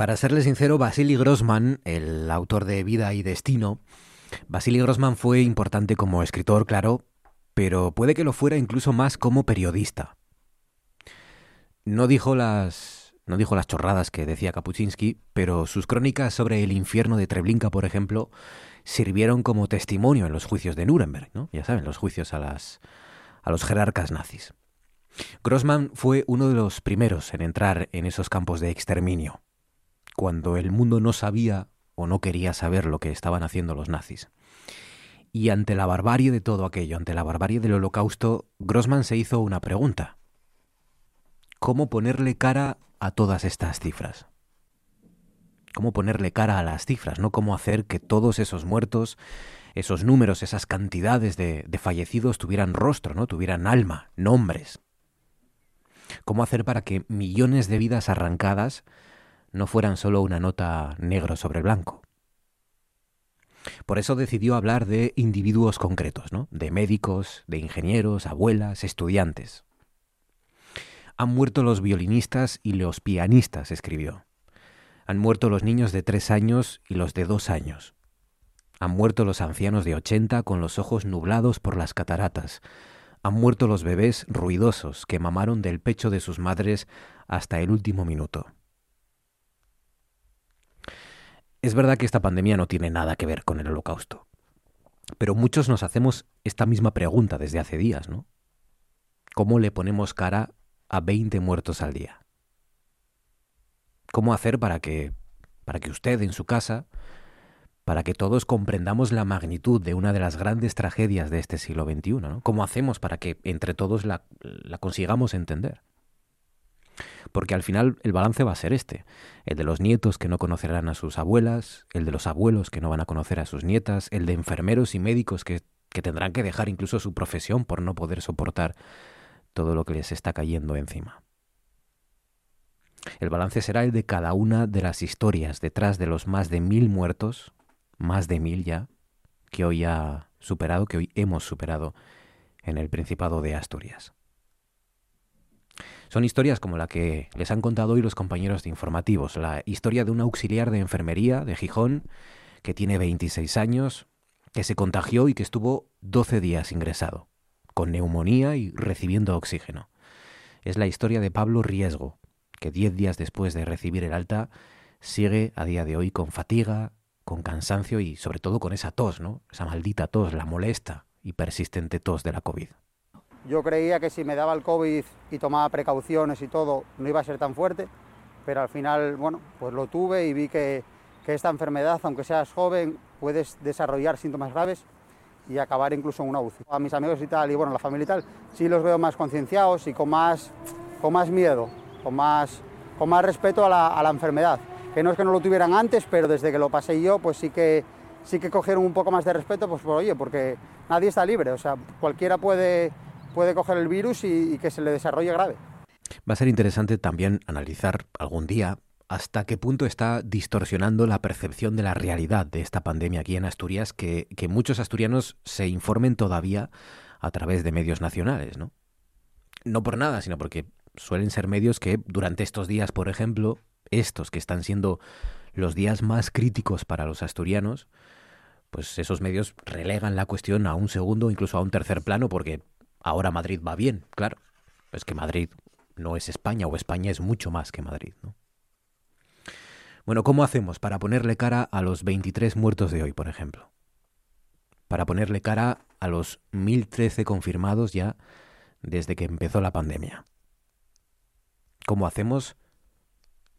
Para serle sincero, Vasily Grossman, el autor de Vida y Destino, Vasily Grossman fue importante como escritor, claro, pero puede que lo fuera incluso más como periodista. No dijo las no dijo las chorradas que decía Kapuczynski, pero sus crónicas sobre el infierno de Treblinka, por ejemplo, sirvieron como testimonio en los juicios de Nuremberg, ¿no? Ya saben, los juicios a las a los jerarcas nazis. Grossman fue uno de los primeros en entrar en esos campos de exterminio cuando el mundo no sabía o no quería saber lo que estaban haciendo los nazis. Y ante la barbarie de todo aquello, ante la barbarie del holocausto, Grossman se hizo una pregunta. ¿Cómo ponerle cara a todas estas cifras? ¿Cómo ponerle cara a las cifras? ¿No? ¿Cómo hacer que todos esos muertos, esos números, esas cantidades de, de fallecidos tuvieran rostro, ¿no? Tuvieran alma, nombres. ¿Cómo hacer para que millones de vidas arrancadas no fueran solo una nota negro sobre blanco. Por eso decidió hablar de individuos concretos, ¿no? de médicos, de ingenieros, abuelas, estudiantes. Han muerto los violinistas y los pianistas, escribió. Han muerto los niños de tres años y los de dos años. Han muerto los ancianos de ochenta con los ojos nublados por las cataratas. Han muerto los bebés ruidosos que mamaron del pecho de sus madres hasta el último minuto. Es verdad que esta pandemia no tiene nada que ver con el holocausto, pero muchos nos hacemos esta misma pregunta desde hace días, ¿no? ¿Cómo le ponemos cara a 20 muertos al día? ¿Cómo hacer para que para que usted en su casa, para que todos comprendamos la magnitud de una de las grandes tragedias de este siglo XXI. ¿Cómo hacemos para que entre todos la, la consigamos entender? Porque al final el balance va a ser este, el de los nietos que no conocerán a sus abuelas, el de los abuelos que no van a conocer a sus nietas, el de enfermeros y médicos que, que tendrán que dejar incluso su profesión por no poder soportar todo lo que les está cayendo encima. El balance será el de cada una de las historias detrás de los más de mil muertos, más de mil ya, que hoy ha superado, que hoy hemos superado en el Principado de Asturias. Son historias como la que les han contado hoy los compañeros de informativos, la historia de un auxiliar de enfermería de Gijón que tiene 26 años, que se contagió y que estuvo 12 días ingresado, con neumonía y recibiendo oxígeno. Es la historia de Pablo Riesgo, que 10 días después de recibir el alta sigue a día de hoy con fatiga, con cansancio y sobre todo con esa tos, ¿no? Esa maldita tos, la molesta y persistente tos de la COVID. Yo creía que si me daba el COVID y tomaba precauciones y todo, no iba a ser tan fuerte, pero al final, bueno, pues lo tuve y vi que, que esta enfermedad, aunque seas joven, puedes desarrollar síntomas graves y acabar incluso en una UCI. A mis amigos y tal, y bueno, la familia y tal, sí los veo más concienciados y con más, con más miedo, con más, con más respeto a la, a la enfermedad. Que no es que no lo tuvieran antes, pero desde que lo pasé yo, pues sí que, sí que cogieron un poco más de respeto, pues por, oye, porque nadie está libre, o sea, cualquiera puede puede coger el virus y, que se le desarrolle grave. Va a ser interesante también analizar algún día hasta qué punto está distorsionando la percepción de la realidad de esta pandemia aquí en Asturias, que, que, muchos asturianos se informen todavía a través de medios nacionales, ¿no? No por nada, sino porque suelen ser medios que durante estos días, por ejemplo, estos que están siendo los días más críticos para los asturianos, pues esos medios relegan la cuestión a un segundo, incluso a un tercer plano, porque Ahora Madrid va bien, claro. Es que Madrid no es España o España es mucho más que Madrid, ¿no? Bueno, ¿cómo hacemos para ponerle cara a los 23 muertos de hoy, por ejemplo? Para ponerle cara a los 1013 confirmados ya desde que empezó la pandemia. ¿Cómo hacemos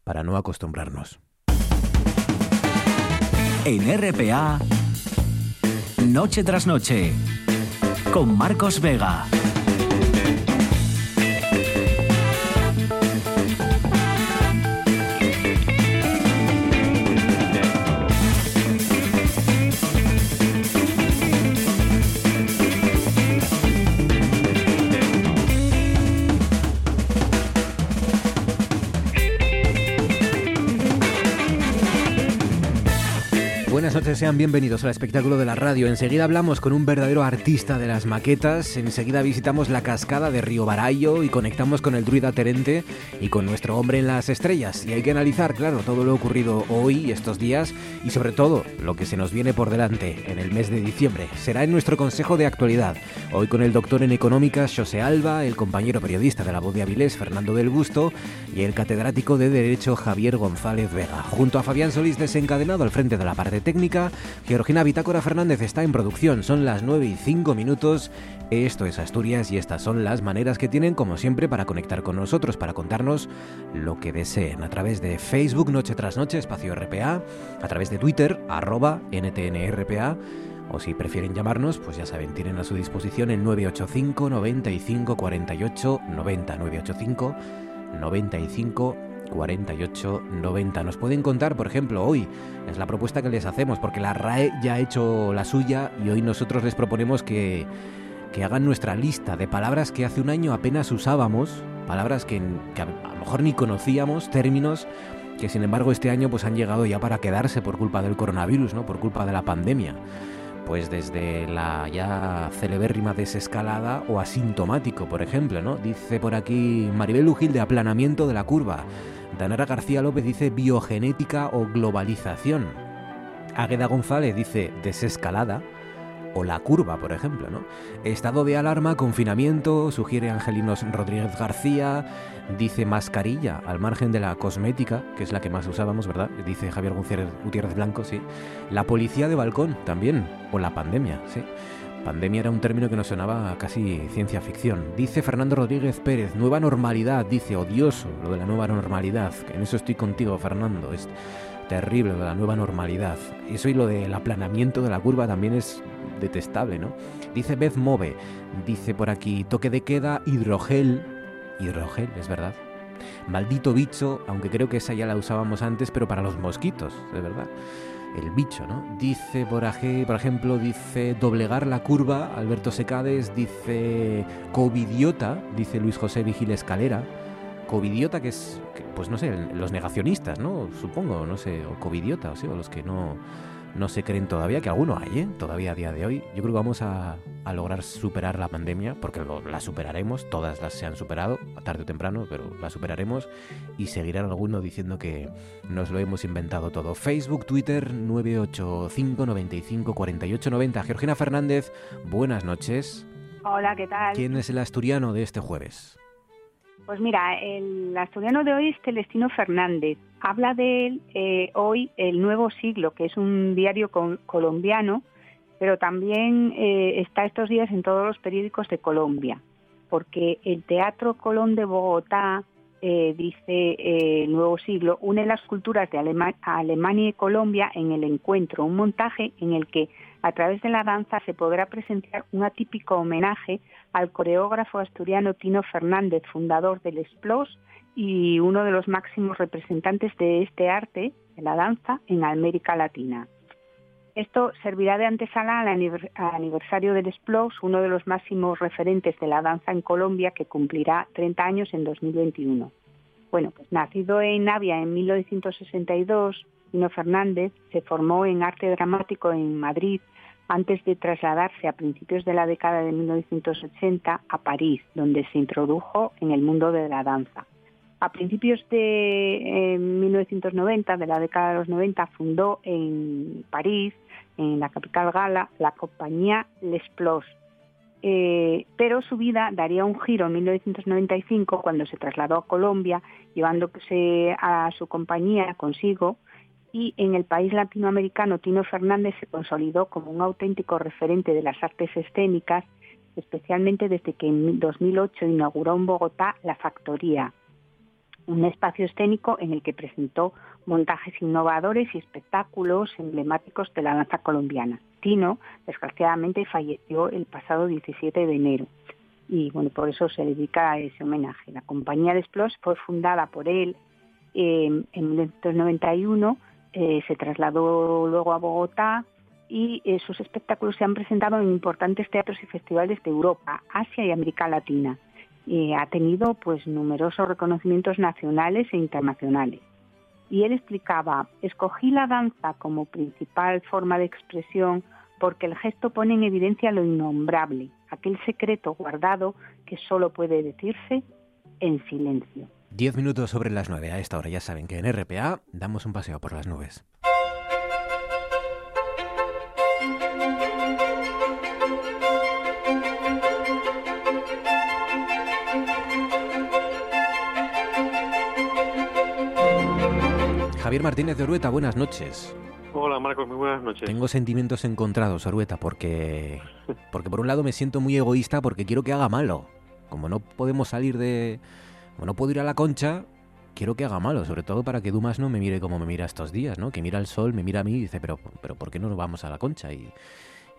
para no acostumbrarnos? En RPA, noche tras noche con Marcos Vega. Buenas noches, sean bienvenidos al espectáculo de la radio. Enseguida hablamos con un verdadero artista de las maquetas, enseguida visitamos la cascada de Río Barayo y conectamos con el druida Terente y con nuestro hombre en las estrellas. Y hay que analizar, claro, todo lo ocurrido hoy, estos días y sobre todo lo que se nos viene por delante en el mes de diciembre. Será en nuestro consejo de actualidad. Hoy con el doctor en económicas José Alba, el compañero periodista de la voz de Avilés Fernando del Busto y el catedrático de Derecho Javier González Vega. Junto a Fabián Solís desencadenado al frente de la parte técnica. Georgina Bitácora Fernández está en producción. Son las 9 y 5 minutos. Esto es Asturias y estas son las maneras que tienen, como siempre, para conectar con nosotros, para contarnos lo que deseen. A través de Facebook, Noche tras Noche, Espacio RPA. A través de Twitter, arroba NTNRPA. O si prefieren llamarnos, pues ya saben, tienen a su disposición el 985 95 48 90 985 95 48 90. Nos pueden contar, por ejemplo, hoy es la propuesta que les hacemos, porque la RAE ya ha hecho la suya y hoy nosotros les proponemos que, que hagan nuestra lista de palabras que hace un año apenas usábamos, palabras que, a lo mejor ni conocíamos, términos que sin embargo este año pues han llegado ya para quedarse por culpa del coronavirus, ¿no? Por culpa de la pandemia. Pues desde la ya celebérrima desescalada o asintomático, por ejemplo, ¿no? Dice por aquí Maribel Ugil de aplanamiento de la curva. Danara García López dice biogenética o globalización. Águeda González dice desescalada o la curva, por ejemplo, ¿no? Estado de alarma, confinamiento, sugiere Angelinos Rodríguez García, dice mascarilla al margen de la cosmética, que es la que más usábamos, ¿verdad? Dice Javier Gutiérrez Blanco, sí. La policía de balcón también, o la pandemia, sí. Pandemia era un término que nos sonaba casi ciencia ficción. Dice Fernando Rodríguez Pérez, nueva normalidad, dice odioso lo de la nueva normalidad. En eso estoy contigo, Fernando. Es terrible lo de la nueva normalidad. Eso y lo del aplanamiento de la curva también es detestable, ¿no? Dice Beth Move, dice por aquí, toque de queda, hidrogel. Hidrogel, es verdad. Maldito bicho, aunque creo que esa ya la usábamos antes, pero para los mosquitos, de verdad el bicho, ¿no? Dice por, por ejemplo, dice doblegar la curva, Alberto Secades, dice covidiota, dice Luis José Vigil Escalera, covidiota que es, pues no sé, los negacionistas, ¿no? Supongo, no sé, o covidiota, o, sea, o los que no, no se creen todavía, que alguno hay, ¿eh? Todavía a día de hoy. Yo creo que vamos a, a lograr superar la pandemia, porque lo, la superaremos, todas las se han superado, tarde o temprano, pero la superaremos y seguirán algunos diciendo que nos lo hemos inventado todo. Facebook, Twitter, 985 95 48 90. Georgina Fernández, buenas noches. Hola, ¿qué tal? ¿Quién es el asturiano de este jueves? Pues mira, el asturiano de hoy es Celestino Fernández. Habla de él eh, hoy El Nuevo Siglo, que es un diario colombiano, pero también eh, está estos días en todos los periódicos de Colombia, porque el Teatro Colón de Bogotá, eh, dice El Nuevo Siglo, une las culturas de Alema Alemania y Colombia en el encuentro, un montaje en el que a través de la danza se podrá presenciar un atípico homenaje al coreógrafo asturiano Tino Fernández, fundador del Esplos y uno de los máximos representantes de este arte, de la danza, en América Latina. Esto servirá de antesala al aniversario del Esplos, uno de los máximos referentes de la danza en Colombia, que cumplirá 30 años en 2021. Bueno, pues nacido en Navia en 1962, Tino Fernández se formó en arte dramático en Madrid antes de trasladarse a principios de la década de 1980 a París, donde se introdujo en el mundo de la danza. A principios de 1990, de la década de los 90, fundó en París, en la capital gala, la compañía Les Plos. Eh, pero su vida daría un giro en 1995 cuando se trasladó a Colombia, llevándose a su compañía consigo y en el país latinoamericano Tino Fernández se consolidó como un auténtico referente de las artes escénicas, especialmente desde que en 2008 inauguró en Bogotá la Factoría, un espacio escénico en el que presentó montajes innovadores y espectáculos emblemáticos de la danza colombiana. Tino, desgraciadamente, falleció el pasado 17 de enero y bueno, por eso se dedica a ese homenaje. La compañía de Esplos fue fundada por él eh, en 1991 eh, se trasladó luego a Bogotá y eh, sus espectáculos se han presentado en importantes teatros y festivales de Europa, Asia y América Latina. Ha tenido pues numerosos reconocimientos nacionales e internacionales. y él explicaba, escogí la danza como principal forma de expresión porque el gesto pone en evidencia lo innombrable, aquel secreto guardado que solo puede decirse en silencio. Diez minutos sobre las nueve. A esta hora ya saben que en RPA damos un paseo por las nubes. Javier Martínez de Orueta, buenas noches. Hola Marcos, muy buenas noches. Tengo sentimientos encontrados, Orueta, porque, porque por un lado me siento muy egoísta porque quiero que haga malo. Como no podemos salir de... Como no puedo ir a la concha, quiero que haga malo, sobre todo para que Dumas no me mire como me mira estos días, ¿no? Que mira el sol, me mira a mí y dice, pero, pero ¿por qué no nos vamos a la concha? Y,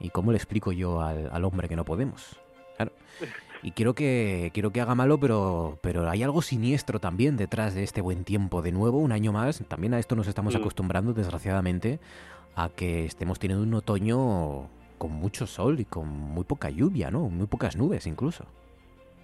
y cómo le explico yo al, al hombre que no podemos. Claro. Y quiero que, quiero que haga malo, pero, pero hay algo siniestro también detrás de este buen tiempo. De nuevo, un año más, también a esto nos estamos Mm. acostumbrando, desgraciadamente, a que estemos teniendo un otoño con mucho sol y con muy poca lluvia, ¿no? Muy pocas nubes incluso.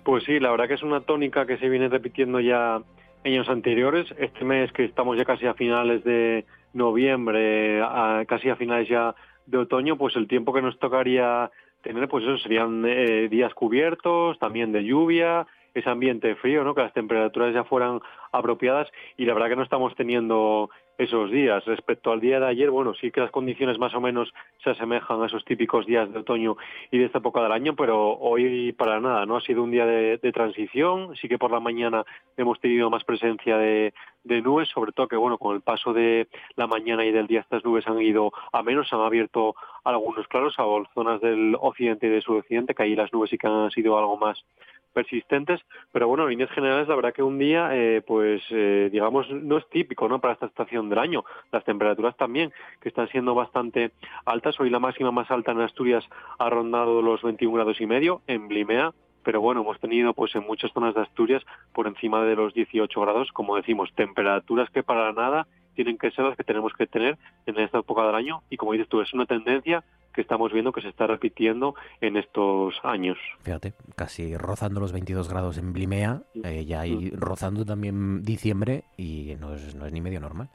Pues sí, la verdad que es una tónica que se viene repitiendo ya años anteriores. Este mes que estamos ya casi a finales de noviembre, a- casi a finales ya de otoño, pues el tiempo que nos tocaría tener, pues eso serían eh, días cubiertos, también de lluvia, ese ambiente frío, ¿no? Que las temperaturas ya fueran apropiadas y la verdad que no estamos teniendo esos días. Respecto al día de ayer, bueno, sí que las condiciones más o menos se asemejan a esos típicos días de otoño y de esta época del año, pero hoy para nada, ¿no? Ha sido un día de, transición, sí que por la mañana hemos tenido más presencia de, de nubes, sobre todo que, bueno, con el paso de la mañana y del día estas nubes han ido a menos, han abierto algunos claros a zonas del occidente y del suroccidente, que ahí las nubes sí que han sido algo más persistentes, pero bueno, en líneas generales la verdad que un día, eh, pues eh, digamos, no es típico, ¿no? Para esta estación del año. Las temperaturas también, que están siendo bastante altas. Hoy la máxima más alta en Asturias ha rondado los 21 grados y medio, en Blimea, pero bueno, hemos tenido pues en muchas zonas de Asturias por encima de los 18 grados, como decimos, temperaturas que para nada tienen que ser las que tenemos que tener en esta época del año y como dices tú, es una tendencia que estamos viendo que se está repitiendo en estos años. Fíjate, casi rozando los 22 grados en Blimea, eh, ya hay rozando también diciembre y no es, no es ni medio normal.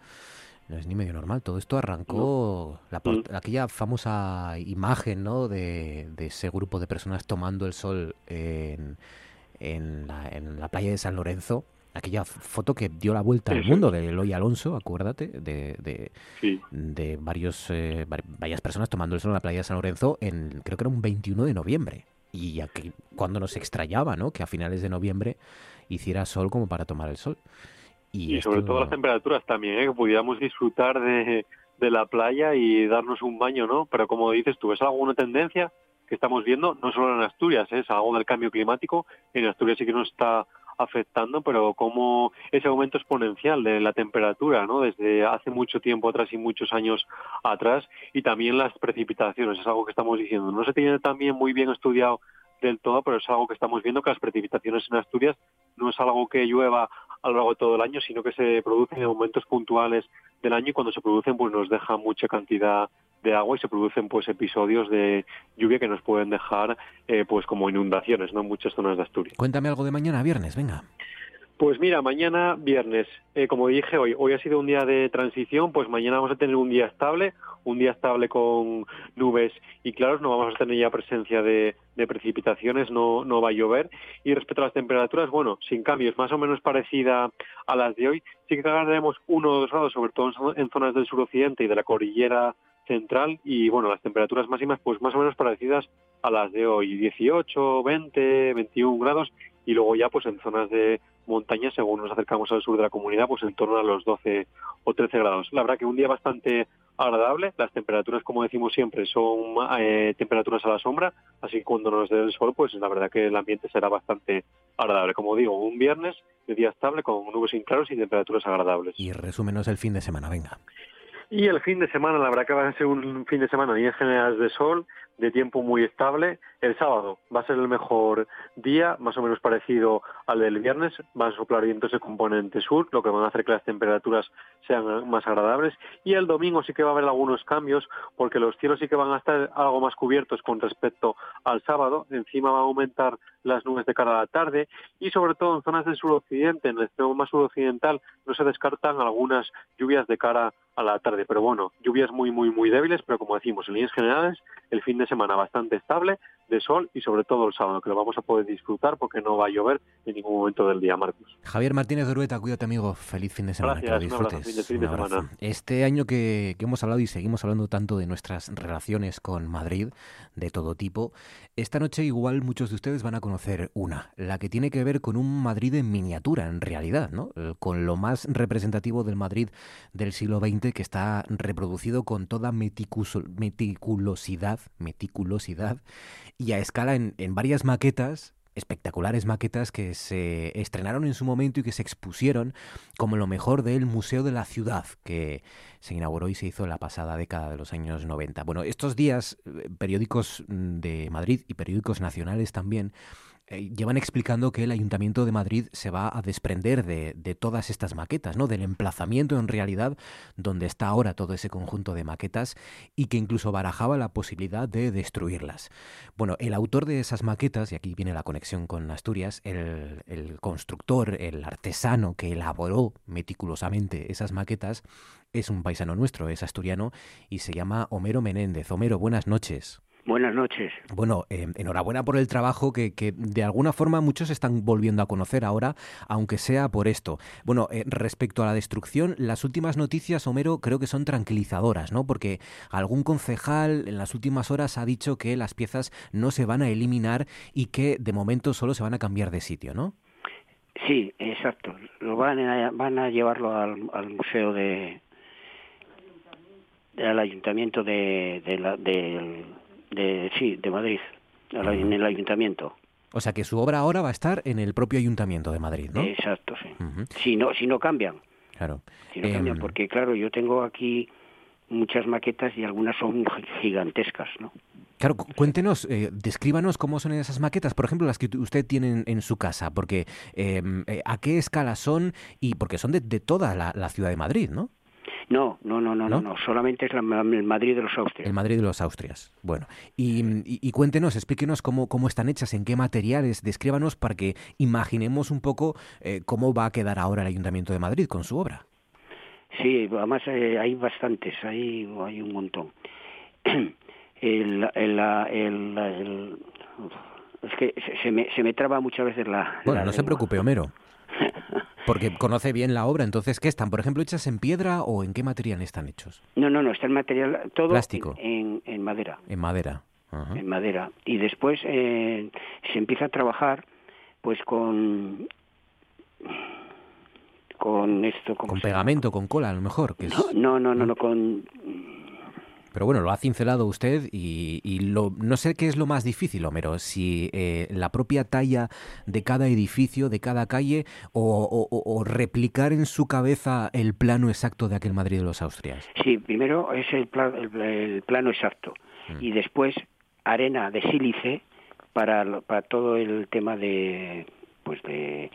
No es ni medio normal. Todo esto arrancó la por- aquella famosa imagen, ¿no? De, de ese grupo de personas tomando el sol en, en, la, en la playa de San Lorenzo. Aquella foto que dio la vuelta al mundo de Eloy Alonso, acuérdate, de, de, Sí. de varios, eh, var- varias personas tomando el sol en la playa de San Lorenzo en, creo que era un 21 de noviembre. Y aquí, cuando nos extrañaba, ¿no? Que a finales de noviembre hiciera sol como para tomar el sol. Y, Y sobre todo las temperaturas también, ¿eh? que pudiéramos disfrutar de, de la playa y darnos un baño, ¿no? Pero como dices tú, es alguna tendencia que estamos viendo, no solo en Asturias, ¿eh? es algo del cambio climático, en Asturias sí que nos está afectando, pero como ese aumento exponencial de la temperatura, ¿no? Desde hace mucho tiempo atrás y muchos años atrás, y también las precipitaciones, es algo que estamos diciendo. No se tiene también muy bien estudiado del todo, pero es algo que estamos viendo que las precipitaciones en Asturias no es algo que llueva a lo largo de todo el año, sino que se producen en momentos puntuales del año y cuando se producen pues nos deja mucha cantidad de agua y se producen pues episodios de lluvia que nos pueden dejar eh, pues como inundaciones ¿no? en muchas zonas de Asturias. Cuéntame algo de mañana, viernes, venga. Pues mira, mañana viernes, eh, como dije hoy, hoy ha sido un día de transición, pues mañana vamos a tener un día estable, un día estable con nubes y claros, no vamos a tener ya presencia de, precipitaciones, no, va a llover. Y respecto a las temperaturas, bueno, sin cambios, más o menos parecida a las de hoy, sí que ganaremos uno o dos grados, sobre todo en zonas del suroccidente y de la cordillera central, y bueno, las temperaturas máximas pues más o menos parecidas a las de hoy, 18, 20, 21 grados, y luego ya pues en zonas de montaña, según nos acercamos al sur de la comunidad, pues en torno a los 12 o 13 grados. La verdad que un día bastante agradable, las temperaturas, como decimos siempre, son eh, temperaturas a la sombra, así que cuando nos dé el sol, pues la verdad que el ambiente será bastante agradable. Como digo, un viernes de día estable con nubes sin claros y temperaturas agradables. Y resúmenos el fin de semana, venga. Y el fin de semana, la verdad que va a ser un fin de semana en generales de sol, de tiempo muy estable. El sábado va a ser el mejor día, más o menos parecido al del viernes. Van a soplar vientos de componente sur, lo que van a hacer que las temperaturas sean más agradables. Y el domingo sí que va a haber algunos cambios, porque los cielos sí que van a estar algo más cubiertos con respecto al sábado. Encima va a aumentar las nubes de cara a la tarde y sobre todo en zonas del suroccidente, en el extremo más suroccidental, no se descartan algunas lluvias de cara a la tarde. Pero bueno, lluvias muy, muy, muy débiles, pero como decimos, en líneas generales, el fin de semana bastante estable, de sol y sobre todo el sábado, que lo vamos a poder disfrutar porque no va a llover en ningún momento del día, Marcos. Javier Martínez de Urueta, cuídate amigo, feliz fin de semana, que lo disfrutes. fin de, semana. Este año que, que hemos hablado y seguimos hablando tanto de nuestras relaciones con Madrid, de todo tipo, esta noche igual muchos de ustedes van a conocer una, la que tiene que ver con un Madrid en miniatura, en realidad, ¿no? Eh, con lo más representativo del Madrid del siglo XX que está reproducido con toda meticulosidad, meticulosidad y a escala en, en varias maquetas espectaculares maquetas que se estrenaron en su momento y que se expusieron como lo mejor del Museo de la Ciudad, que se inauguró y se hizo en la pasada década de los años 90. Bueno, estos días, eh, periódicos de Madrid y periódicos nacionales también eh, llevan explicando que el Ayuntamiento de Madrid se va a desprender de, todas estas maquetas, ¿no? Del emplazamiento en realidad donde está ahora todo ese conjunto de maquetas y que incluso barajaba la posibilidad de destruirlas. Bueno, el autor de esas maquetas, y aquí viene la conexión con Asturias, el, el constructor, el artesano que elaboró meticulosamente esas maquetas, es un paisano nuestro, es asturiano y se llama Homero Menéndez. Homero, buenas noches. Buenas noches. Bueno, eh, enhorabuena por el trabajo que, que, de alguna forma muchos están volviendo a conocer ahora, aunque sea por esto. Bueno, eh, respecto a la destrucción, las últimas noticias, Homero, creo que son tranquilizadoras, ¿no? Porque algún concejal en las últimas horas ha dicho que las piezas no se van a eliminar y que de momento solo se van a cambiar de sitio, ¿no? Sí, exacto. Lo van a, van a llevarlo al, al museo de, al ayuntamiento de, de, la, de de sí, de Madrid, en el ayuntamiento. O sea que su obra ahora va a estar en el propio ayuntamiento de Madrid, ¿no? Exacto, sí. Si no, si no cambian. Claro. Si no cambian, Em, porque claro, yo tengo aquí muchas maquetas y algunas son gigantescas, ¿no? Claro, cuéntenos, eh, descríbanos cómo son esas maquetas, por ejemplo, las que usted tiene en, en su casa, porque eh, a qué escala son y porque son de, de toda la, la, ciudad de Madrid, ¿no? No, no, no, no, no, no, solamente es la, el Madrid de los Austrias. El Madrid de los Austrias. Bueno, y, y, y, cuéntenos, explíquenos cómo, cómo están hechas, en qué materiales, descríbanos para que imaginemos un poco eh, cómo va a quedar ahora el Ayuntamiento de Madrid con su obra. Sí, además eh, hay bastantes, hay, hay un montón. el, el, el, el, es que se me, se me traba muchas veces la... Bueno, la no se preocupe, Homero. Porque conoce bien la obra, entonces, ¿qué están? ¿Por ejemplo, hechas en piedra o en qué material están hechos? No, no, no, está en material todo Plástico. En, en, en madera. En madera. Ajá. En madera. Y después eh, se empieza a trabajar pues con con esto con pegamento con cola a lo mejor que es... no, no no no no con pero bueno, lo ha cincelado usted y, y lo, no sé qué es lo más difícil, Homero, si eh, la propia talla de cada edificio, de cada calle, o, o, o, replicar en su cabeza el plano exacto de aquel Madrid de los Austrias. Sí, primero es el, plan, el, el plano exacto mm. y después arena de sílice para, para todo el tema de pues de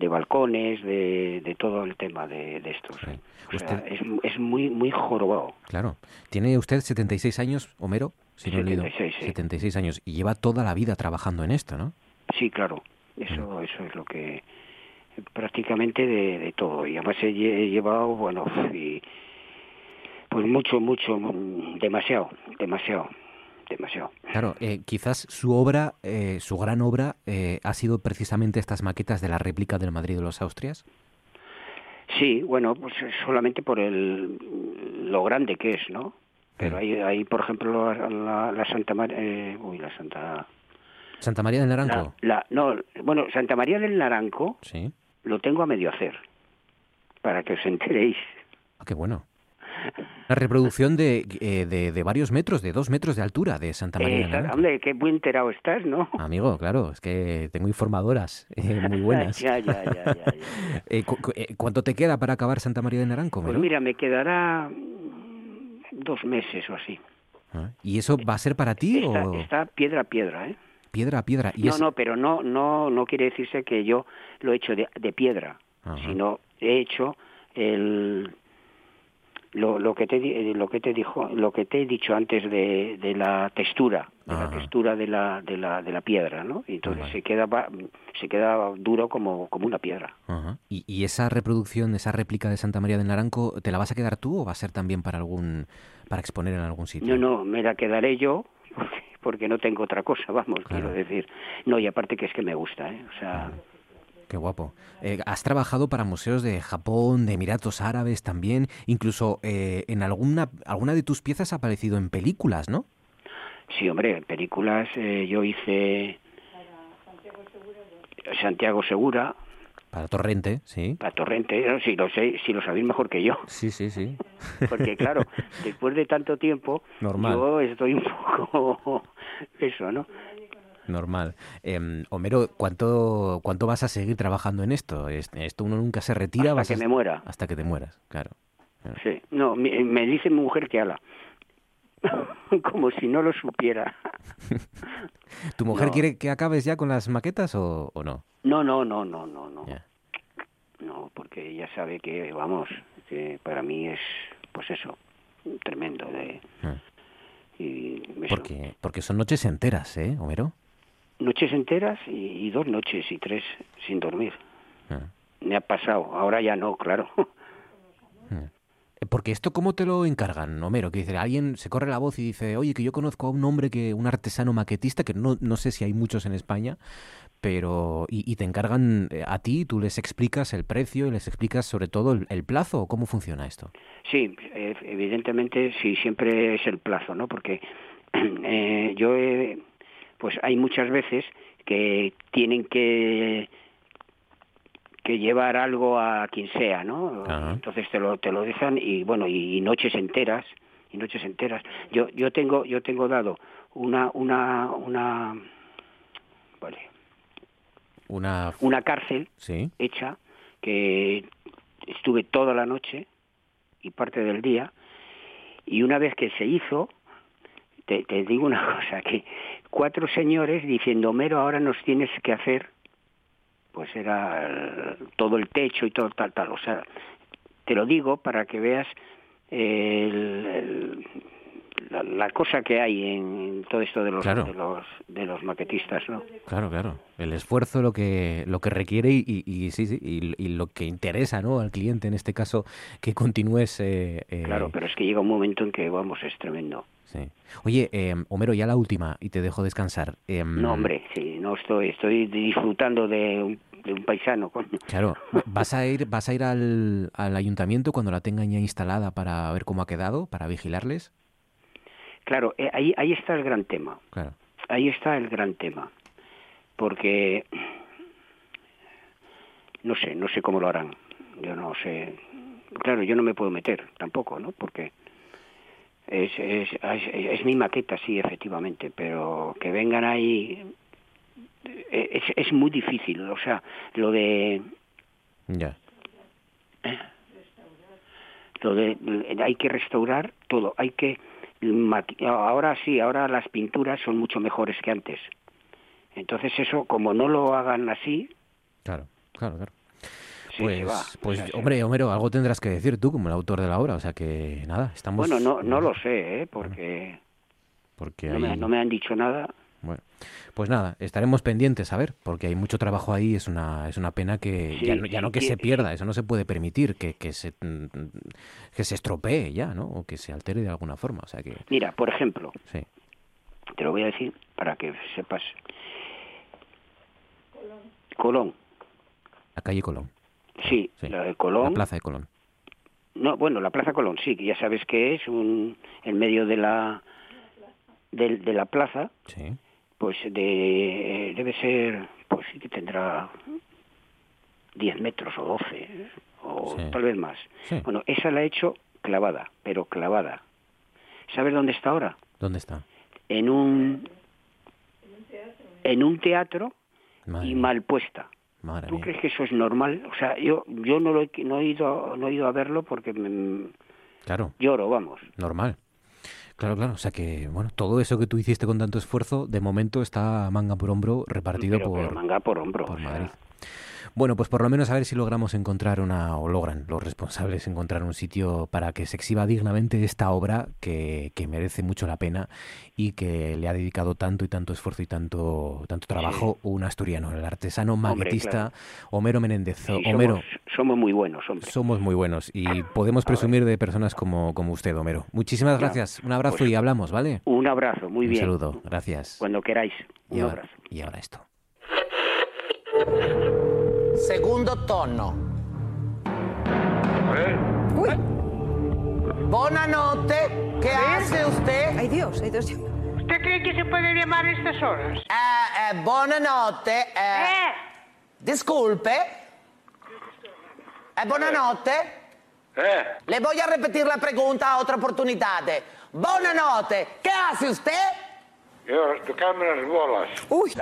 de balcones, de, de, todo el tema de, de estos. Sí. O sea, es, es, muy muy jorobado. Claro. ¿Tiene usted 76 años, Homero? Si no 76, sí. 76 años. Y lleva toda la vida trabajando en esto, ¿no? Sí, claro. Eso, mm. eso es lo que... Prácticamente de, de todo. Y además he, llevado, bueno, y, pues mucho, mucho, demasiado, demasiado demasiado. Claro, eh, quizás su obra, eh, su gran obra, eh, ha sido precisamente estas maquetas de la réplica del Madrid de los Austrias. Sí, bueno, pues solamente por el lo grande que es, ¿no? Pero hay, hay por ejemplo, la, la Santa María, eh, uy, la Santa Santa María del Naranco. La, la, no, bueno, Santa María del Naranco. Sí. Lo tengo a medio hacer, para que os enteréis. Ah, qué bueno. Una reproducción de, eh, de, de, varios metros, de dos metros de altura de Santa María. Eh, hombre, qué buen enterado estás, ¿no? Amigo, claro, es que tengo informadoras eh, muy buenas. ya, ya, ya. Eh, cu cu ¿Cuánto te queda para acabar Santa María de Naranco? Pues mira, me quedará dos meses o así. Ah, ¿Y eso va a ser para ti está, o está piedra a piedra, ¿eh? piedra a piedra? ¿Y No, es- no, pero no, no, no quiere decirse que yo lo he hecho de, de piedra, Ajá. sino he hecho el lo, lo que te eh, lo que te dijo lo que te he dicho antes de, de la textura de la textura de la, de la de la piedra no y entonces se queda se queda duro como como una piedra Ajá. ¿Y, y esa reproducción, esa réplica de Santa María del Naranco, ¿te la vas a quedar tú o va a ser también para algún para exponer en algún sitio? no no me la quedaré yo porque, porque no tengo otra cosa vamos Claro. quiero decir no y aparte que es que me gusta ¿eh? o sea Qué guapo. Eh, has trabajado para museos de Japón, de Emiratos Árabes también, incluso eh, en alguna alguna de tus piezas ha aparecido en películas, ¿no? Sí, hombre, en películas eh, yo hice Santiago Segura, Para Torrente, sí. para Torrente, no, si lo sé, si lo sabéis mejor que yo, Sí, sí, sí. porque claro, después de tanto tiempo, Normal. yo estoy un poco eso, ¿no? Normal. Em, Homero, ¿cuánto, ¿cuánto vas a seguir trabajando en esto? Es- Esto uno nunca se retira. Hasta vas que a- me muera. Hasta que te mueras, claro. Sí, no, me, me dice mi mujer que ala, como si no lo supiera. ¿Tu mujer No. quiere que acabes ya con las maquetas o, o no? No, no, no, no, no, no. No, porque ella sabe que, vamos, que para mí es, pues eso, tremendo. De, Ah. y eso. Porque, porque son noches enteras, ¿eh, Homero? Noches enteras y, y dos noches y tres sin dormir. Ah. Me ha pasado, ahora ya no, claro. Eh, Porque esto, ¿cómo te lo encargan, Homero? Que dice, alguien se corre la voz y dice, oye, que yo conozco a un hombre que, un artesano maquetista, que no, no sé si hay muchos en España, pero, y, y te encargan eh, a ti, tú les explicas el precio y les explicas sobre todo el, el plazo, o cómo funciona esto. Sí, eh, evidentemente sí, siempre es el plazo, ¿no? Porque eh, yo, he- pues hay muchas veces que tienen que que llevar algo a quien sea, ¿no? Ajá. Entonces te lo te lo dejan y bueno y, y noches enteras y noches enteras. Yo yo tengo yo tengo dado una una una vale Una... una cárcel Sí, hecha que estuve toda la noche y parte del día y una vez que se hizo te, te digo una cosa que cuatro señores diciendo Homero ahora nos tienes que hacer pues era todo el techo y todo tal tal o sea te lo digo para que veas el- la, la cosa que hay en todo esto de los Claro. de los de los maquetistas no claro, claro. El esfuerzo, lo que, lo que requiere y, y- y sí, sí, y, y lo que interesa ¿no? al cliente, en este caso, que continúes... eh, eh, Claro, pero es que llega un momento en que, vamos, es tremendo. Sí. Oye, eh, Homero, ya la última y te dejo descansar. Em, No, hombre, sí, no estoy, estoy disfrutando de un, de un paisano, coño. Claro, ¿vas a ir, vas a ir al, al ayuntamiento cuando la tengan ya instalada para ver cómo ha quedado, para vigilarles? Claro, eh, ahí, ahí está el gran tema, Claro. ahí está el gran tema, porque no sé, no sé cómo lo harán, yo no sé, claro, yo no me puedo meter tampoco, ¿no? Porque es, es, es, es mi maqueta, sí, efectivamente, pero que vengan ahí eh, es, es muy difícil, o sea, lo de Ya. lo de hay que restaurar todo. Hay que ahora sí ahora las pinturas son mucho mejores que antes. Entonces eso como no lo hagan así Claro, claro, claro. sí Pues, va pues O sea, se- hombre, Homero, algo tendrás que decir tú como el autor de la obra, o sea que nada, estamos... bueno no no lo sé ¿eh? porque Porque no, me, hay- no me han dicho nada pues nada, estaremos pendientes, a ver, porque hay mucho trabajo ahí, es una, es una pena que Sí, ya, no, ya no que sí, se pierda, eso no se puede permitir, que, que, se, mm, que se estropee ya, ¿no? O que se altere de alguna forma, o sea que, mira por ejemplo sí. te lo voy a decir para que sepas Colón La calle Colón, sí, Sí. la de Colón la plaza de Colón. No, bueno, la Plaza Colón sí, que ya sabes que es un en medio de la de, de la plaza, Sí, pues de debe ser, pues sí que tendrá 10 metros o 12 ¿eh? o Sí. tal vez más. sí. Bueno, esa la he hecho clavada, pero clavada. ¿Sabes dónde está ahora? ¿Dónde está? En un en un teatro Madre y mal puesta. madre ¿Tú mía. crees que eso es normal? O sea, yo yo no lo he, no he ido no he ido a verlo porque me, Claro, lloro, vamos. normal. Claro, claro. O sea que, bueno, todo eso que tú hiciste con tanto esfuerzo, de momento está manga por hombro repartido Pero- por, pero manga por hombro. por sea, Madrid. Bueno, pues por lo menos a ver si logramos encontrar una, o logran los responsables encontrar un sitio para que se exhiba dignamente esta obra que, que merece mucho la pena y que le ha dedicado tanto y tanto esfuerzo y tanto, tanto trabajo un asturiano, el artesano maguetista Homero Menéndez. sí, Homero, somos, somos muy buenos, hombre. somos muy buenos y podemos presumir de personas como, como usted, Homero. Muchísimas gracias. Un abrazo pues- y hablamos, ¿vale? Un abrazo, muy Un bien. saludo. Gracias. Cuando queráis. Un y, ahora, abrazo. y ahora esto. Secondo tono. Buonanotte, ¿qué hace usted? Ay Dios, ay Dios. ¿Usted cree que se puede llamar a estas horas? Eh, eh, buonanotte. eh, Eh, Disculpe. Eh, buonanotte. Le voy a repetir la pregunta a otra oportunidad. Buonanotte, ¿qué hace usted? Io tocarmi las bolas. Uy,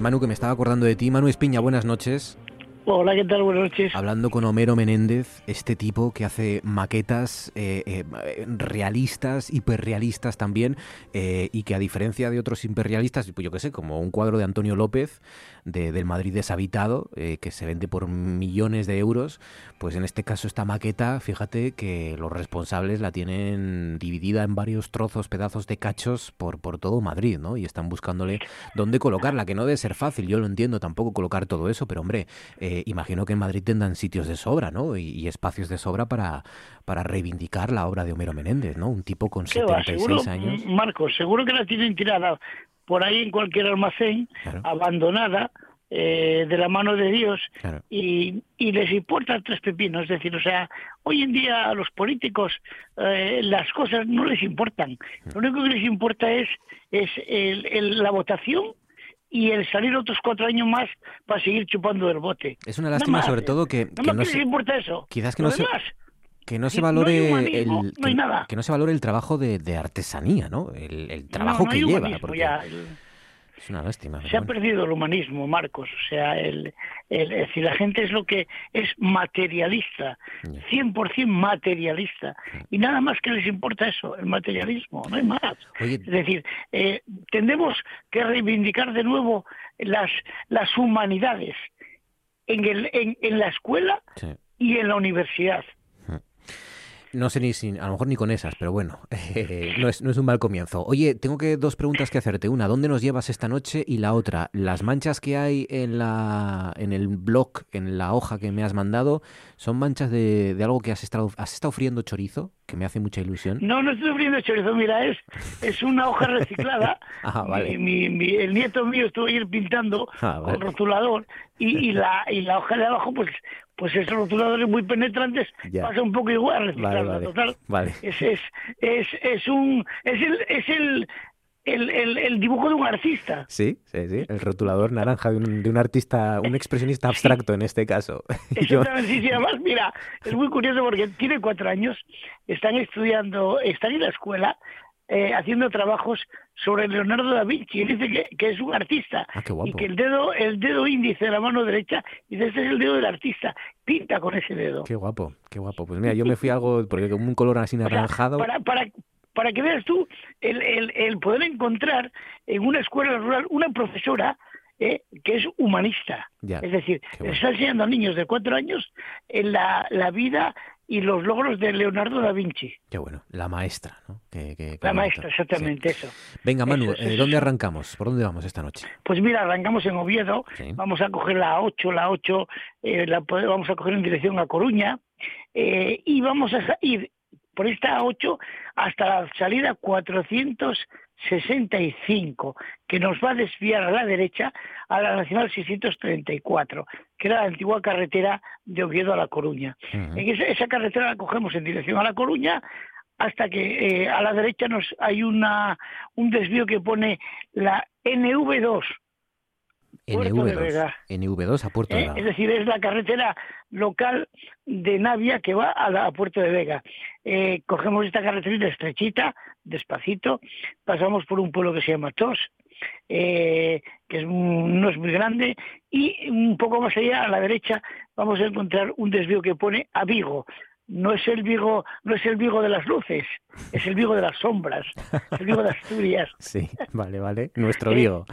Manu, que me estaba acordando de ti. Manu Espiña, buenas noches. Hola, ¿qué tal? Buenas noches. Hablando con Homero Menéndez, este tipo que hace maquetas eh, eh, realistas, hiperrealistas también, eh, y que a diferencia de otros hiperrealistas, pues yo qué sé, como un cuadro de Antonio López de- del Madrid deshabitado, eh, que se vende por millones de euros, pues en este caso esta maqueta, fíjate que los responsables la tienen dividida en varios trozos, pedazos de cachos por, por todo Madrid, ¿no? Y están buscándole dónde colocarla, que no debe ser fácil, yo lo entiendo tampoco colocar todo eso, pero hombre, imagino que en Madrid tendrán sitios de sobra, ¿no? Y, y espacios de sobra para, para reivindicar la obra de Homero Menéndez, ¿no? Un tipo con ¿Qué va? 76 Seguro, años. Marcos, seguro que la tienen tirada por ahí en cualquier almacén, Claro. abandonada, eh, de la mano de Dios, Claro. y, y les importa tres pepinos. Es decir, o sea, hoy en día a los políticos eh, las cosas no les importan. Lo único que les importa es, es el- el- la votación y el salir otros cuatro años más para seguir chupando del bote. Es una lástima que todo que, no se, importa eso. quizás que no se, que no se valore el que, no se valore el trabajo de, de artesanía, ¿no? El, el trabajo que lleva, humanismo porque ya. Es una lástima. Se ha bueno. perdido el humanismo, Marcos. O sea, el, el- es decir, la gente es lo que es materialista, Ya. 100% materialista. Y nada más que les importa eso, el materialismo, no hay más. Oye, Es decir, eh, tendremos que reivindicar de nuevo las, las humanidades en, el, en, en la escuela sí. y en la universidad. No sé ni si, a lo mejor ni con esas, pero bueno, eh, no, es, no es un mal comienzo. Oye, tengo que dos preguntas que hacerte. Una, ¿dónde nos llevas esta noche? Y la otra, las manchas que hay en la en el blog, en la hoja que me has mandado, ¿son manchas de, de algo que has estado, has estado friendo chorizo? Que me hace mucha ilusión. No, no estoy abriendo chorizo, mira, es, es una hoja reciclada. Ah, vale. Mi- mi- mi- el nieto mío estuvo ir pintando Ah, vale. con rotulador y, y la y la hoja de abajo, pues pues esos rotuladores muy penetrantes Ya. pasa un poco igual Vale, vale. total. Vale. Es, es, es, es un es el es el, el, el, el dibujo de un artista. Sí, sí, sí. El rotulador naranja de un, de un artista, un expresionista abstracto en este caso. Yo- Exactamente, sí, sí, además, mira, es muy curioso porque tiene cuatro años, están estudiando, están en la escuela eh, haciendo trabajos sobre Leonardo da Vinci, y dice que, que es un artista, Ah, qué guapo. y que el dedo, el dedo índice de la mano derecha, dice, este es el dedo del artista, pinta con ese dedo. Qué guapo, qué guapo. Pues mira, yo me fui a algo, porque como un color así O sea, naranjado. para, para, para que veas tú el, el, el poder encontrar en una escuela rural una profesora eh, que es humanista. Ya, Es decir, bueno. está enseñando a niños de cuatro años en la, la vida y los logros de Leonardo da Vinci. Qué bueno, la maestra, ¿no? La maestra, exactamente Sí. eso. Venga, Manu, Eso, eh, eso. ¿dónde arrancamos? ¿Por dónde vamos esta noche? Pues mira, arrancamos en Oviedo, Sí. vamos a coger la 8, la 8, eh, la vamos a coger en dirección a Coruña eh, y vamos a ir por esta A8 hasta la salida 465, que nos va a desviar a la derecha a la Nacional 634, que era la antigua carretera de Oviedo a La Coruña. En esa, esa, carretera la cogemos en dirección a La Coruña hasta que eh, a la derecha nos hay una un desvío que pone la NV2, NV2, NV2 a Puerto de ¿Eh? Vega. Es decir, es la carretera local de Navia que va a, la, a Puerto de Vega. Eh, cogemos esta carretera estrechita, despacito, pasamos por un pueblo que se llama Tos, eh, que es, no es muy grande, y un poco más allá, a la derecha, vamos a encontrar un desvío que pone a Vigo, no es el Vigo, no es el Vigo de las luces, es el Vigo de las sombras, el Vigo de Asturias. Sí, vale, vale, nuestro Vigo.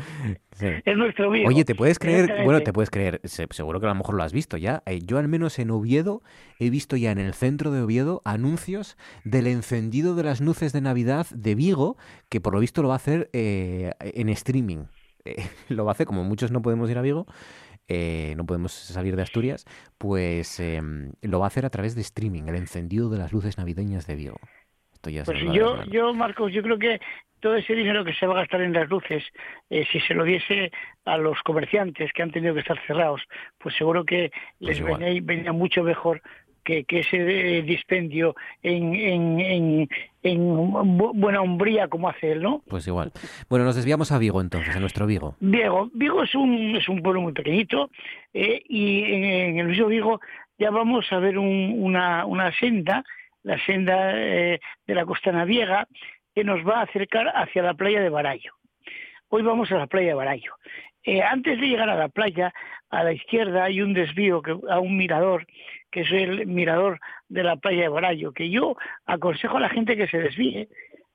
Sí. Es nuestro Vigo. Oye, ¿te puedes creer? Bueno, te puedes creer, seguro que a lo mejor lo has visto ya. Eh, yo al menos en Oviedo he visto ya en el centro de Oviedo anuncios del encendido de las luces de Navidad de Vigo, que por lo visto lo va a hacer eh, en streaming. Eh, lo va a hacer, como muchos no podemos ir a Vigo, eh, no podemos salir de Asturias, pues eh, lo va a hacer a través de streaming, el encendido de las luces navideñas de Vigo. Esto ya pues yo, yo, Marcos, yo creo que todo ese dinero que se va a gastar en las luces, eh, si se lo diese a los comerciantes que han tenido que estar cerrados, pues seguro que les pues venía, venía mucho mejor que, que ese dispendio en, en, en, en, buena hombría como hace él, ¿no? Pues igual. Bueno, nos desviamos a Vigo entonces, a nuestro Vigo. Vigo, Vigo es un, es un pueblo muy pequeñito eh, y en, el mismo Vigo ya vamos a ver un, una, una senda, la senda eh, de la Costa Naviega, que nos va a acercar hacia la playa de Barallo. Hoy vamos a la playa de Barallo. Eh, antes de llegar a la playa, a la izquierda hay un desvío que, a un mirador, que es el mirador de la playa de Barallo, que yo aconsejo a la gente que se desvíe,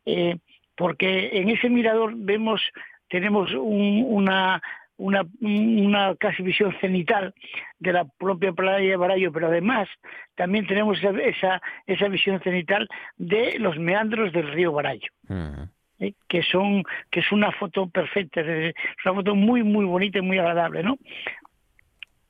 eh, porque en ese mirador vemos, tenemos un, una, una, una, casi visión cenital de la propia playa de Barallo, pero además también tenemos esa, esa, esa visión cenital de los meandros del río Barallo. Uh -huh. ¿eh? que son que es una foto perfecta, es una foto muy muy bonita y muy agradable, ¿no?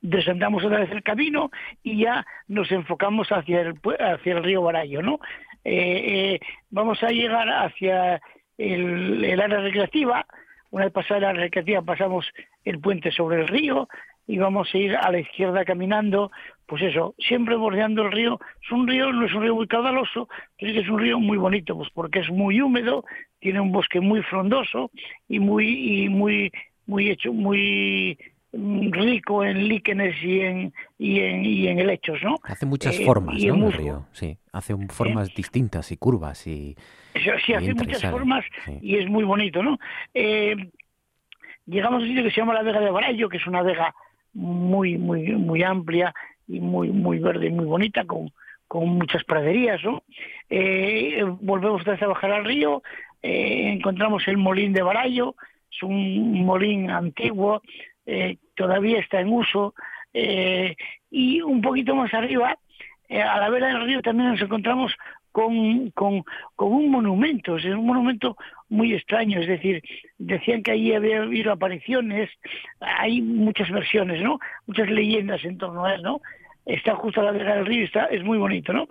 Desandamos otra vez el camino y ya nos enfocamos hacia el hacia el río Barallo, ¿no? Eh, eh, vamos a llegar hacia el, área recreativa. Una vez pasada la recreativa pasamos el puente sobre el río y vamos a ir a la izquierda caminando, pues eso, siempre bordeando el río. Es un río, no es un río muy caudaloso, pero es un río muy bonito, pues porque es muy húmedo, tiene un bosque muy frondoso y muy y muy muy hecho, muy rico en líquenes y en y en, y en helechos, ¿no? Hace muchas eh, formas, ¿no? El río, sí, hace formas ¿Eh? distintas y curvas y sí, hace muchas formas sí. y es muy bonito, ¿no? Eh, llegamos a un sitio que se llama la Vega de Barallo, que es una vega muy muy muy amplia y muy muy verde y muy bonita con con muchas praderías, ¿no? Eh, volvemos otra vez a bajar al río, eh, encontramos el molín de Barallo, es un molín antiguo, eh, todavía está en uso, eh, y un poquito más arriba, eh, a la vera del río también nos encontramos con, con, con un monumento, es un monumento muy extraño, es decir, decían que allí había habido apariciones, hay muchas versiones, ¿no? Muchas leyendas en torno a él, ¿no? Está justo a la vera del río, está, es muy bonito, ¿no?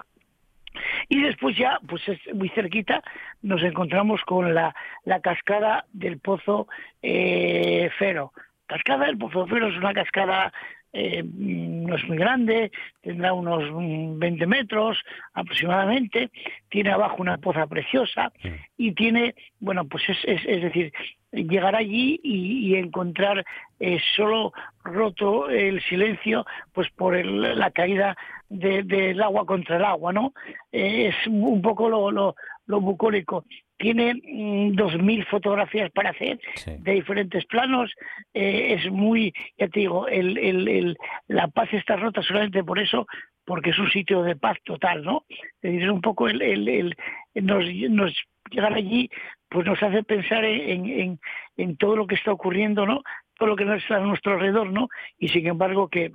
Y después ya, pues es muy cerquita, nos encontramos con la, la cascada del Pozo eh, Fero. Cascada del Pozo Fero es una cascada, eh, no es muy grande, tendrá unos 20 metros aproximadamente, tiene abajo una poza preciosa y tiene, bueno, pues es, es, es decir, llegar allí y, y encontrar eh, solo roto el silencio pues por el, la caída del de, de agua contra el agua, ¿no? Eh, es un poco lo, lo, lo bucólico. Tiene mm, dos mil fotografías para hacer sí. de diferentes planos. Eh, es muy, ya te digo, el, el, el, la paz está rota solamente por eso, porque es un sitio de paz total, ¿no? Es un poco el, el, el nos, nos llegar allí pues nos hace pensar en, en, en, todo lo que está ocurriendo, ¿no? Todo lo que está a nuestro alrededor, ¿no? Y sin embargo que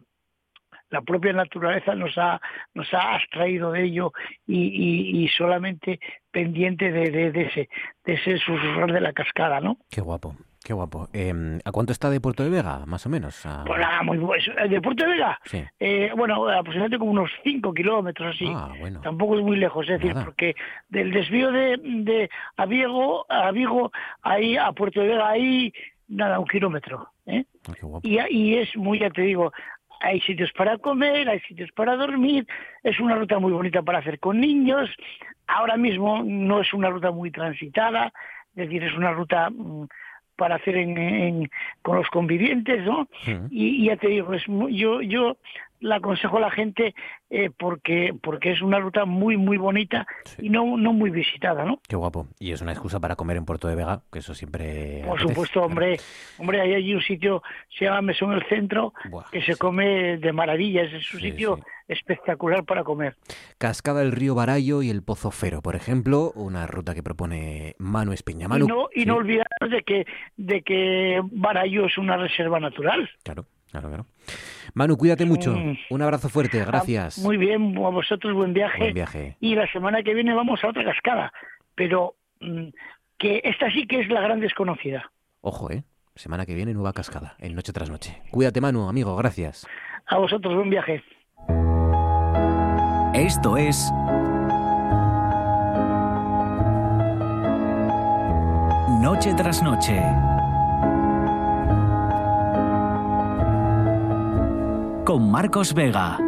la propia naturaleza nos ha nos ha abstraído de ello y, y, y solamente pendiente de, de, de, ese de ese susurrar de la cascada, ¿no? Qué guapo. Qué guapo. Em, ¿A cuánto está de Puerto de Vega, más o menos? Pues nada, muy ¿De Puerto de Vega? Sí. Eh, bueno, aproximadamente como unos 5 kilómetros así. Ah, bueno. Tampoco es muy lejos, es decir, porque del desvío de, de a Vigo, a Vigo, ahí a Puerto de Vega, ahí, nada, un kilómetro. ¿eh? Ah, qué guapo. Y, y es muy, ya te digo, hay sitios para comer, hay sitios para dormir, es una ruta muy bonita para hacer con niños, ahora mismo no es una ruta muy transitada, es decir, es una ruta mm, para hacer en, con los convivientes, ¿no? y, y, ya te digo, es yo yo la aconsejo a la gente eh, porque porque es una ruta muy muy bonita y no no muy visitada, ¿no? Qué guapo. Y es una excusa para comer en Puerto de Vega, que eso siempre Por supuesto, hombre. Hombre, hay allí un sitio se llama Mesón el Centro que se come de maravillas, es un sitio espectacular para comer. Cascada del río Barallo y el Pozo Fero, por ejemplo, una ruta que propone Manu Espeña. Manu, y no y no olvidarnos de que de que Barallo es una reserva natural. Claro. Claro, claro. Manu, cuídate mucho. Un abrazo fuerte, gracias. Muy bien, a vosotros buen viaje. Buen viaje. Y la semana que viene vamos a otra cascada, pero que esta sí que es la gran desconocida. Ojo, ¿eh? Semana que viene nueva cascada, en noche tras noche. Cuídate, Manu, amigo, gracias. A vosotros buen viaje. Esto es Noche tras noche. Con Marcos Vega.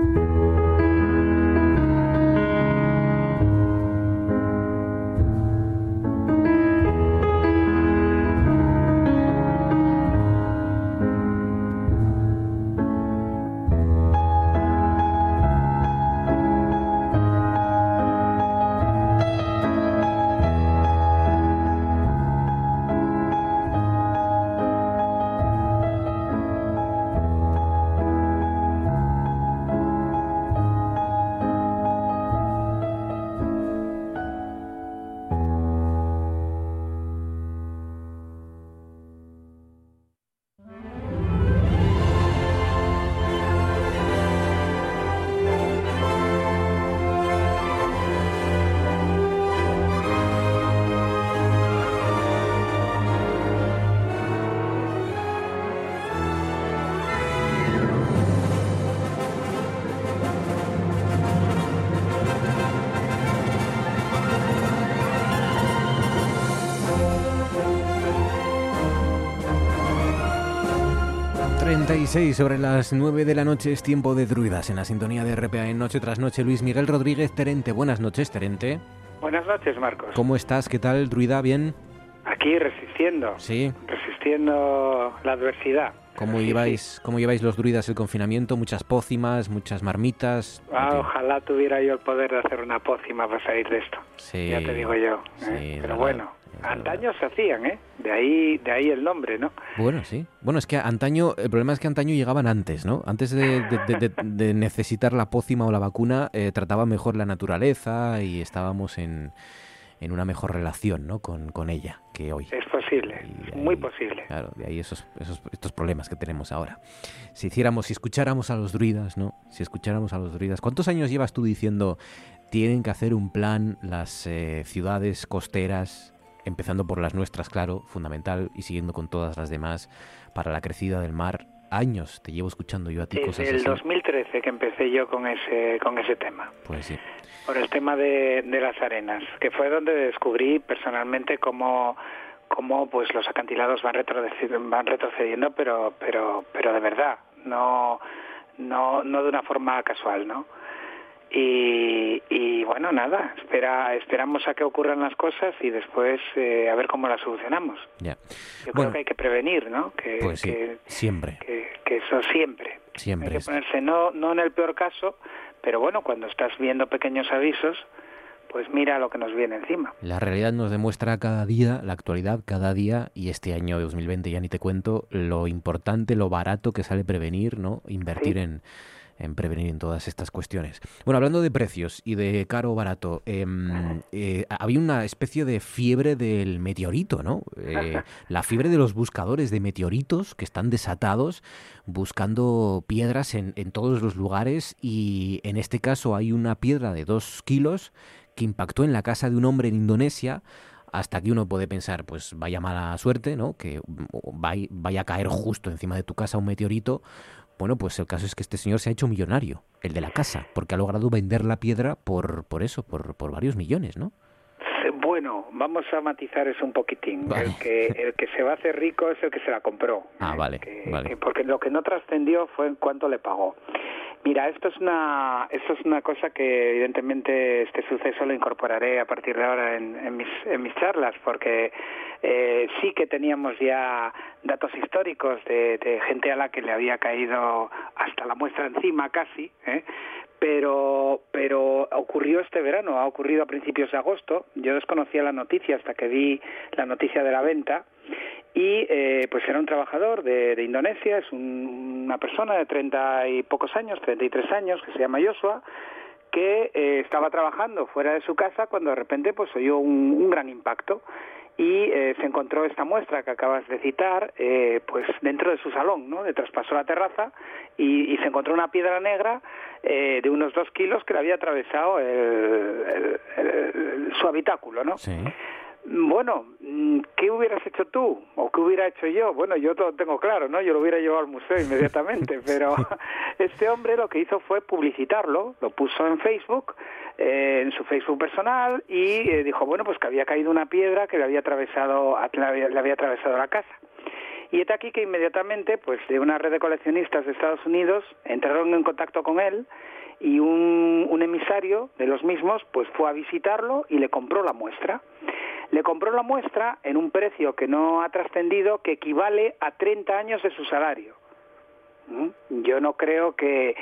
Sobre las 9 de la noche es tiempo de druidas en la sintonía de RPA en Noche tras Noche. Luis Miguel Rodríguez Terente, buenas noches Terente. Buenas noches Marcos. ¿Cómo estás? ¿Qué tal druida? ¿Bien? Aquí resistiendo. Sí. Resistiendo la adversidad. ¿Cómo lleváis, ¿Cómo lleváis los druidas el confinamiento? ¿Muchas pócimas, muchas marmitas? Ah, ojalá tuviera yo el poder de hacer una pócima para salir de esto. Sí. Ya te digo yo. ¿eh? Pero bueno, Antaño se hacían, ¿eh? De ahí, de ahí el nombre, ¿no? Bueno, sí. Bueno, es que antaño, el problema es que antaño llegaban antes, ¿no? Antes de, necesitar la pócima o la vacuna, eh, trataba mejor la naturaleza y estábamos en, en una mejor relación, ¿no? Con, con ella que hoy. Es posible, muy posible. Claro, de ahí esos, esos, estos problemas que tenemos ahora. Si hiciéramos, si escucháramos a los druidas, ¿no? Si escucháramos a los druidas. ¿Cuántos años llevas tú diciendo tienen que hacer un plan las eh, ciudades costeras empezando por las nuestras, claro, fundamental, y siguiendo con todas las demás, para la crecida del mar. Años te llevo escuchando yo a ti cosas Desde el 2013 que empecé yo con ese, con ese tema. Pues sí. Por el tema de, de las arenas, que fue donde descubrí personalmente cómo cómo pues los acantilados van retrocediendo, van retrocediendo pero pero pero de verdad no no no de una forma casual no y, bueno, nada, espera, esperamos a que ocurran las cosas y después eh, a ver cómo las solucionamos. Ya. Yo creo que hay que prevenir, ¿no? Que, pues siempre. Que, eso siempre. Siempre. Hay que ponerse, no, no en el peor caso, pero bueno, cuando estás viendo pequeños avisos, pues mira lo que nos viene encima. La realidad nos demuestra cada día, la actualidad cada día, y este año de 2020 ya ni te cuento, lo importante, lo barato que sale prevenir, ¿no? Invertir en en prevenir en todas estas cuestiones. Bueno, hablando de precios y de caro o barato, em, eh, había una especie de fiebre del meteorito, ¿no? Eh, la fiebre de los buscadores de meteoritos que están desatados buscando piedras en, en todos los lugares y en este caso hay una piedra de dos kilos que impactó en la casa de un hombre en Indonesia Hasta aquí uno puede pensar, pues vaya mala suerte, ¿no? Que vaya a caer justo encima de tu casa un meteorito. Bueno, pues el caso es que este señor se ha hecho millonario, el de la casa, porque ha logrado vender la piedra por, por eso, por, por varios millones, ¿no? Bueno, vamos a matizar eso un poquitín. El, que, el que se va a hacer rico es el que se la compró. Ah, vale. porque lo que no trascendió fue en cuánto le pagó. Mira, esto es una esto es una cosa que evidentemente este suceso lo incorporaré a partir de ahora en, mis, en mis charlas, porque eh, sí que teníamos ya datos históricos de, de, gente a la que le había caído hasta la muestra encima casi, ¿eh? Pero pero ocurrió este verano, ha ocurrido a principios de agosto. Yo desconocía la noticia hasta que vi la noticia de la venta y eh, pues era un trabajador de, Indonesia, es una persona de treinta y pocos años, 33 años, que se llama Joshua, que eh, estaba trabajando fuera de su casa cuando de repente pues oyó un, un gran impacto y eh, se encontró esta muestra que acabas de citar eh, pues dentro de su salón no de traspasó la terraza y, se encontró una piedra negra eh, de unos dos kilos que le había atravesado el, su habitáculo no sí. Bueno, mm, ¿qué hubieras hecho tú? ¿O qué hubiera hecho yo? Bueno, yo todo tengo claro, ¿no? Yo lo hubiera llevado al museo inmediatamente, pero este hombre lo que hizo fue publicitarlo, lo puso en Facebook, eh, en su Facebook personal, y eh, dijo, bueno, pues que había caído una piedra que le había atravesado, le había, le había atravesado la casa. Y es aquí que inmediatamente, pues de una red de coleccionistas de Estados Unidos, entraron en contacto con él y un, un emisario de los mismos, pues fue a visitarlo y le compró la muestra. Le compró la muestra en un precio que no ha trascendido, que equivale a 30 años de su salario. ¿Mm? Yo no creo que,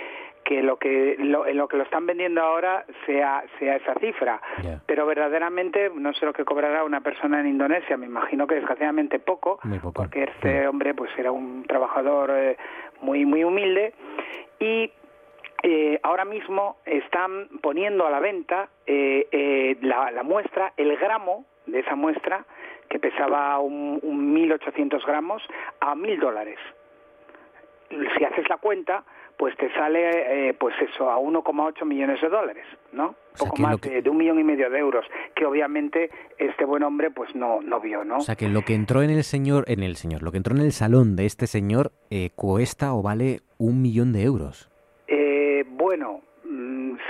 que lo que lo, en lo que lo están vendiendo ahora sea sea esa cifra pero verdaderamente no sé lo que cobrará una persona en Indonesia me imagino que desgraciadamente poco, porque este hombre pues era un trabajador eh, muy muy humilde y eh, ahora mismo están poniendo a la venta eh, la, la muestra el gramo de esa muestra, que pesaba un, un 1.800 gramos, a 1.000 dólares. Si haces la cuenta, pues te sale, eh, pues eso, a 1,8 millones de dólares, ¿no? Poco más de, un millón y medio de euros, que obviamente este buen hombre pues no, no vio, ¿no? O sea que lo que entró en el señor, en el señor, lo que entró en el salón de este señor eh, cuesta o vale un millón de euros. Bueno,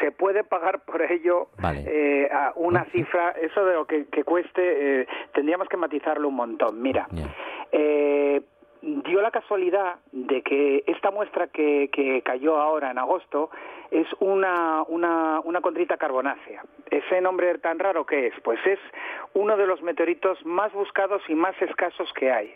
se puede pagar por ello eh, una cifra, eso de lo que, cueste, eh, tendríamos que matizarlo un montón. Mira, eh, dio la casualidad de que esta muestra que, que cayó ahora en agosto es una, una, una condrita carbonácea. ¿Ese nombre tan raro qué es? Pues es uno de los meteoritos más buscados y más escasos que hay.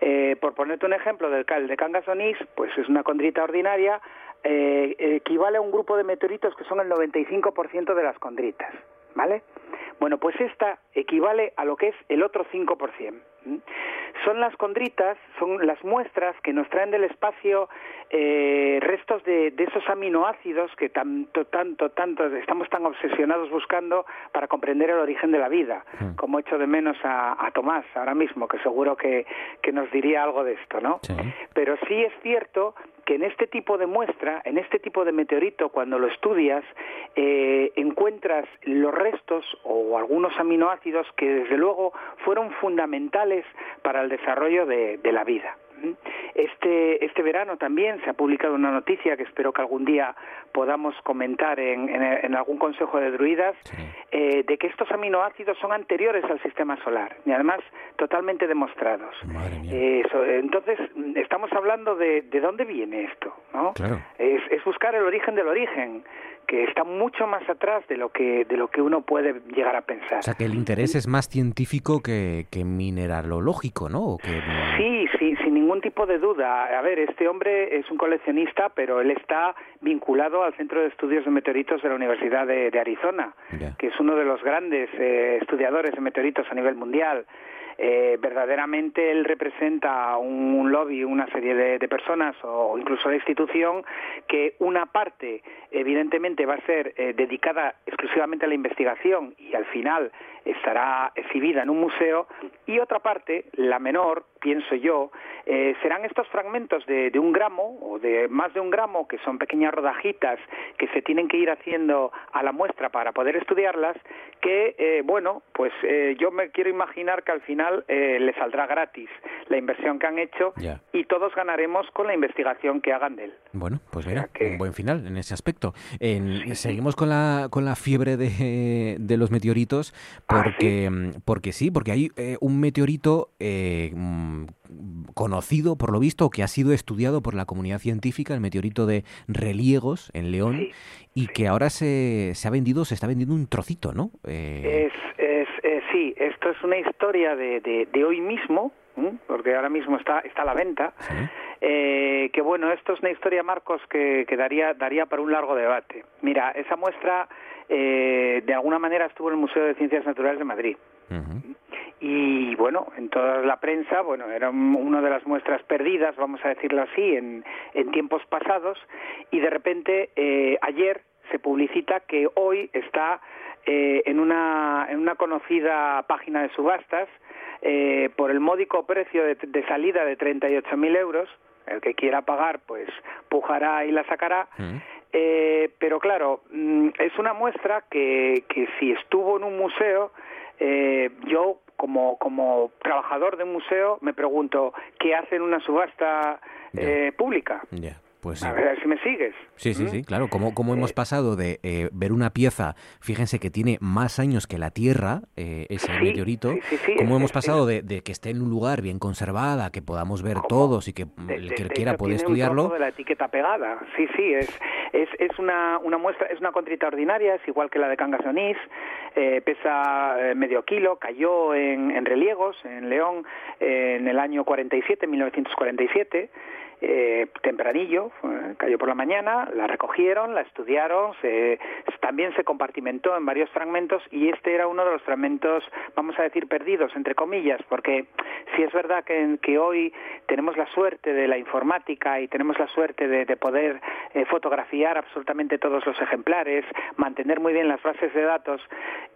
Eh, por ponerte un ejemplo del cal de Cangasonís, pues es una condrita ordinaria, eh, equivale a un grupo de meteoritos que son el 95% de las condritas, ¿vale? Bueno, pues esta equivale a lo que es el otro 5%. Son las condritas, son las muestras que nos traen del espacio eh, restos de, esos aminoácidos que tanto, tanto, tanto estamos tan obsesionados buscando para comprender el origen de la vida, hmm. como echo de menos a, Tomás ahora mismo, que seguro que, que, nos diría algo de esto, ¿no? Pero sí es cierto que en este tipo de muestra, en este tipo de meteorito, cuando lo estudias, eh, encuentras los restos o algunos aminoácidos que desde luego fueron fundamentales para el desarrollo de la vida. Este, este verano también se ha publicado una noticia que espero que algún día podamos comentar en, en, algún consejo de druidas, eh, de que estos aminoácidos son anteriores al sistema solar y además totalmente demostrados. Eh, entonces, estamos hablando de, de dónde viene esto, ¿no? Es, es buscar el origen del origen que está mucho más atrás de lo que de lo que uno puede llegar a pensar. O sea, que el interés es más científico que, que mineralológico, ¿no? que... Sí, sí, sin ningún tipo de duda. A ver, este hombre es un coleccionista, pero él está vinculado al Centro de Estudios de Meteoritos de la Universidad de, Arizona, que es uno de los grandes eh, estudiadores de meteoritos a nivel mundial. Eh, verdaderamente él representa un, lobby, una serie de, personas o incluso de institución que una parte evidentemente va a ser eh, dedicada exclusivamente a la investigación y al final estará exhibida en un museo y otra parte, la menor, pienso yo, eh, serán estos fragmentos de, un gramo o de más de un gramo, que son pequeñas rodajitas que se tienen que ir haciendo a la muestra para poder estudiarlas, que, eh, bueno, pues eh, yo me quiero imaginar que al final le saldrá gratis la inversión que han hecho y todos ganaremos con la investigación que hagan de él. Bueno, pues mira, un buen final en ese aspecto. Seguimos con la, con la fiebre de, de los meteoritos ah, porque, mm, porque sí, porque hay un meteorito mm, conocido, por lo visto, que ha sido estudiado por la comunidad científica, el meteorito de Reliegos en León, y que ahora se, se, ha vendido, se está vendiendo un trocito, ¿no? Eh... Es, es, eh, sí, esto es una historia de, de, hoy mismo, porque ahora mismo está, está a la venta. Eh, que bueno, esto es una historia, Marcos, que, que daría, daría para un largo debate. Mira, esa muestra eh, de alguna manera estuvo en el Museo de Ciencias Naturales de Madrid y bueno, en toda la prensa, bueno, era una de las muestras perdidas, vamos a decirlo así, en, en tiempos pasados y de repente eh, ayer se publicita que hoy está eh, en, una, en una conocida página de subastas eh, por el módico precio de, de salida de 38.000 euros, el que quiera pagar pues pujará y la sacará. Eh, pero claro, mm, es una muestra que, que si estuvo en un museo, eh, yo como, como trabajador de un museo me pregunto, ¿qué hace en una subasta eh, pública? Pues A ver si me sigues. Sí, sí, sí, claro. Como, como hemos eh, pasado de eh, ver una pieza, fíjense que tiene más años que la Tierra, eh, ese meteorito, como hemos pasado de, que esté en un lugar bien conservada, que podamos ver todos y que el que quiera puede estudiarlo. de la etiqueta pegada. Sí, sí, es, es, es una, una muestra, es una contrita ordinaria, es igual que la de Cangas eh, pesa medio kilo, cayó en, en Reliegos, en León, en el año 47, 1947 eh, tempranillo, cayó por la mañana, la recogieron, la estudiaron, también se compartimentó en varios fragmentos y este era uno de los fragmentos, vamos a decir, perdidos, entre comillas, porque si es verdad que, que hoy tenemos la suerte de la informática y tenemos la suerte de, poder eh, fotografiar absolutamente todos los ejemplares, mantener muy bien las bases de datos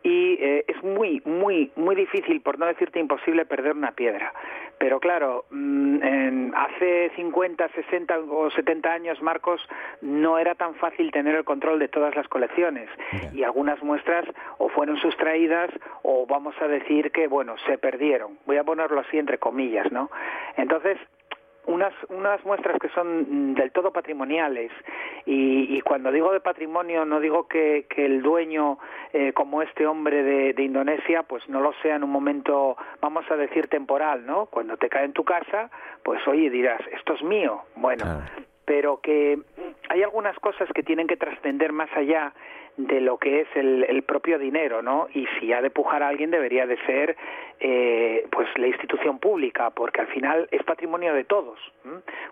y eh, es muy, muy, muy difícil, por no decirte imposible, perder una piedra. Pero claro, mm, hace 50, 60 o 70 años, Marcos, no era tan fácil tener el control de todas las colecciones y algunas muestras o fueron sustraídas o vamos a decir que, bueno, se perdieron. Voy a ponerlo así entre comillas, ¿no? Entonces, unas, unas muestras que son del todo patrimoniales. Y, cuando digo de patrimonio no digo que, que el dueño eh, como este hombre de, de, Indonesia pues no lo sea en un momento vamos a decir temporal no cuando te cae en tu casa pues oye dirás esto es mío bueno pero que hay algunas cosas que tienen que trascender más allá de lo que es el, propio dinero, ¿no? Y si ha de pujar a alguien debería de ser eh, pues la institución pública, porque al final es patrimonio de todos.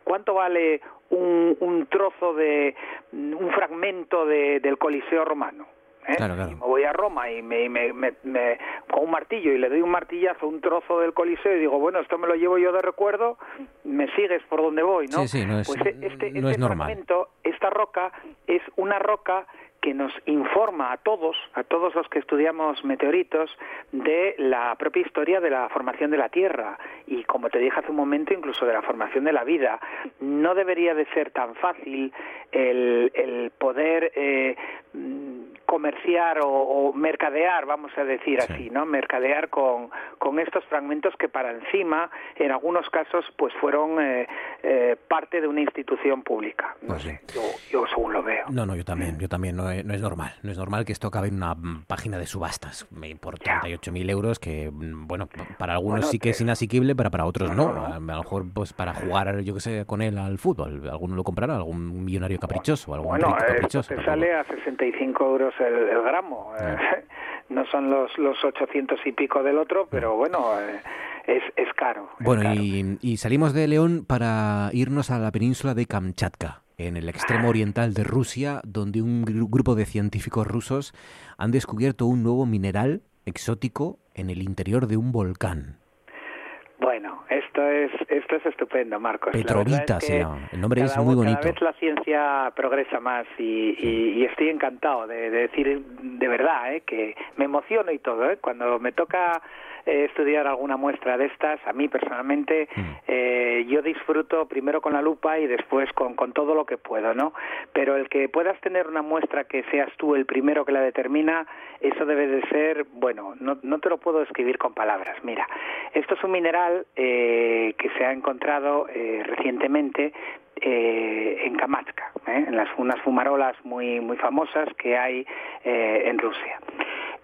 ¿Cuánto vale un, un, trozo de un fragmento de, del Coliseo romano? ¿Eh? me voy a Roma y me, me, me, con un martillo y le doy un martillazo, un trozo del Coliseo y digo, bueno, esto me lo llevo yo de recuerdo, me sigues por donde voy, ¿no? Sí, sí, no es, pues este, este no es normal. esta roca es una roca que nos informa a todos, a todos los que estudiamos meteoritos, de la propia historia de la formación de la Tierra y, como te dije hace un momento, incluso de la formación de la vida. No debería de ser tan fácil el, el poder eh, comerciar o, mercadear, vamos a decir así, ¿no? Mercadear con, con estos fragmentos que para encima, en algunos casos, pues fueron eh, eh, parte de una institución pública. No pues sé, yo, según lo veo. No, no, yo también, yo también, no, no, es normal. No es normal que esto acabe en una página de subastas por 38.000 euros, que, mm, bueno, para algunos sí que es inasequible, pero para otros no. A, lo mejor, pues para jugar, yo que sé, con él al fútbol, alguno lo comprará, algún millonario caprichoso, algún bueno, caprichoso. Te sale a 65 euros el, gramo. Eh, no son los, los 800 y pico del otro, pero bueno, eh, es, es caro. Bueno, Y, salimos de León para irnos a la península de Kamchatka en el extremo oriental de Rusia, donde un grupo de científicos rusos han descubierto un nuevo mineral exótico en el interior de un volcán. Bueno, esto es esto es estupendo, Marcos. Petrovita se llama. El nombre es muy bonito. Cada vez la ciencia progresa más y, y, estoy encantado de, de, decir de verdad ¿eh? que me emociono y todo. ¿eh? Cuando me toca eh, estudiar alguna muestra de estas, a mí personalmente, mm. eh, yo disfruto primero con la lupa y después con, con todo lo que puedo, ¿no? Pero el que puedas tener una muestra que seas tú el primero que la determina, eso debe de ser, bueno, no, no te lo puedo escribir con palabras. Mira, esto es un mineral eh, que se ha encontrado recientemente en Kamachka, en las unas fumarolas muy muy famosas que hay en Rusia.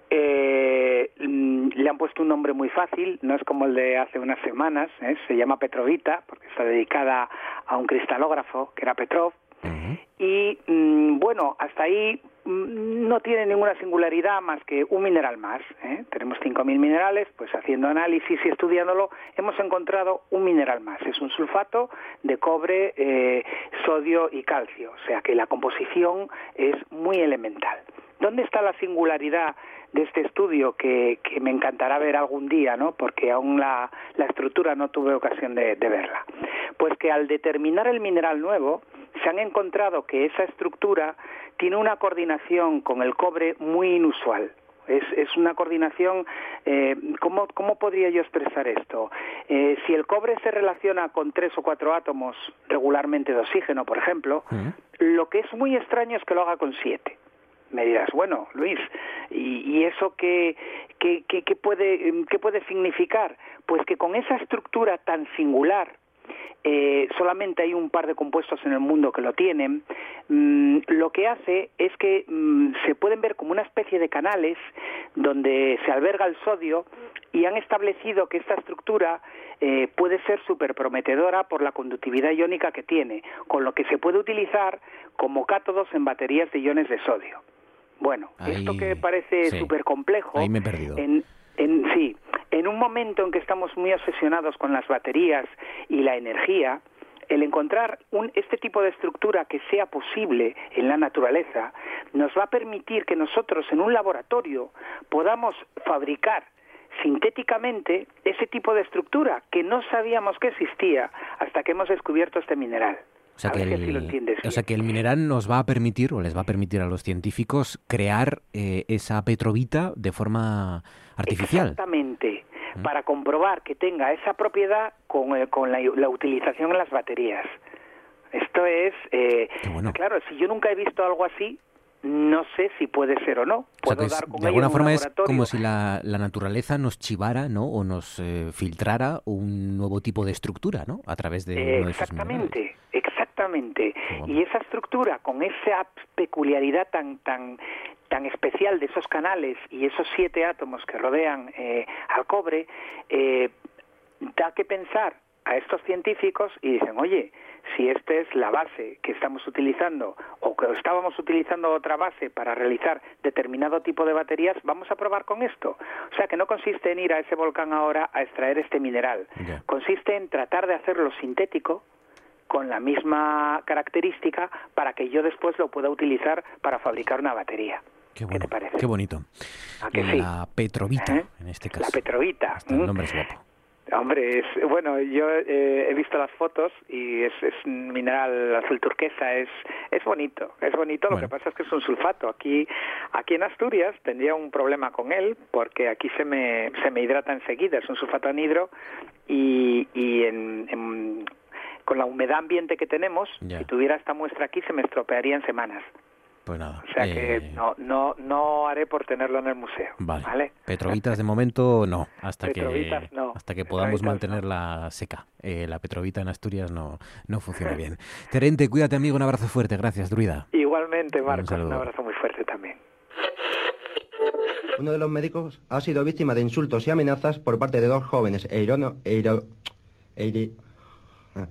Eh, le han puesto un nombre muy fácil, no es como el de hace unas semanas, ¿eh? se llama Petrovita, porque está dedicada a un cristalógrafo que era Petrov. Y mm, bueno, hasta ahí no tiene ninguna singularidad más que un mineral más. ¿eh? Tenemos 5.000 minerales, pues haciendo análisis y estudiándolo hemos encontrado un mineral más. Es un sulfato de cobre, eh, sodio y calcio, o sea que la composición es muy elemental. ¿Dónde está la singularidad de este estudio que, que, me encantará ver algún día, ¿no? porque aún la, la estructura no tuve ocasión de, verla. Pues que al determinar el mineral nuevo, se han encontrado que esa estructura tiene una coordinación con el cobre muy inusual. Es, es una coordinación, eh, ¿cómo, ¿cómo, podría yo expresar esto? Eh, si el cobre se relaciona con tres o cuatro átomos regularmente de oxígeno, por ejemplo, lo que es muy extraño es que lo haga con siete me dirás, bueno, Luis, ¿y, eso qué, qué, qué, puede, qué puede significar? Pues que con esa estructura tan singular, eh, solamente hay un par de compuestos en el mundo que lo tienen, mm, lo que hace es que mm, se pueden ver como una especie de canales donde se alberga el sodio y han establecido que esta estructura eh, puede ser súper prometedora por la conductividad iónica que tiene, con lo que se puede utilizar como cátodos en baterías de iones de sodio. Bueno, esto que parece súper complejo. Ahí me he perdido. En, en, sí, en un momento en que estamos muy obsesionados con las baterías y la energía, el encontrar un, este tipo de estructura que sea posible en la naturaleza nos va a permitir que nosotros en un laboratorio podamos fabricar sintéticamente ese tipo de estructura que no sabíamos que existía hasta que hemos descubierto este mineral. O sea, que el, o sea, que el, mineral nos va a permitir, o les va a permitir a los científicos, crear eh, esa petrovita de forma artificial. Exactamente, para comprobar que tenga esa propiedad con, eh, con la, utilización en las baterías. Esto es, eh, claro, si yo nunca he visto algo así, no sé si puede ser o no. Puedo dar de alguna forma es como si la, naturaleza nos chivara, ¿no? O nos eh, filtrara un nuevo tipo de estructura, ¿no? A través de exactamente, exactamente. Y esa estructura con esa peculiaridad tan tan tan especial de esos canales y esos siete átomos que rodean eh, al cobre eh, da que pensar a estos científicos y dicen, oye, si esta es la base que estamos utilizando o que estábamos utilizando otra base para realizar determinado tipo de baterías, vamos a probar con esto. O sea que no consiste en ir a ese volcán ahora a extraer este mineral, consiste en tratar de hacerlo sintético con la misma característica para que yo después lo pueda utilizar para fabricar una batería. Qué, te parece? Qué bonito. La Petrovita, ¿Eh? en este caso. La Petrovita. el nombre es guapo. Hombre, es, bueno, yo eh, he visto las fotos y es, es, un mineral azul turquesa, es, es bonito, es bonito, lo que pasa es que es un sulfato. Aquí, aquí en Asturias tendría un problema con él porque aquí se me, se me hidrata enseguida, es un sulfato anhidro y, y en, con la humedad ambiente que tenemos, si tuviera esta muestra aquí se me estropearía en semanas. Pues nada. O sea que eh, no, no, no haré por tenerlo en el museo. Vale. Petrovitas de momento no, hasta que hasta que podamos mantenerla seca. Eh, la Petrovita en Asturias no, no funciona bien. Terente, cuídate amigo, un abrazo fuerte, gracias, Druida. Igualmente, Marcos, un, abrazo muy fuerte también. Uno de los médicos ha sido víctima de insultos y amenazas por parte de dos jóvenes eirono, eiro, ah,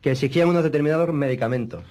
que exigían unos determinados medicamentos.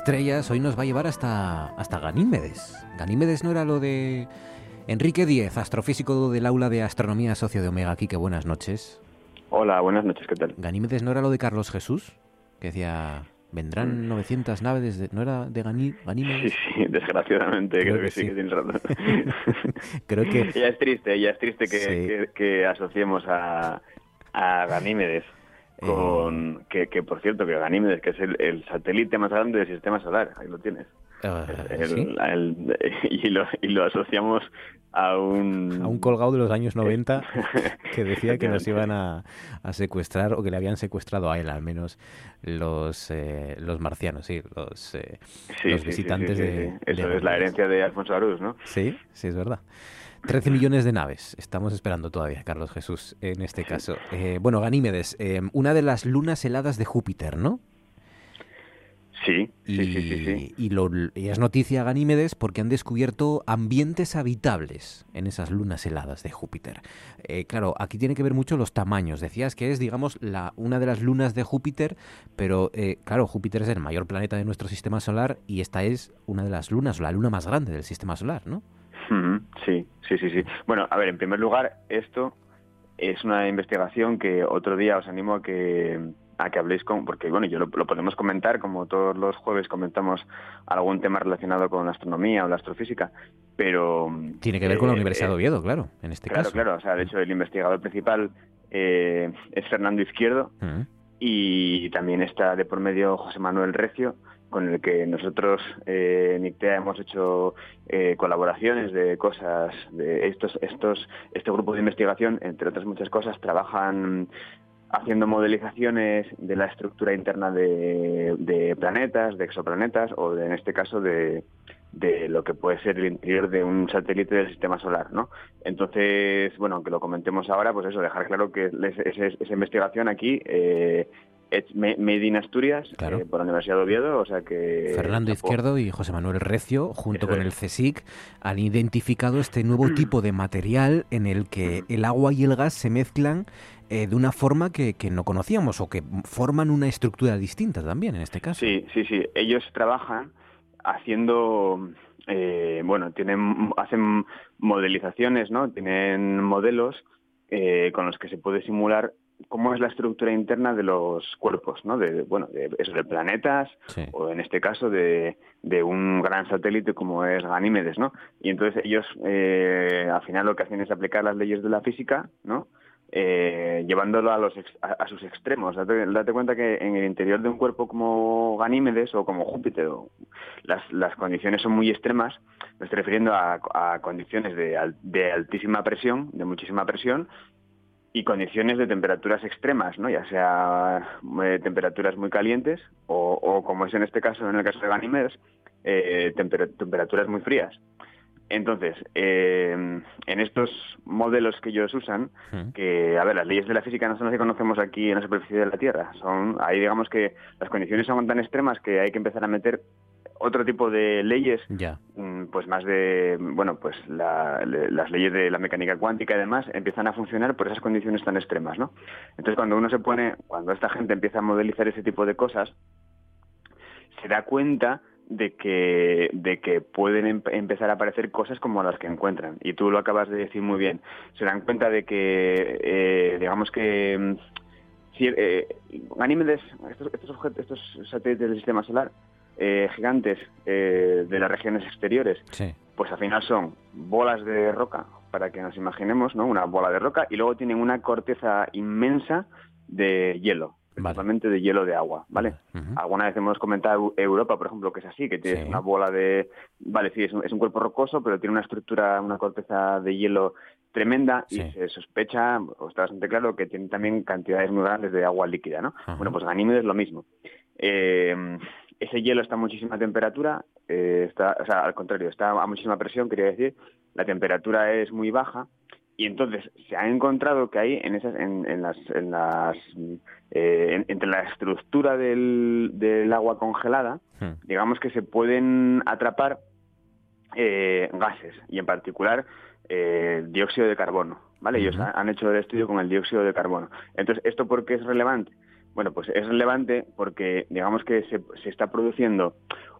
Estrellas hoy nos va a llevar hasta, hasta Ganímedes. Ganímedes no era lo de Enrique Díez, astrofísico del aula de astronomía socio de Omega. Aquí, que buenas noches. Hola, buenas noches, ¿qué tal? Ganímedes no era lo de Carlos Jesús, que decía, vendrán 900 naves, de, ¿no era de Ganí, Ganímedes? Sí, sí, desgraciadamente, creo, que, sí, que tienes razón. creo que... Ya es triste, ya es triste que, que, que asociemos a, a Ganímedes con que, que, por cierto que Ganímedes que es el, el, satélite más grande del sistema solar ahí lo tienes. Uh, el, ¿sí? el, y, lo, y lo asociamos a un a un colgado de los años 90 que decía que nos iban a, a, secuestrar o que le habían secuestrado a él al menos los eh, los marcianos sí los eh, sí, los sí, visitantes de eso de es la herencia de Alfonso Arús no sí sí es verdad 13 millones de naves. Estamos esperando todavía, Carlos Jesús, en este caso. Eh, bueno, Ganímedes, eh, una de las lunas heladas de Júpiter, ¿no? Sí, y, sí, sí, sí. Y, lo, y, es noticia Ganímedes porque han descubierto ambientes habitables en esas lunas heladas de Júpiter. Eh, claro, aquí tiene que ver mucho los tamaños. Decías que es, digamos, la, una de las lunas de Júpiter, pero eh, claro, Júpiter es el mayor planeta de nuestro sistema solar y esta es una de las lunas, la luna más grande del sistema solar, ¿no? Sí, sí, sí, sí. Bueno, a ver, en primer lugar, esto es una investigación que otro día os animo a que a que habléis con, porque bueno, yo lo, lo, podemos comentar, como todos los jueves comentamos algún tema relacionado con la astronomía o la astrofísica, pero... Tiene que ver con la Universidad de Oviedo, claro, en este claro, caso. Claro, claro, o sea, de hecho el investigador principal eh, es Fernando Izquierdo uh -huh. y también está de por medio José Manuel Recio, con el que nosotros eh, en ICTEA hemos hecho eh, colaboraciones de cosas de estos estos este grupo de investigación entre otras muchas cosas trabajan haciendo modelizaciones de la estructura interna de, de planetas de exoplanetas o de, en este caso de, de lo que puede ser el interior de un satélite del sistema solar, ¿no? Entonces, bueno, aunque lo comentemos ahora, pues eso, dejar claro que esa, esa investigación aquí eh, Made in Asturias claro. eh, por la Universidad de Oviedo, o sea que... Fernando Izquierdo y José Manuel Recio, junto Eso con es. el CSIC, han identificado este nuevo tipo de material en el que el agua y el gas se mezclan eh, de una forma que, que, no conocíamos o que forman una estructura distinta también en este caso. Sí, sí, sí. Ellos trabajan haciendo... Eh, bueno, tienen hacen modelizaciones, ¿no? Tienen modelos eh, con los que se puede simular cómo es la estructura interna de los cuerpos, ¿no? De, bueno, de, eso, de planetas sí. o en este caso de, de, un gran satélite como es Ganímedes, ¿no? Y entonces ellos eh, al final lo que hacen es aplicar las leyes de la física, ¿no? Eh, llevándolo a, los a, a, sus extremos. Date, date, cuenta que en el interior de un cuerpo como Ganímedes o como Júpiter, las, las condiciones son muy extremas. Me estoy refiriendo a, a condiciones de, de altísima presión, de muchísima presión, y condiciones de temperaturas extremas, ¿no? ya sea eh, temperaturas muy calientes o, o, como es en este caso, en el caso de Ganímedes, eh, temper temperaturas muy frías. Entonces, eh, en estos modelos que ellos usan, que, a ver, las leyes de la física no son las que conocemos aquí en la superficie de la Tierra. Son, ahí digamos que las condiciones son tan extremas que hay que empezar a meter otro tipo de leyes, ya. pues más de, bueno, pues la, las leyes de la mecánica cuántica y demás empiezan a funcionar por esas condiciones tan extremas, ¿no? Entonces cuando uno se pone, cuando esta gente empieza a modelizar ese tipo de cosas, se da cuenta de que, de que pueden em empezar a aparecer cosas como las que encuentran. Y tú lo acabas de decir muy bien. Se dan cuenta de que, eh, digamos que, si, eh, Ganímedes, estos, estos, objetos, estos satélites del sistema solar, eh, gigantes eh, de las regiones exteriores, sí. pues al final son bolas de roca, para que nos imaginemos, ¿no? Una bola de roca y luego tienen una corteza inmensa de hielo, principalmente vale. de hielo de agua, ¿vale? Uh -huh. Alguna vez hemos comentado Europa, por ejemplo, que es así, que tiene sí. una bola de... Vale, sí, es un, es un, cuerpo rocoso, pero tiene una estructura, una corteza de hielo tremenda sí. y se sospecha, o está bastante claro, que tiene también cantidades muy grandes de agua líquida, ¿no? Uh -huh. Bueno, pues Ganímedes es lo mismo. Eh, ese hielo está a muchísima temperatura, eh, está, o sea, al contrario, está a muchísima presión, quería decir, la temperatura es muy baja y entonces se ha encontrado que hay en esas, en, en las, en las eh, en, entre la estructura del, del agua congelada, hmm. digamos que se pueden atrapar eh, gases y en particular eh, dióxido de carbono, ¿vale? Uh -huh. Ellos han hecho el estudio con el dióxido de carbono. Entonces, ¿esto por qué es relevante? Bueno, pues es relevante porque digamos que se, se está produciendo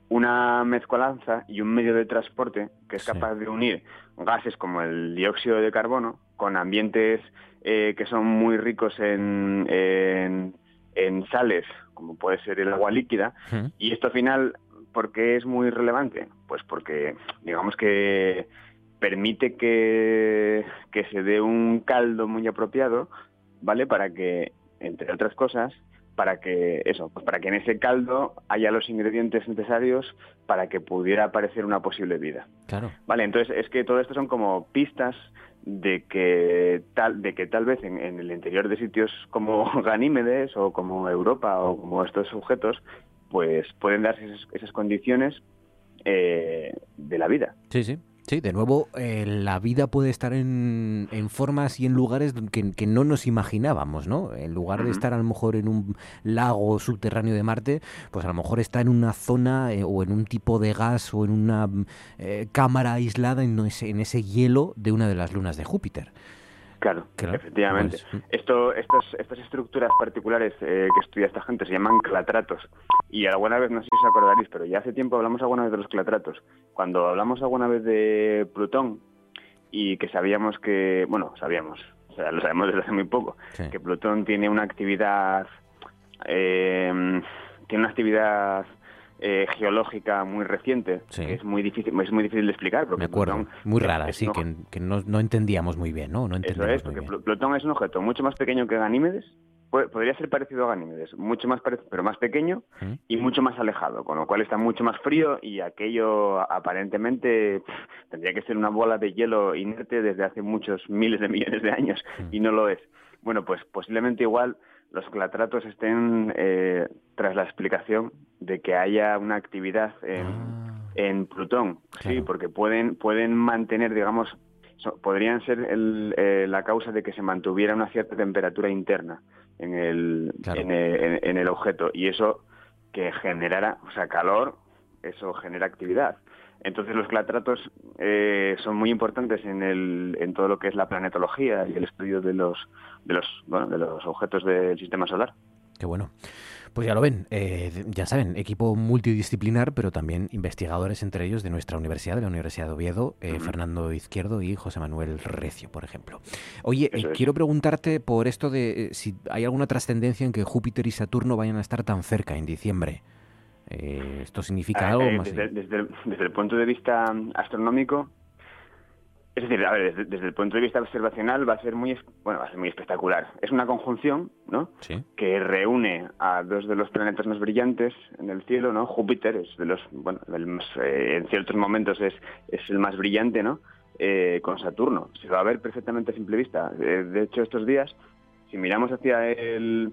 una mezcolanza y un medio de transporte que es capaz de unir gases como el dióxido de carbono con ambientes eh, que son muy ricos en, en, en, sales, como puede ser el agua líquida. Y esto al final, ¿por qué es muy relevante? Pues porque digamos que permite que, que se dé un caldo muy apropiado, ¿vale? Para que, entre otras cosas, para que eso, pues para que en ese caldo haya los ingredientes necesarios para que pudiera aparecer una posible vida. Claro. Vale, entonces es que todo esto son como pistas de que tal de que tal vez en, el interior de sitios como Ganímedes o como Europa o como estos sujetos pues pueden darse esas, esas condiciones eh, de la vida. Sí, sí. Sí, de nuevo, eh, la vida puede estar en, formas y en lugares que, no nos imaginábamos, ¿no? En lugar de estar a lo mejor en un lago subterráneo de Marte, pues a lo mejor está en una zona eh, o en un tipo de gas o en una eh, cámara aislada en ese, en ese hielo de una de las lunas de Júpiter. Claro, efectivamente. Pues, Esto, estos, estas estructuras particulares eh, que estudia esta gente se llaman clatratos. Y alguna vez, no sé si os acordaréis, pero ya hace tiempo hablamos alguna vez de los clatratos. Cuando hablamos alguna vez de Plutón y que sabíamos que, bueno, sabíamos, o sea, lo sabemos desde hace muy poco, que Plutón tiene una actividad, eh, tiene una actividad eh, geológica muy reciente, que es muy difícil, es muy difícil de explicar. Porque Me acuerdo, muy rara, sí, que, no, entendíamos muy bien, ¿no? no eso es, porque Plutón es un objeto mucho más pequeño que Ganímedes, podría ser parecido a Ganímedes, mucho más pero más pequeño y mucho más alejado, con lo cual está mucho más frío y aquello aparentemente tendría que ser una bola de hielo inerte desde hace muchos miles de millones de años y no lo es. Bueno, pues posiblemente igual los clatratos estén eh, tras la explicación de que haya una actividad en, ah. Plutón, sí, porque pueden pueden mantener, digamos, podrían ser eh, la causa de que se mantuviera una cierta temperatura interna en el, en, el objeto y eso que generara, o sea, calor, eso genera actividad. Entonces los clatratos eh, son muy importantes en, el, en todo lo que es la planetología y el estudio de los, de los, bueno, de los objetos del sistema solar. Qué bueno. Pues ya lo ven, eh, ya saben, equipo multidisciplinar, pero también investigadores entre ellos de nuestra universidad, de la Universidad de Oviedo, eh, Fernando Izquierdo y José Manuel Recio, por ejemplo. Oye, quiero preguntarte por esto de si hay alguna trascendencia en que Júpiter y Saturno vayan a estar tan cerca en diciembre. Eh, ¿Esto significa ah, algo eh, más? Desde, el punto de vista astronómico, es decir, a ver, desde, el punto de vista observacional va a ser muy bueno, va a ser muy espectacular. Es una conjunción, ¿no? Que reúne a dos de los planetas más brillantes en el cielo, ¿no? Júpiter es de los, bueno, eh, en ciertos momentos es, es el más brillante, ¿no? con Saturno. Se va a ver perfectamente a simple vista. de hecho, estos días, si miramos hacia el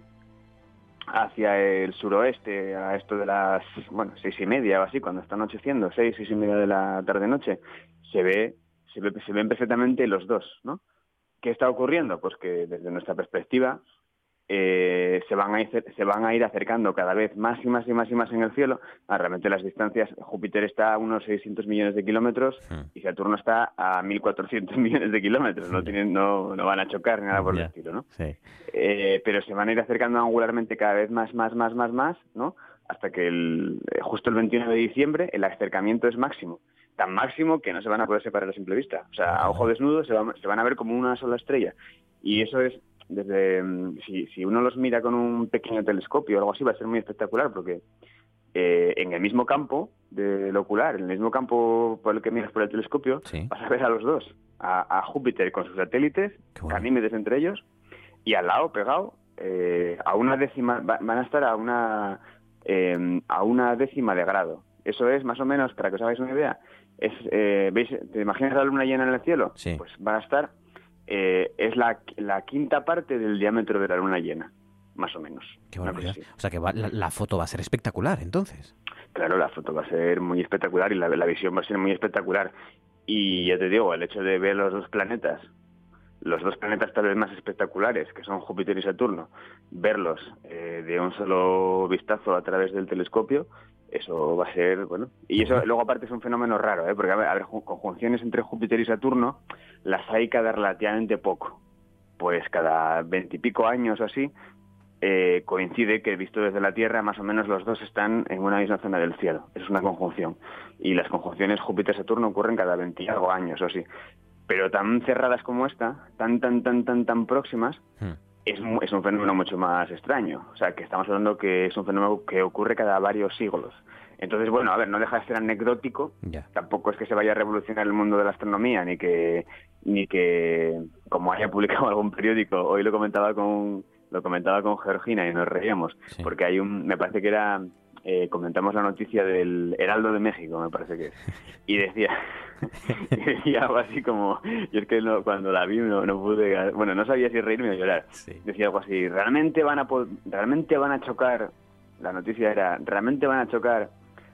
hacia el suroeste, a esto de las, bueno, seis y media o así, cuando está anocheciendo, seis, seis y media de la tarde-noche, se ve, se ve, se ven perfectamente los dos, ¿no? ¿Qué está ocurriendo? Pues que desde nuestra perspectiva eh, se, van a ir, se van a ir acercando cada vez más y más y más y más en el cielo. Ah, realmente las distancias, Júpiter está a unos 600 millones de kilómetros y Saturno está a 1.400 millones de kilómetros. No, tienen, no, no van a chocar ni nada por el estilo, ¿no? Eh, pero se van a ir acercando angularmente cada vez más, más, más, más, más, ¿no? Hasta que el, eh, justo el 21 de diciembre el acercamiento es máximo tan máximo que no se van a poder separar a simple vista. O sea, a ojo desnudo se, se van a ver como una sola estrella. Y eso es desde mm, si, si uno los mira con un pequeño telescopio o algo así va a ser muy espectacular porque eh, en el mismo campo del ocular, en el mismo campo por el que miras por el telescopio, vas a ver a los dos, a, Júpiter con sus satélites, Ganímedes entre ellos, y al lado, pegado, eh, a una décima, van a estar a una, em, a una décima de grado. Eso es más o menos, para que os hagáis una idea, es, eh, ¿veis? ¿te imaginas la luna llena en el cielo? Pues van a estar eh, es la, la, quinta parte del diámetro de la luna llena, más o menos. O sea que la, foto va a ser espectacular, entonces. Claro, la foto va a ser muy espectacular y la, la visión va a ser muy espectacular. Y ya te digo, el hecho de ver los dos planetas, los dos planetas tal vez más espectaculares, que son Júpiter y Saturno, verlos eh, de un solo vistazo a través del telescopio, eso va a ser, bueno, y eso luego aparte es un fenómeno raro, ¿eh? porque a ver, conjunciones entre Júpiter y Saturno las hay cada relativamente poco, pues cada veintipico años o así eh, coincide que visto desde la Tierra, más o menos los dos están en una misma zona del cielo. Es una conjunción. Y las conjunciones Júpiter-Saturno ocurren cada 20 y algo años, o sí. Pero tan cerradas como esta, tan, tan, tan, tan, tan próximas, Hmm. Es, es un fenómeno mucho más extraño. O sea, que estamos hablando que es un fenómeno que ocurre cada varios siglos. Entonces, bueno, a ver, no deja de ser anecdótico. Tampoco es que se vaya a revolucionar el mundo de la astronomía, ni que, ni que como haya publicado algún periódico, hoy lo comentaba con, lo comentaba con Georgina y nos reíamos, porque hay un, me parece que era, eh, comentamos la noticia del Heraldo de México, me parece que es, y decía, y decía algo así como, yo es que no- cuando la vi no, no pude, bueno, no sabía si reírme o llorar, decía algo así, realmente van a, realmente van a chocar, la noticia era, realmente van a chocar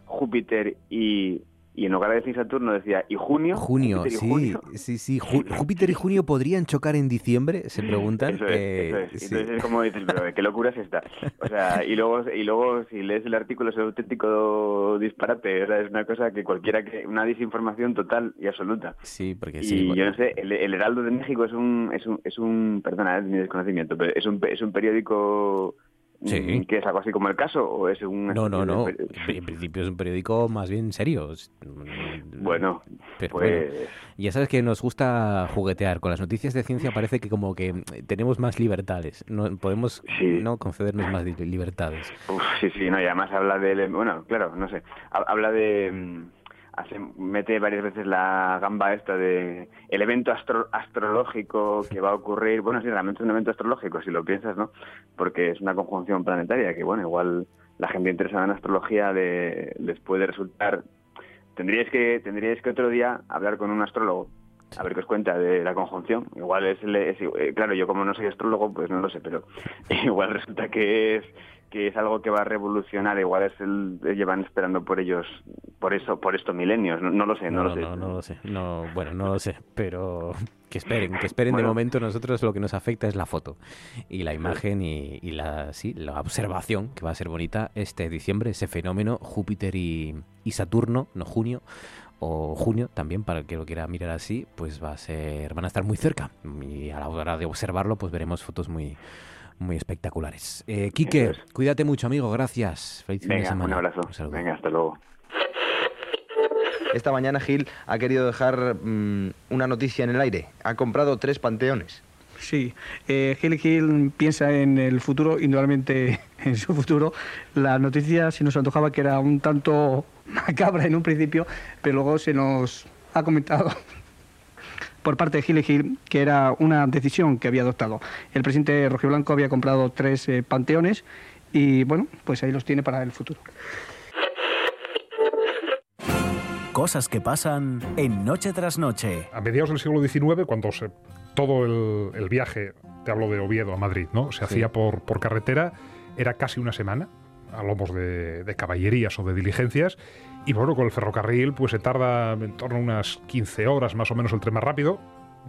Júpiter y, y en lugar de decir Saturno decía, y junio, Junio, y sí, junio. sí, sí. Ju- Júpiter y junio podrían chocar en diciembre, se preguntan. Eso es, Eh, eso es. sí. Entonces es como dices, pero qué locura es esta. O sea, y luego, y luego si lees el artículo es un auténtico disparate. O sea, es una cosa que cualquiera que, una desinformación total y absoluta. Sí, porque Y sí. yo no sé, el, el Heraldo de México es un, es un, es un, perdona, es mi desconocimiento, pero es un, es un periódico Sí. mm, que es algo así como el caso o es un No, no, no. de- En principio es un periódico más bien serio. Es- Bueno, Pero pues- bueno, ya sabes que nos gusta juguetear. Con las noticias de ciencia parece que como que mm, tenemos más libertades. No, podemos no concedernos más li- libertades. Uf, sí, sí, no, y además habla de, bueno, claro, no sé, ha- habla de, mm, hace, mete varias veces la gamba esta de el evento astro- astrológico que va a ocurrir, bueno, sí, realmente es un evento astrológico, si lo piensas, ¿no? Porque es una conjunción planetaria que, bueno, igual la gente interesada en astrología le- les puede resultar, tendríais que, tendríais que otro día hablar con un astrólogo. A ver qué os cuenta de la conjunción. Igual es, es- eh, claro, yo como no soy astrólogo, pues no lo sé, pero igual resulta que es que es algo que va a revolucionar, igual es el llevan esperando por ellos, por eso, por estos milenios, no, no lo sé, no, lo sé. No, no lo sé. No, bueno, no lo sé. Pero que esperen, que esperen. de momento nosotros lo que nos afecta es la foto y la imagen y, y la, sí, la observación, que va a ser bonita este diciembre, ese fenómeno Júpiter y, y Saturno, no junio, o junio también, para el que lo quiera mirar así, pues va a ser, van a estar muy cerca. Y a la hora de observarlo, pues veremos fotos muy, muy espectaculares. Eh, Quique, Eso cuídate mucho, amigo. Gracias. Feliz fin de Venga, un semana. abrazo. saludo. Venga, hasta luego. Esta mañana Gil ha querido dejar mm, una noticia en el aire. Ha comprado tres panteones. Sí, eh, Gil Gil piensa en el futuro, indudablemente en su futuro. La noticia se nos antojaba que era un tanto macabra en un principio, pero luego se nos ha comentado por parte de Gil y Gil que era una decisión que había adoptado. El presidente Rojiblanco había comprado tres eh, panteones y bueno, pues ahí los tiene para el futuro. Cosas que pasan en Noche tras Noche. A mediados del siglo XIX, cuando se, todo el, el viaje, te hablo de Oviedo a Madrid, ¿no? Se Sí. hacía por, por carretera, era casi una semana, a lomos de, de caballerías o de diligencias. Y bueno, con el ferrocarril, pues se tarda en torno a unas 15 horas más o menos el tren más rápido.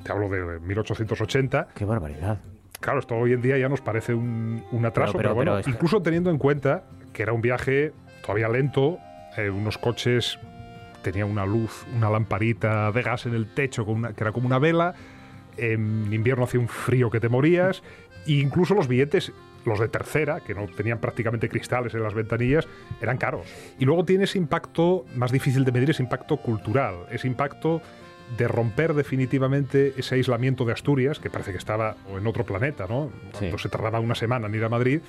Te hablo de 1880. ¡Qué barbaridad! Claro, esto hoy en día ya nos parece un, un atraso, Pero- pero, pero- bueno, pero incluso teniendo en cuenta que era un viaje todavía lento, eh, unos coches tenía una luz, una lamparita de gas en el techo con una- que era como una vela, en invierno hacía un frío que te morías, e incluso los billetes, los de tercera, que no tenían prácticamente cristales en las ventanillas, eran caros. Y luego tiene ese impacto, más difícil de medir, ese impacto cultural, ese impacto de romper definitivamente ese aislamiento de Asturias, que parece que estaba en otro planeta, ¿no? Cuando se tardaba una semana en ir a Madrid,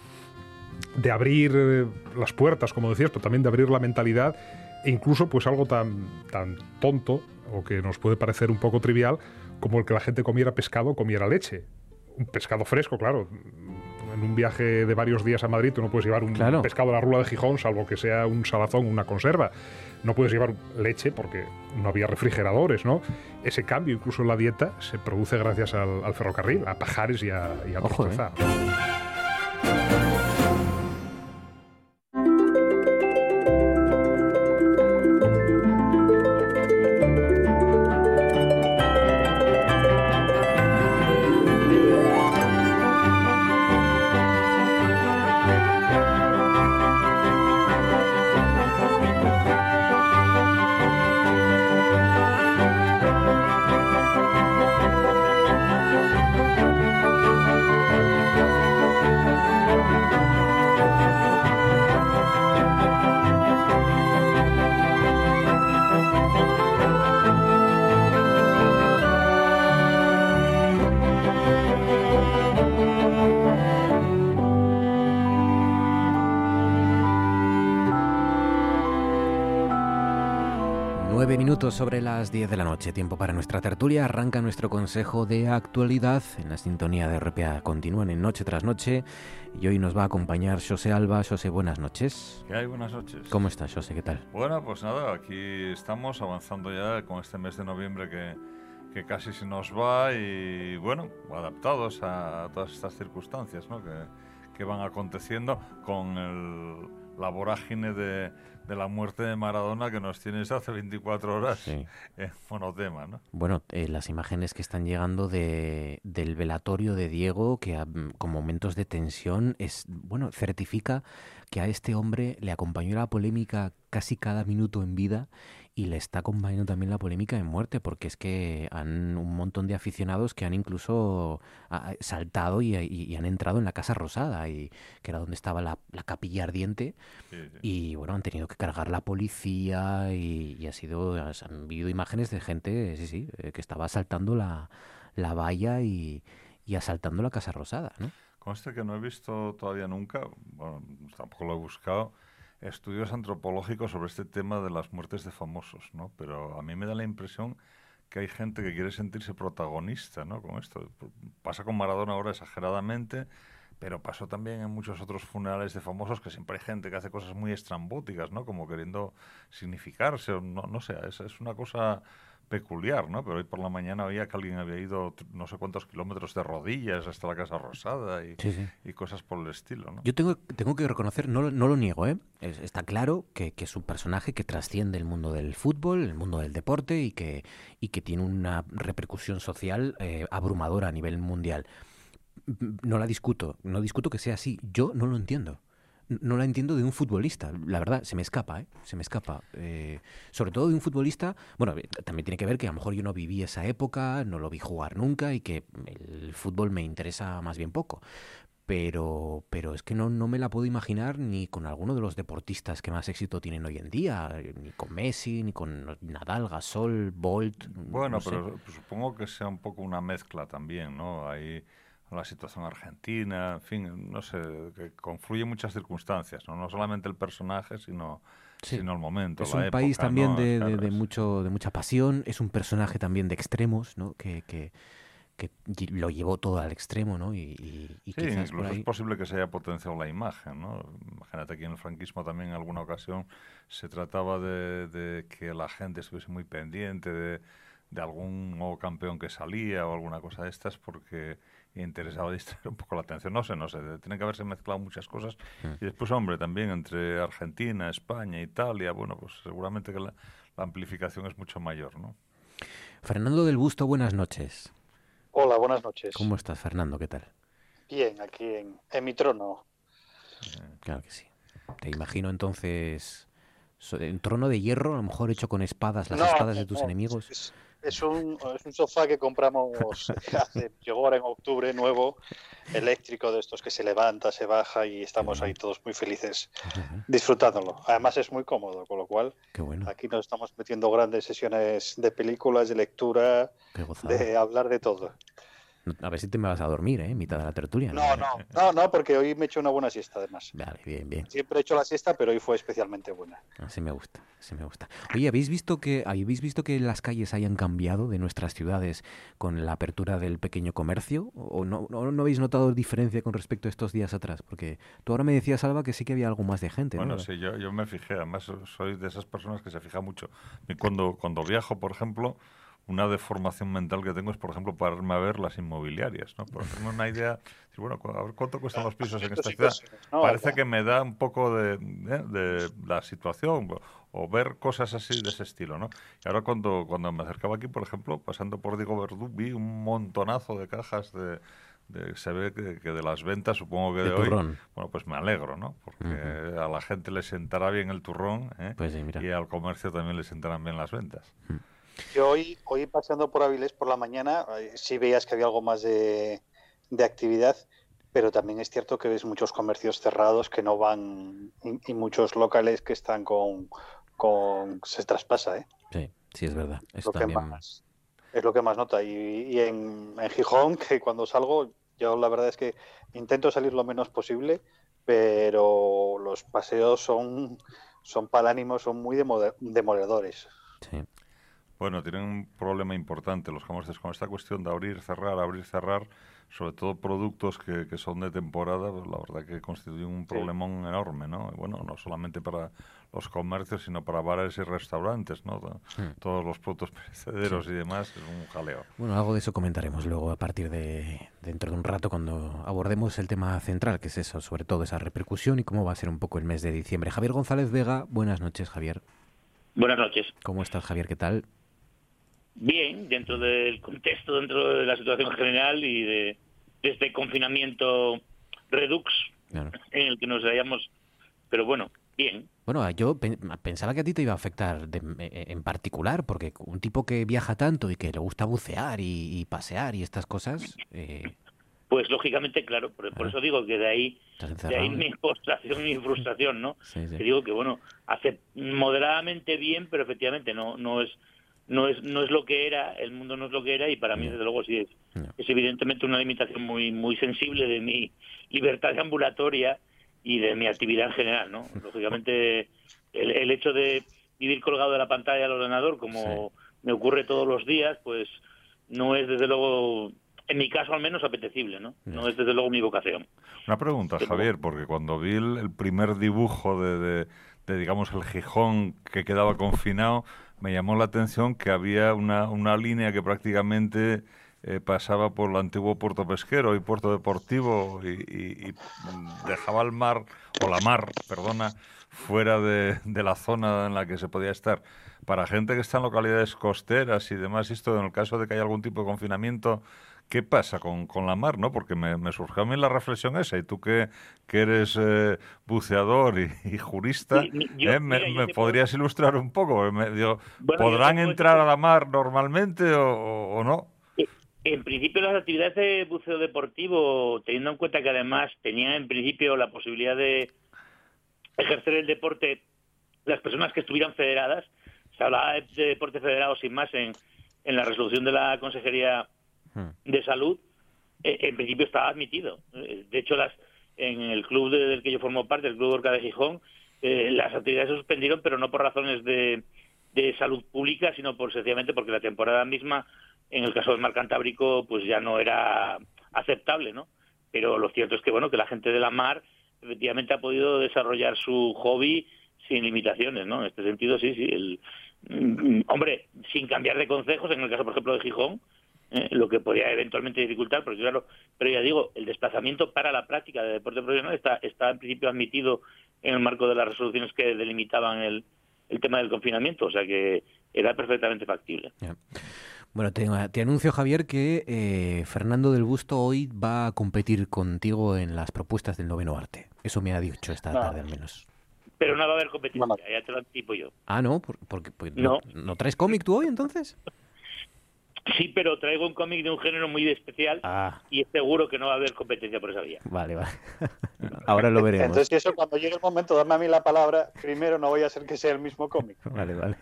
de abrir eh, las puertas, como decías, pero también de abrir la mentalidad e incluso pues algo tan, tan tonto o que nos puede parecer un poco trivial como el que la gente comiera pescado o comiera leche. Un pescado fresco, claro. En un viaje de varios días a Madrid tú no puedes llevar un Claro. pescado de la rula de Gijón, salvo que sea un salazón, una conserva. No puedes llevar leche porque no había refrigeradores, ¿no? Ese cambio incluso en la dieta se produce gracias al, al ferrocarril, a pajares y a, y a Ojo, noche, tiempo para nuestra tertulia. Arranca nuestro consejo de actualidad en la sintonía de RPA. Continúan en Noche tras Noche y hoy nos va a acompañar José Alba. José, buenas noches. ¿Qué hay? Buenas noches. ¿Cómo estás, José? ¿Qué tal? Bueno, pues nada, aquí estamos avanzando ya con este mes de noviembre que, que casi se nos va y bueno, adaptados a todas estas circunstancias ¿no? que, que van aconteciendo con el, la vorágine de de la muerte de Maradona que nos tienes hace 24 horas en monotema, ¿no? Bueno, eh, las imágenes que están llegando de, del velatorio de Diego, que con momentos de tensión, es bueno, certifica que a este hombre le acompañó la polémica casi cada minuto en vida y le está acompañando también la polémica en muerte, porque es que han un montón de aficionados que han incluso saltado y, han entrado en la Casa Rosada, y, que era donde estaba la, capilla ardiente, y bueno, han tenido que cargar la policía y, ha sido, han vivido imágenes de gente, sí, sí, eh, que estaba asaltando la, la valla y, asaltando la Casa Rosada, ¿no? Conste que no he visto todavía nunca, bueno, tampoco lo he buscado, estudios antropológicos sobre este tema de las muertes de famosos, ¿no? Pero a mí me da la impresión que hay gente que quiere sentirse protagonista, ¿no? Con esto. Pasa con Maradona ahora exageradamente, pero pasó también en muchos otros funerales de famosos que siempre hay gente que hace cosas muy estrambóticas, ¿no? Como queriendo significarse, no sé, es, es una cosa peculiar, ¿no? Pero hoy por la mañana oía que alguien había ido no sé cuántos kilómetros de rodillas hasta la Casa Rosada y, y cosas por el estilo, ¿no? Yo tengo, tengo que reconocer, no, no lo niego, ¿eh? está claro que, que, es un personaje que trasciende el mundo del fútbol, el mundo del deporte y que, y que tiene una repercusión social eh, abrumadora a nivel mundial. No la discuto, no discuto que sea así. Yo no lo entiendo no la entiendo de un futbolista. La verdad, se me escapa, ¿eh? Se me escapa. Eh, sobre todo de un futbolista. Bueno, eh, también tiene que ver que a lo mejor yo no viví esa época, no lo vi jugar nunca y que el fútbol me interesa más bien poco. Pero, pero es que no, no me la puedo imaginar ni con alguno de los deportistas que más éxito tienen hoy en día, ni con Messi, ni con Nadal, Gasol, Bolt. Bueno, pero supongo que sea un poco una mezcla también, ¿no? Hay la situación argentina, en fin, no sé, que confluye muchas circunstancias, no, no solamente el personaje, sino, sino el momento. Es un país también de, de, mucho, de mucha pasión, es un personaje también de extremos, ¿no? que, que, que lo llevó todo al extremo, ¿no? Y, y, sí, incluso es posible que se haya potenciado la imagen, ¿no? Imagínate que en el franquismo también en alguna ocasión se trataba de, de que la gente estuviese muy pendiente de, de algún nuevo campeón que salía o alguna cosa de estas porque interesaba distraer un poco la atención. No sé, no sé, tiene que haberse mezclado muchas cosas. Mm. Y después, hombre, también entre Argentina, España, Italia, bueno, pues seguramente que la, amplificación es mucho mayor, ¿no? Fernando del Busto, buenas noches. Hola, buenas noches. ¿Cómo estás, Fernando? ¿Qué tal? Bien, aquí en, mi trono. Claro que sí. Te imagino entonces un trono de hierro, a lo mejor hecho con espadas, las espadas de tus enemigos. Es un, es un sofá que compramos hace, llegó ahora en octubre nuevo, eléctrico de estos que se levanta, se baja y estamos ahí todos muy felices disfrutándolo. Además es muy cómodo, con lo cual aquí nos estamos metiendo grandes sesiones de películas, de lectura, de hablar de todo. A ver si te me vas a dormir, ¿eh? En mitad de la tertulia. No, no, no, no, porque hoy me he hecho una buena siesta, además. Vale, bien, bien. Siempre he hecho la siesta, pero hoy fue especialmente buena. Así me gusta, así me gusta. Oye, ¿habéis visto que habéis visto que las calles hayan cambiado de nuestras ciudades con la apertura del pequeño comercio? ¿O no, no, habéis notado diferencia con respecto a estos días atrás? Porque tú ahora me decías, Alba, que sí que había algo más de gente. Bueno, sí, yo, yo me fijé. Además, soy de esas personas que se fija mucho. Y cuando, cuando viajo, por ejemplo una deformación mental que tengo es, por ejemplo, pararme a ver las inmobiliarias, ¿no? Por hacerme una idea, bueno, a ver cuánto cuestan los pisos en esta ciudad. Parece que me da un poco de, ¿eh? de, la situación o ver cosas así de ese estilo, ¿no? Y ahora cuando, cuando me acercaba aquí, por ejemplo, pasando por Diego Verdú, vi un montonazo de cajas de, se ve que, de las ventas, supongo que de, hoy, bueno, pues me alegro, ¿no? Porque a la gente le sentará bien el turrón ¿eh? pues y al comercio también le sentarán bien las ventas. Yo hoy, hoy paseando por Avilés por la mañana, eh, sí veías que había algo más de, actividad, pero también es cierto que ves muchos comercios cerrados que no van y, muchos locales que están con, con se traspasa, ¿eh? Sí, sí es verdad. Es, lo, que más, es lo que más nota. Y, en, en, Gijón, que cuando salgo, yo la verdad es que intento salir lo menos posible, pero los paseos son, son para ánimo, son muy demoledores. Bueno, tienen un problema importante los comercios con esta cuestión de abrir, cerrar, abrir, cerrar, sobre todo productos que, que son de temporada, pues la verdad que constituyen un problemón enorme, ¿no? Y bueno, no solamente para los comercios, sino para bares y restaurantes, ¿no? Todos los productos perecederos Sí. y demás, es un jaleo. Bueno, algo de eso comentaremos luego a partir de dentro de un rato cuando abordemos el tema central, que es eso, sobre todo esa repercusión y cómo va a ser un poco el mes de diciembre. Javier González Vega, buenas noches, Javier. Buenas noches. ¿Cómo estás, Javier? ¿Qué tal? Bien, dentro del contexto, dentro de la situación general y de, de este confinamiento redux Claro. en el que nos hallamos, pero bueno, bien. Bueno, yo pen- pensaba que a ti te iba a afectar de- eh, en particular, porque un tipo que viaja tanto y que le gusta bucear y, y pasear y estas cosas, eh, Pues lógicamente, claro, por, por eso digo que de ahí, de ahí encerrado. mi frustración y mi frustración, ¿no? Sí, sí. Que digo que bueno, hace moderadamente bien, pero efectivamente no no es no es no es lo que era, el mundo no es lo que era y para mí desde luego sí es es evidentemente una limitación muy muy sensible de mi libertad ambulatoria y de mi actividad en general, ¿no? Lógicamente el, el hecho de vivir colgado de la pantalla del ordenador como me ocurre todos los días, pues no es desde luego en mi caso al menos apetecible, ¿no? No es desde luego mi vocación. Una pregunta, Javier, porque cuando vi el, el primer dibujo de, de- de, digamos, el Gijón que quedaba confinado, me llamó la atención que había una, una línea que prácticamente eh, pasaba por el antiguo puerto pesquero y puerto deportivo y, dejaba el mar, o la mar, perdona, fuera de, de la zona en la que se podía estar. Para gente que está en localidades costeras y demás, esto en el caso de que haya algún tipo de confinamiento, ¿qué pasa con, con la mar? no Porque me, me surgió a mí la reflexión esa, y tú que, que eres eh, buceador y, y jurista, Sí, mi- yo- ¿eh? me, mira, podrías ilustrar un poco? Me- digo, Bueno, ¿Podrán entrar a la mar normalmente o, o- no? En principio las actividades de buceo deportivo, teniendo en cuenta que además tenían en principio la posibilidad de ejercer el deporte las personas que estuvieran federadas, se hablaba de deporte federado sin más en, en la resolución de la Consejería de Salud, eh, en principio estaba admitido. Eh, De hecho, las en el club de- del que yo formo parte, el Club Orca de Gijón, eh, las actividades se suspendieron, pero no por razones de, de salud pública, sino por sencillamente porque la temporada misma, en el caso del Mar Cantábrico, pues ya no era aceptable, ¿no? Pero lo cierto es que, bueno, que la gente de la mar efectivamente ha podido desarrollar su hobby sin limitaciones, ¿no? En este sentido, sí, sí. El, mm, hombre, sin cambiar de consejos, en el caso, por ejemplo, de Gijón, eh, lo que podría eventualmente dificultar, porque claro, pero ya digo, el desplazamiento para la práctica de deporte profesional está, está en principio admitido en el marco de las resoluciones que delimitaban el, el tema del confinamiento, o sea que era perfectamente factible. Bueno, te, te anuncio, Javier, que eh, Fernando del Busto hoy va a competir contigo en las propuestas del noveno arte. Eso me ha dicho esta No. tarde al menos. Pero no va a haber competencia, ya te lo anticipo yo. Ah, no, por- porque pues, ¿no, No. ¿no traes cómic tú hoy entonces? Sí, pero traigo un cómic de un género muy especial Ah. y es seguro que no va a haber competencia por esa vía. Vale, vale. Ahora lo veremos. Entonces, eso cuando llegue el momento, dame a mí la palabra, primero no voy a ser que sea el mismo cómic. Vale, vale.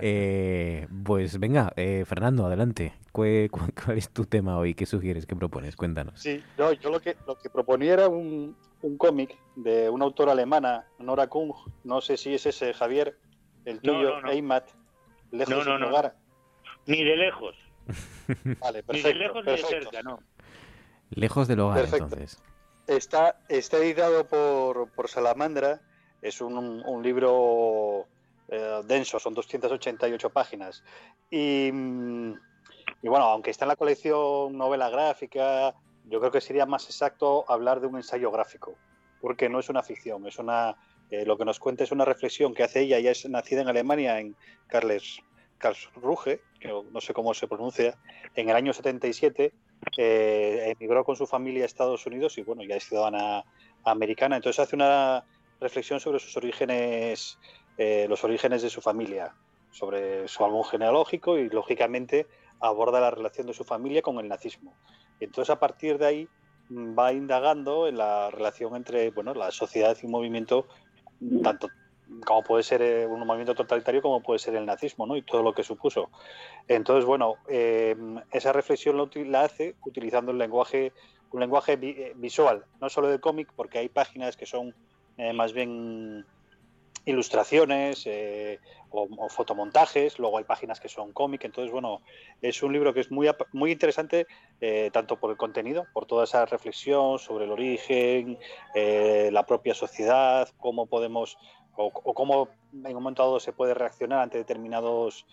Eh, pues venga, eh, Fernando, adelante. ¿Cuál, cuál, cuál es tu tema hoy? ¿Qué sugieres? ¿Qué propones? Cuéntanos. Sí, no, yo lo que, lo que proponía era un, un cómic de una autora alemana, Nora Kung, no sé si es ese, Javier, el No, tuyo, no, no. Eimat, Lejos No, no, no. hogar. Ni de lejos, Vale, ni de perfecto. lejos ni de perfecto. cerca, no. Lejos del hogar, Perfecto. entonces. Está, está editado por, por Salamandra, es un, un libro eh, denso, son 288 páginas. Y, mm, y bueno, aunque está en la colección novela gráfica, yo creo que sería más exacto hablar de un ensayo gráfico, porque no es una ficción, es una eh, lo que nos cuenta es una reflexión que hace ella, ella es nacida en Alemania, en Karles, Karlsruhe, que no sé cómo se pronuncia, en el año 77 eh, emigró con su familia a Estados Unidos y bueno, ya es ciudadana americana. Entonces hace una reflexión sobre sus orígenes, eh, los orígenes de su familia, sobre su árbol genealógico y lógicamente aborda la relación de su familia con el nazismo. Entonces a partir de ahí va indagando en la relación entre bueno, la sociedad y un movimiento tanto como puede ser eh, un movimiento totalitario como puede ser el nazismo ¿no? y todo lo que supuso. Entonces, bueno, eh, esa reflexión la, hace utilizando el lenguaje, un lenguaje eh, visual, no solo de cómic, porque hay páginas que son más bien ilustraciones o, fotomontajes, luego hay páginas que son cómic, entonces bueno, es un libro que es muy, muy interesante tanto por el contenido, por toda esa reflexión sobre el origen, la propia sociedad, cómo podemos o, cómo en un momento dado se puede reaccionar ante determinados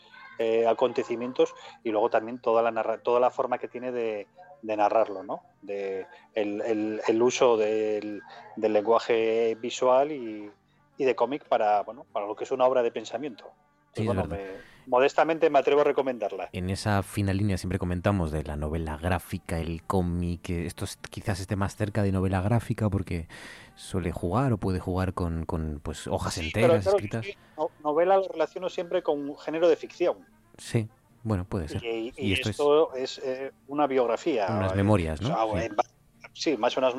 acontecimientos y luego también toda la, toda la forma que tiene de, narrarlo, ¿no? De el, el, uso del, del lenguaje visual y, y de cómic para, bueno, para lo que es una obra de pensamiento. Modestamente me atrevo a recomendarla. En esa fina línea siempre comentamos de la novela gráfica, el cómic, esto quizás esté más cerca de novela gráfica porque suele jugar o puede jugar con, con pues hojas enteras escritas. novela lo relaciono siempre con un género de ficción. Sí, bueno, puede ser. Y, esto, es, eh, una biografía. Unas memorias, ¿no? sí, más unas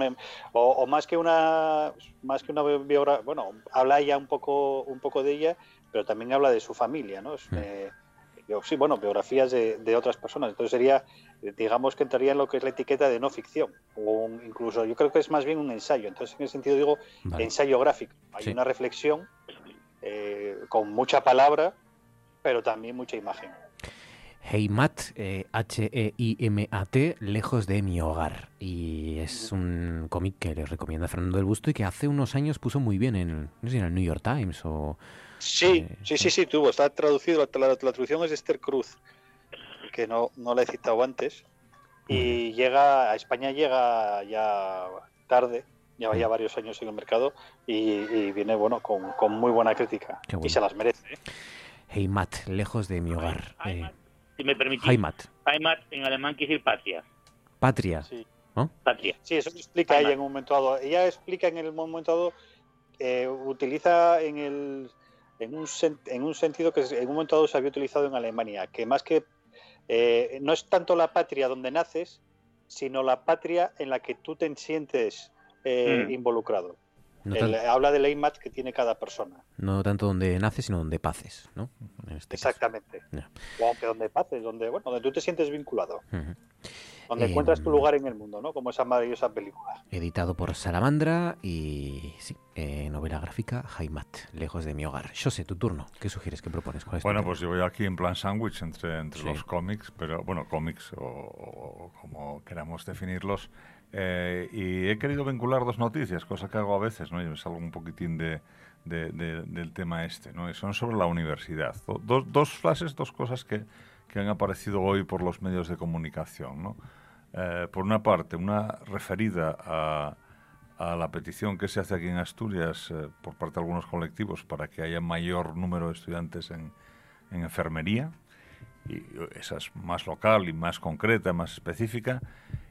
o, más que una más que una biografía, bueno, habla ya un poco un poco de ella, pero también habla de su familia, ¿no? Mm. Eh, sí, bueno, biografías de, otras personas. Entonces sería, digamos que entraría en lo que es la etiqueta de no ficción, o incluso yo creo que es más bien un ensayo. Entonces en ese sentido digo ensayo gráfico. Hay una reflexión eh, con mucha palabra, pero también mucha imagen. Heimat, H-E-I-M-A-T, Lejos de mi hogar. Y es un cómic que le recomienda Fernando del Busto y que hace unos años puso muy bien en, no sé, en el New York Times o... Sí, eh, sí, sí, sí, tuvo. Está traducido, la, traducción es Esther Cruz, que no, no la he citado antes. Y llega, a España llega ya tarde, lleva ya varios años en el mercado y, viene, bueno, con, con, muy buena crítica. Y se las merece. ¿eh? Heimat, Lejos de mi hogar. Eh, si me permitís. Heimat. Heimat en alemán quiere decir patria. Patria. Sí. ¿no? Patria. Sí, eso lo explica ella en un momento dado. Ella explica en el momento dado, eh, utiliza en el en un, en un sentido que en un momento dado se había utilizado en Alemania, que más que eh, no es tanto la patria donde naces, sino la patria en la que tú te sientes eh, mm. involucrado habla del que tiene cada persona. No tanto donde naces, sino donde paces, ¿no? Este Exactamente. O aunque donde paces, donde, bueno, donde tú te sientes vinculado. Donde encuentras tu lugar en el mundo, ¿no? Como esa maravillosa película. Editado por Salamandra y, sí, eh, novela gráfica, Heimat, lejos de mi hogar. Yo sé, tu turno. ¿Qué sugieres? ¿Qué propones? bueno, pues yo voy aquí en plan sándwich entre, entre los cómics, pero, bueno, cómics o como queramos definirlos. Eh, y he querido vincular dos noticias, cosa que hago a veces, ¿no? Y me salgo un poquitín de, del tema este, ¿no? Y son sobre la universidad. dos frases, dos cosas que, que, han aparecido hoy por los medios de comunicación, ¿no? Eh, por una parte, una referida a, a, la petición que se hace aquí en Asturias eh, por parte de algunos colectivos para que haya mayor número de estudiantes en, en enfermería, y esa es más local y más concreta, más específica,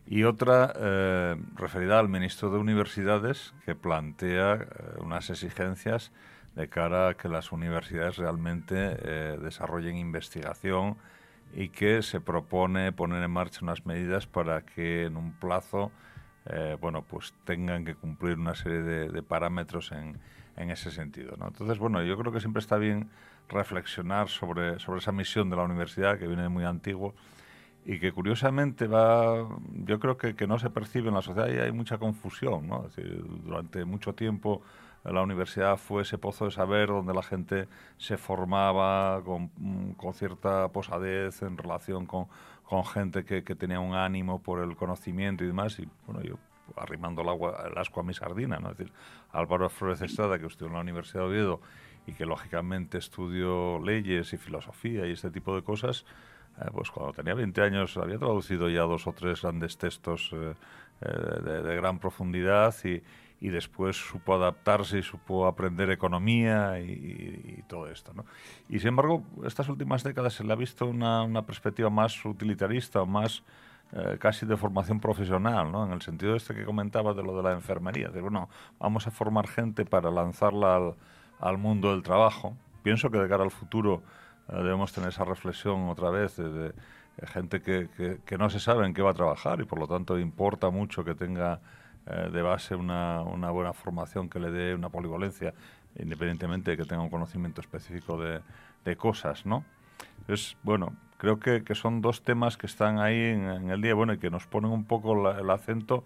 y otra eh, referida al ministro de Universidades que plantea eh, unas exigencias de cara a que las universidades realmente desarrollen investigación y que se propone poner en marcha unas medidas para que en un plazo bueno pues tengan que cumplir una serie de, parámetros en, en, ese sentido ¿no? entonces bueno yo creo que siempre está bien reflexionar sobre, sobre esa misión de la universidad que viene muy antiguo y que curiosamente va, yo creo que, que no se percibe en la sociedad y hay mucha confusión, ¿no? durante mucho tiempo la universidad fue ese pozo de saber donde la gente se formaba con, con cierta posadez en relación con, con gente que, que, tenía un ánimo por el conocimiento y demás. Y bueno, yo arrimando el, agua, el asco a mi sardina, ¿no? Es decir, Álvaro Flores Estrada, que estudió en la Universidad de Oviedo y que lógicamente estudió leyes y filosofía y este tipo de cosas, eh, pues cuando tenía 20 años había traducido ya dos o tres grandes textos eh, eh, de, gran profundidad y, y, después supo adaptarse y supo aprender economía y, todo esto. ¿no? Y sin embargo, estas últimas décadas se le ha visto una, una perspectiva más utilitarista, más casi de formación profesional, ¿no? en el sentido este que comentaba de lo de la enfermería. De, bueno, vamos a formar gente para lanzarla al, al mundo del trabajo. Pienso que de cara al futuro eh, debemos tener esa reflexión otra vez de, gente que, que, no se sabe en qué va a trabajar y por lo tanto importa mucho que tenga eh, de base una, una, buena formación que le dé una polivalencia, independientemente de que tenga un conocimiento específico de, de cosas, ¿no? Entonces, bueno, creo que, que, son dos temas que están ahí en, el día, bueno, y que nos ponen un poco el acento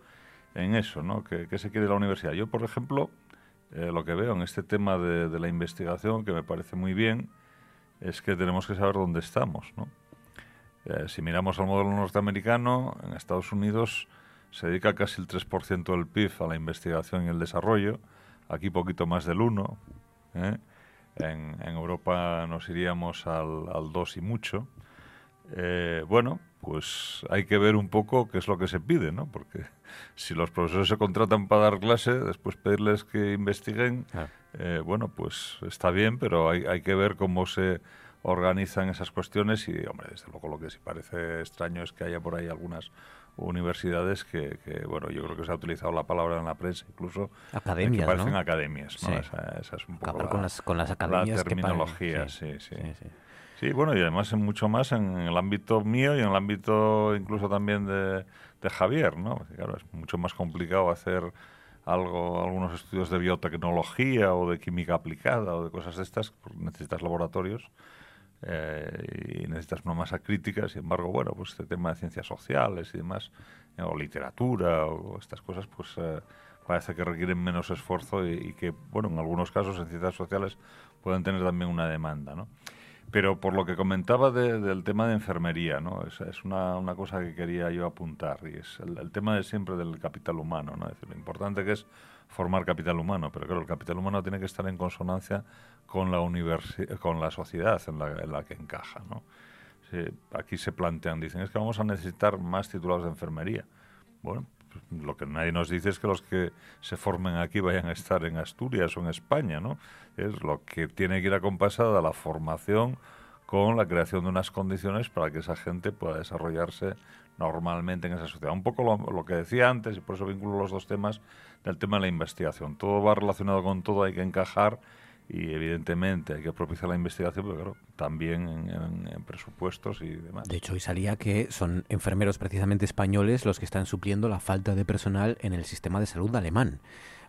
en eso, ¿no? ¿Qué, se quiere la universidad? Yo, por ejemplo, eh, lo que veo en este tema de, de, la investigación, que me parece muy bien, es que tenemos que saber dónde estamos. ¿no? Eh, si miramos al modelo norteamericano, en Estados Unidos se dedica casi el 3% del PIB a la investigación y el desarrollo, aquí poquito más del 1%. ¿eh? En, en, Europa nos iríamos al, al 2 y mucho. Eh, bueno, pues hay que ver un poco qué es lo que se pide, ¿no? Porque si los profesores se contratan para dar clase, después pedirles que investiguen, ah. eh, bueno, pues está bien, pero hay, hay, que ver cómo se organizan esas cuestiones y, hombre, desde luego lo que sí parece extraño es que haya por ahí algunas universidades que, que bueno, yo creo que se ha utilizado la palabra en la prensa incluso academias, que parecen ¿no? academias, ¿no? Sí. Esa, esa, es un poco Acabar la, con las, con las academias la terminología, sí, sí. Sí, bueno, y además en mucho más en el ámbito mío y en el ámbito incluso también de, de Javier, ¿no? Porque, Claro, es mucho más complicado hacer algo, algunos estudios de biotecnología o de química aplicada o de cosas de estas, necesitas laboratorios eh, y necesitas una masa crítica, sin embargo, bueno, pues este tema de ciencias sociales y demás, eh, o literatura o estas cosas, pues eh, parece que requieren menos esfuerzo y, y que, bueno, en algunos casos en ciencias sociales pueden tener también una demanda, ¿no? Pero por lo que comentaba de- del tema de enfermería, ¿no? Es, es una, una cosa que quería yo apuntar y es el, el tema de siempre del capital humano, ¿no? Es decir, lo importante que es formar capital humano, pero claro, el capital humano tiene que estar en consonancia con la con la sociedad en la, en la que encaja, ¿no? Aquí se plantean, dicen, es que vamos a necesitar más titulados de enfermería. Bueno, pues, lo que nadie nos dice es que los que se formen aquí vayan a estar en Asturias o en España, ¿no? Es lo que tiene que ir acompasada la formación con la creación de unas condiciones para que esa gente pueda desarrollarse normalmente en esa sociedad. Un poco lo, que decía antes, y por eso vinculo los dos temas, del tema de la investigación. Todo va relacionado con todo, hay que encajar y evidentemente hay que propiciar la investigación, pero claro, también en, en- en presupuestos y demás. De hecho, hoy salía que son enfermeros precisamente españoles los que están supliendo la falta de personal en el sistema de salud alemán.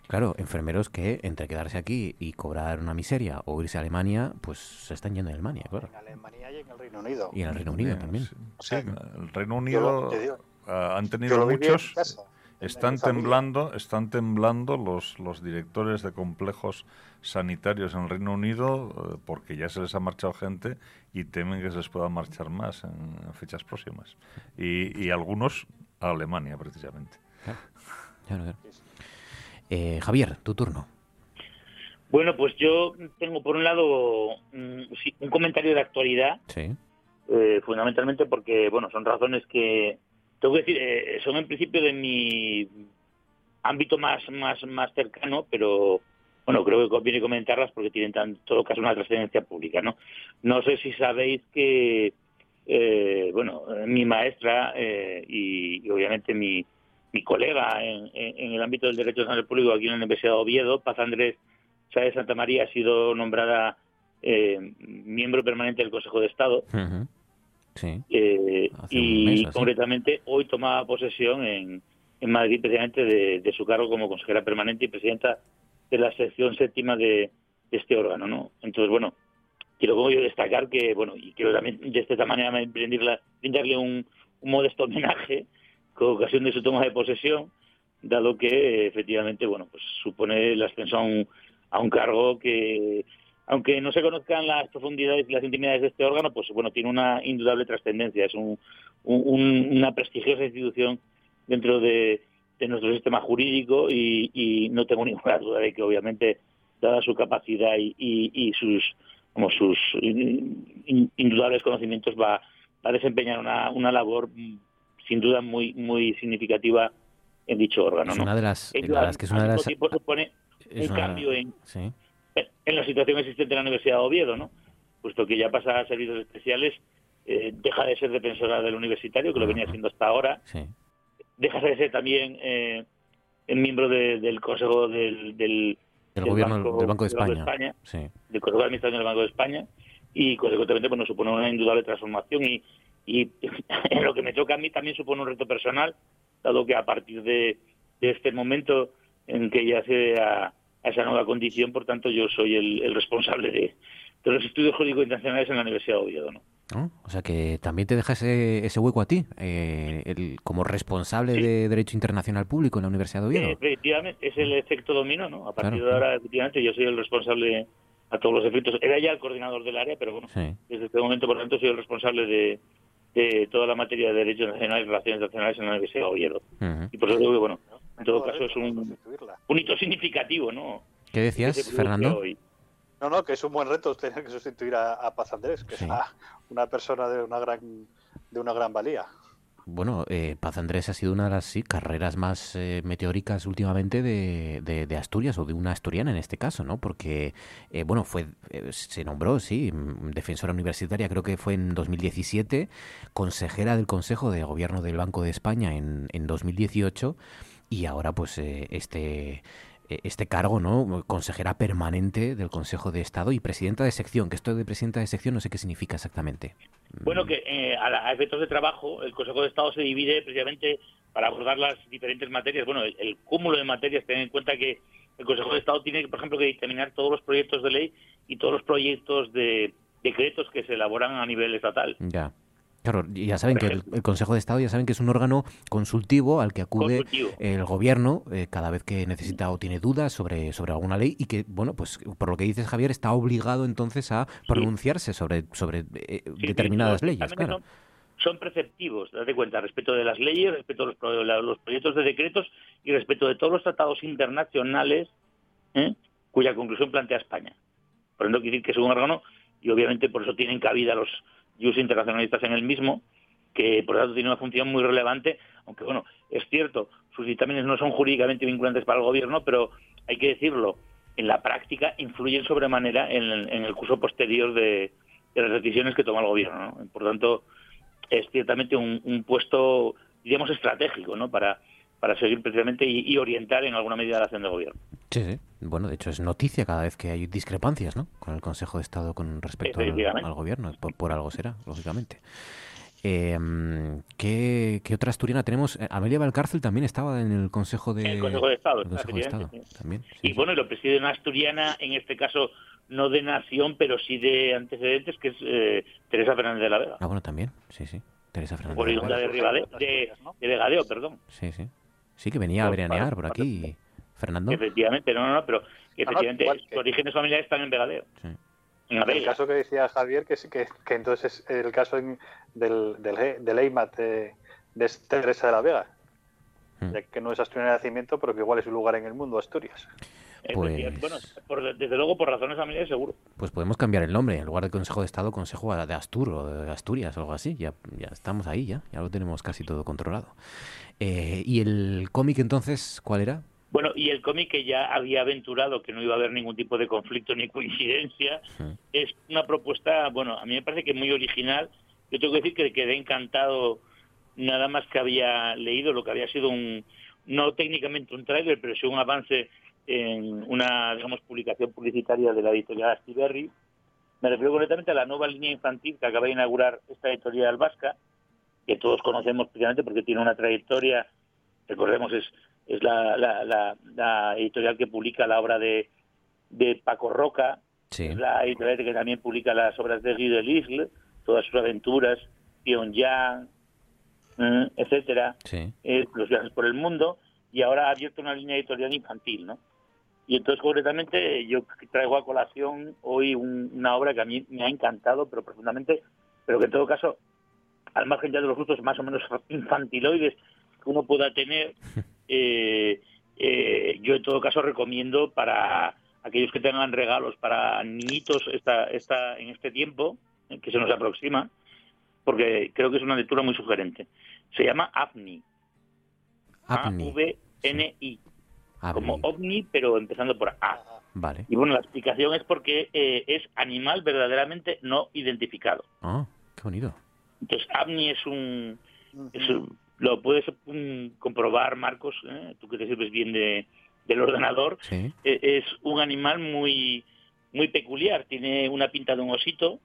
Claro, enfermeros que entre quedarse aquí y cobrar una miseria o irse a Alemania, pues se están yendo a Alemania, claro. Alemania y en el Reino Unido. Y en el Reino Unido también. Sí, el Reino Unido lo- te digo, ah, han tenido en muchos. casa, en están temblando, están temblando los, los directores de complejos sanitarios en el Reino Unido eh, porque ya se les ha marchado gente y temen que se les pueda marchar más en, en fechas próximas. Y, y algunos a Alemania, precisamente. Claro, claro. Eh, Javier, tu turno. Bueno, pues yo tengo por un lado mm, un comentario de actualidad, Sí. eh, fundamentalmente porque, bueno, son razones que, tengo que decir, eh, son en principio de mi ámbito más, más, más cercano, pero bueno, creo que conviene comentarlas porque tienen en todo caso una trascendencia pública, ¿no? No sé si sabéis que, eh, bueno, mi maestra eh, y, y obviamente mi, mi colega en, en- en el ámbito del derecho nacional público aquí en la Universidad de Oviedo, Paz Andrés Sáez Santa María, ha sido nombrada eh, miembro permanente del Consejo de Estado. Sí. Eh, y mes, concretamente hoy tomaba posesión en, en Madrid precisamente de, de su cargo como consejera permanente y presidenta de la sección séptima de, de este órgano, ¿no? Entonces, bueno, quiero como yo destacar que, bueno, y quiero también de esta manera brindarle, brindarle un, un modesto homenaje con ocasión de su toma de posesión, dado que efectivamente, bueno, pues supone el ascenso a un, a un cargo que, aunque no se conozcan las profundidades y las intimidades de este órgano, pues bueno, tiene una indudable trascendencia, es un, un- un- una prestigiosa institución dentro de, nuestro sistema jurídico y, no tengo ninguna duda de que obviamente, dada su capacidad y, sus como sus in- in- indudables conocimientos, va, a desempeñar una, labor sin duda muy muy significativa en dicho órgano. Es ¿no? una de las- Ello que es una de las- supone un una- cambio en, Sí. en la situación existente en la Universidad de Oviedo, ¿no? Puesto que ya pasa a servicios especiales, eh, deja de ser defensora del universitario, que lo venía siendo hasta ahora, Sí. deja de ser también eh, miembro de- del Consejo del, del, Del gobierno del Banco de España. Sí. del Consejo de Administración del Banco de España, y consecuentemente bueno, supone una indudable transformación y, y en lo que me toca a mí también supone un reto personal, dado que a partir de, de este momento en que ya accede a, a esa nueva condición, por tanto yo soy el, el responsable de, de los estudios jurídicos internacionales en la Universidad de Oviedo. ¿no? ¿no? O sea que también te deja ese, ese hueco a ti, eh, el, como responsable de Derecho Internacional Público en la Universidad de Oviedo. Eh, efectivamente, es el efecto dominó, ¿no? A partir de ahora, efectivamente, yo soy el responsable a todos los efectos. Era ya el coordinador del área, pero bueno, desde este momento, por lo tanto, soy el responsable de, de toda la materia de Derecho Nacional y Relaciones Nacionales en la Universidad de Oviedo. Y por eso digo que, bueno, en todo caso es un, un hito significativo, ¿no? ¿Qué decías, Fernando? No, no, que es un buen reto tener que sustituir a, Paz Andrés, que es una persona de una gran, de una gran valía. Bueno, eh, Paz Andrés ha sido una de las sí, carreras más eh, meteóricas últimamente de, de, Asturias, o de una asturiana en este caso, ¿no? Porque, eh, bueno, fue se nombró, sí, defensora universitaria, creo que fue en 2017, consejera del Consejo de Gobierno del Banco de España en, en 2018, y ahora, pues, este eh, este cargo, ¿no? Consejera permanente del Consejo de Estado y presidenta de sección, que esto de presidenta de sección no sé qué significa exactamente. Bueno, que eh, a, efectos de trabajo el Consejo de Estado se divide precisamente para abordar las diferentes materias. Bueno, el, cúmulo de materias, ten en cuenta que el Consejo de Estado tiene, por ejemplo, que determinar todos los proyectos de ley y todos los proyectos de decretos que se elaboran a nivel estatal. Ya. Claro, ya saben que el, Consejo de Estado ya saben que es un órgano consultivo al que acude el gobierno eh, cada vez que necesita o tiene dudas sobre, sobre alguna ley y que, bueno, pues por lo que dices Javier, está obligado entonces a pronunciarse sobre, sobre eh, determinadas leyes. Claro. Son, preceptivos, date cuenta, respecto de las leyes, respecto de los, proyectos de decretos y respecto de todos los tratados internacionales ¿eh? cuya conclusión plantea España. Por ejemplo, quiere decir que es un órgano y obviamente por eso tienen cabida los y internacionalistas en el mismo, que por lo tanto tiene una función muy relevante, aunque bueno, es cierto, sus dictámenes no son jurídicamente vinculantes para el gobierno, pero hay que decirlo, en la práctica influyen sobremanera en el, curso posterior de, las decisiones que toma el gobierno. Por lo tanto, es ciertamente un, puesto, diríamos, estratégico ¿no? para, para seguir precisamente y, orientar en alguna medida la acción del gobierno. Sí, sí. Bueno, de hecho es noticia cada vez que hay discrepancias ¿no? con el Consejo de Estado con respecto al, gobierno. Por, algo será, lógicamente. Em, ¿qué, otra asturiana tenemos? Eh, Amelia Valcárcel también estaba en el Consejo de, el Consejo de Estado. También, y bueno, lo preside una asturiana, en este caso no de nación, pero sí de antecedentes, que es eh, Teresa Fernández de la Vega. Ah, bueno, también, sí, sí. Teresa Fernández. De, de, de, Vegadeo, perdón. Sí, sí. Sí, que venía a veranear por aquí. Fernando. Efectivamente, no, no, no, pero efectivamente sus orígenes familiares están en Vegadeo. Sí. En el caso que decía Javier, que, que, que entonces el caso del, del, del EIMAT de, de Teresa de la Vega, hmm. ya que no es asturiana de nacimiento, pero que igual es su lugar en el mundo, Asturias. Pues... Bueno, desde luego por razones familiares seguro. Pues podemos cambiar el nombre, en lugar de Consejo de Estado, Consejo de Astur o de Asturias o algo así. Ya, ya estamos ahí, ya, ya lo tenemos casi todo controlado. Eh, ¿Y el cómic entonces cuál era? Bueno, y el cómic que ya había aventurado que no iba a haber ningún tipo de conflicto ni coincidencia, es una propuesta, bueno, a mí me parece que muy original. Yo tengo que decir que quedé encantado nada más que había leído lo que había sido un, no técnicamente un tráiler, pero sí un avance en una, digamos, publicación publicitaria de la editorial Astiberri. Me refiero concretamente a la nueva línea infantil que acaba de inaugurar esta editorial vasca, que todos conocemos precisamente porque tiene una trayectoria, recordemos, es, es la, la, editorial que publica la obra de, de Paco Roca, la editorial que también publica las obras de Guy Delisle, todas sus aventuras, Pyongyang, eh, etcétera, eh, los viajes por el mundo, y ahora ha abierto una línea editorial infantil, ¿no? Y entonces, concretamente, yo traigo a colación hoy una obra que a mí me ha encantado, pero profundamente, pero que en todo caso, al margen ya de los gustos más o menos infantiloides que uno pueda tener, eh, eh, yo en todo caso recomiendo para aquellos que tengan regalos para niñitos esta, esta, en este tiempo, eh, que se nos aproxima, porque creo que es una lectura muy sugerente. Se llama AVNI. A-V-N-I como ovni, pero empezando por A. Vale. Y bueno, la explicación es porque eh, es animal verdaderamente no identificado. Ah, qué bonito. Entonces, ovni es un... lo puedes comprobar, Marcos, ¿eh? tú que te sirves bien de, del ordenador. E, es un animal muy, muy peculiar. Tiene una pinta de un osito,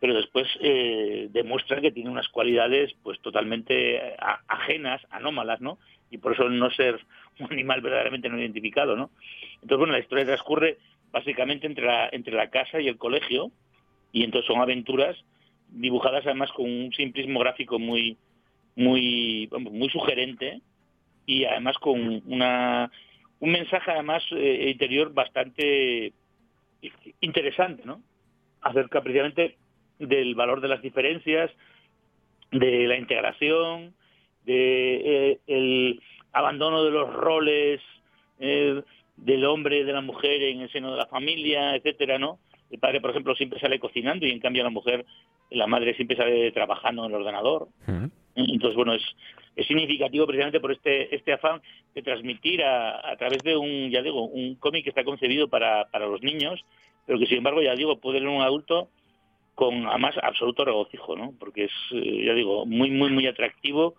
pero después eh, demuestra que tiene unas cualidades pues totalmente ajenas, anómalas, ¿no? Y por eso no ser un animal verdaderamente no identificado, ¿no? Entonces, bueno, la historia transcurre básicamente entre la, entre la casa y el colegio, y entonces son aventuras dibujadas además con un simplismo gráfico muy, muy, muy sugerente y además con una, un mensaje además eh, interior bastante interesante, ¿no? Acerca precisamente del valor de las diferencias, de la integración, de eh, el abandono de los roles eh, del hombre de la mujer en el seno de la familia, etcétera, ¿no? El padre, por ejemplo, siempre sale cocinando y en cambio la mujer, la madre siempre sale trabajando en el ordenador. Entonces, bueno, es, es significativo precisamente por este, este afán de transmitir a, a través de un, ya digo, un cómic que está concebido para, para los niños, pero que sin embargo, ya digo, puede leer un adulto con además absoluto regocijo, ¿no? Porque es, eh, ya digo, muy, muy, muy atractivo,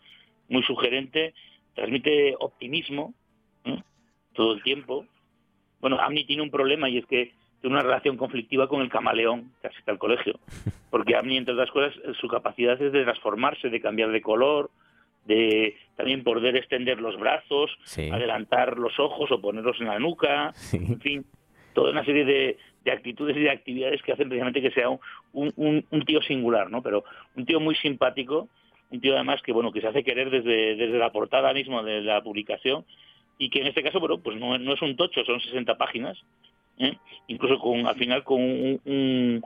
muy sugerente, transmite optimismo todo el tiempo. Bueno, Amni tiene un problema y es que tiene una relación conflictiva con el camaleón que asiste al colegio. Porque Amni, entre otras cosas, su capacidad es de transformarse, de cambiar de color, de también poder extender los brazos, adelantar los ojos o ponerlos en la nuca, en fin, toda una serie de, actitudes y de actividades que hacen precisamente que sea un, un, tío singular, ¿no? Pero un tío muy simpático, un tío además que bueno que se hace querer desde, desde la portada misma de la publicación y que en este caso bueno pues no, no es un tocho, son 60 páginas, ¿eh? incluso con al final con un, un,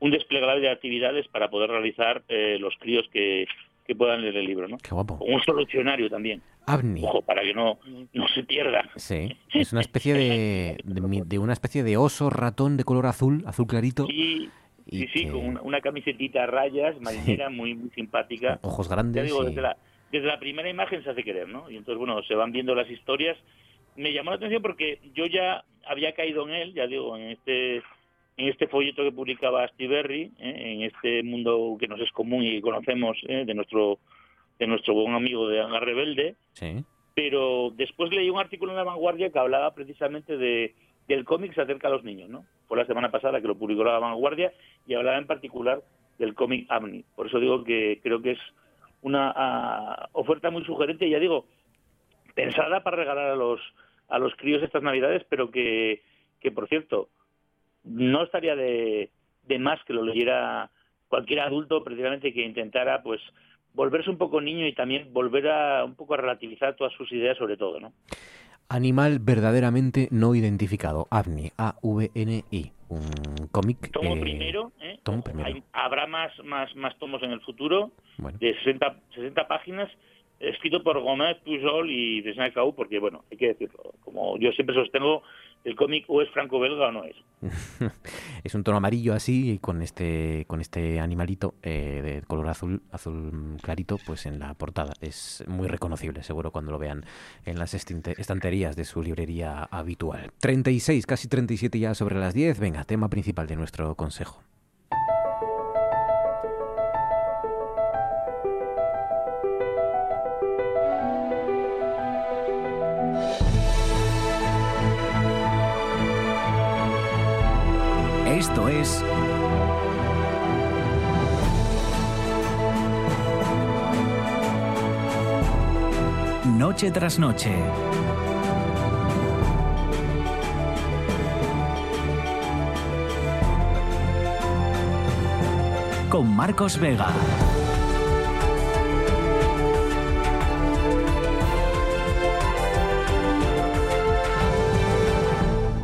un desplegable de actividades para poder realizar eh, los críos que, que puedan leer el libro, ¿no? Qué guapo. un solucionario también. Avni. Ojo, para que no, no se pierda. Sí, es una especie de, de, una especie de oso ratón de color azul, azul clarito. Sí, sí, sí, con una, camisetita a rayas, marinera, muy, muy simpática. Ojos grandes. Ya digo, desde, la, desde la primera imagen se hace querer, ¿no? Y entonces, bueno, se van viendo las historias. Me llamó la atención porque yo ya había caído en él, ya digo, en este en este folleto que publicaba Steve ¿eh? en este mundo que nos es común y conocemos ¿eh? de nuestro de nuestro buen amigo de Anga Rebelde. Pero después leí un artículo en La Vanguardia que hablaba precisamente de del cómic se acerca a los niños, ¿no? Fue la semana pasada que lo publicó La Vanguardia y hablaba en particular del cómic Amni. Por eso digo que creo que es una ah, oferta muy sugerente, ya digo, pensada para regalar a los a los críos estas navidades, pero que, que por cierto, no estaría de, de más que lo leyera cualquier adulto precisamente que intentara pues volverse un poco niño y también volver a un poco a relativizar todas sus ideas sobre todo, ¿no? Animal verdaderamente no identificado, AVNI, A-V-N-I, un cómic. Tomo primero, ¿eh? habrá más, más, más tomos en el futuro, de 60, 60 páginas, escrito por Gómez, Pujol y Desna porque, bueno, hay que decirlo, como yo siempre sostengo, el cómic o es franco-belga o no es. es un tono amarillo así, con este, con este animalito eh, de color azul, azul clarito, pues en la portada. Es muy reconocible, seguro, cuando lo vean en las estanterías de su librería habitual. 36, casi 37 ya sobre las 10. Venga, tema principal de nuestro consejo. Noche tras noche. Con Marcos Vega.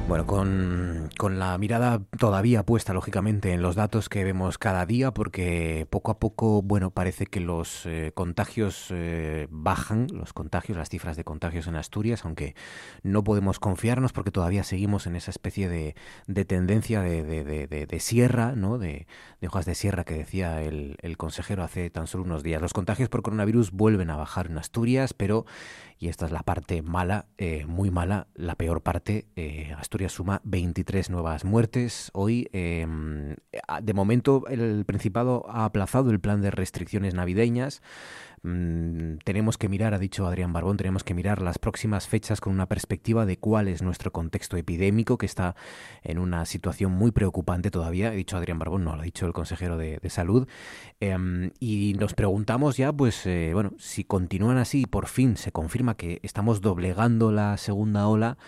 Bueno, con con la mirada todavía puesta, lógicamente, en los datos que vemos cada día, porque poco a poco, bueno, parece que los eh, contagios eh, bajan, los contagios, las cifras de contagios en Asturias, aunque no podemos confiarnos porque todavía seguimos en esa especie de, de tendencia de, de, sierra, ¿no? De, hojas de sierra que decía el consejero hace tan solo unos días. Los contagios por coronavirus vuelven a bajar en Asturias, pero y esta es la parte mala, eh, muy mala, la peor parte. Eh, Asturias suma 23 nuevas muertes. Hoy, em, de momento, el Principado ha aplazado el plan de restricciones navideñas. Mm, tenemos que mirar, ha dicho Adrián Barbón, tenemos que mirar las próximas fechas con una perspectiva de cuál es nuestro contexto epidémico, que está en una situación muy preocupante todavía. He dicho Adrián Barbón, no, lo ha dicho el consejero de, Salud. Em, y nos preguntamos ya, pues, eh, bueno, si continúan así y por fin se confirma que estamos doblegando la segunda ola,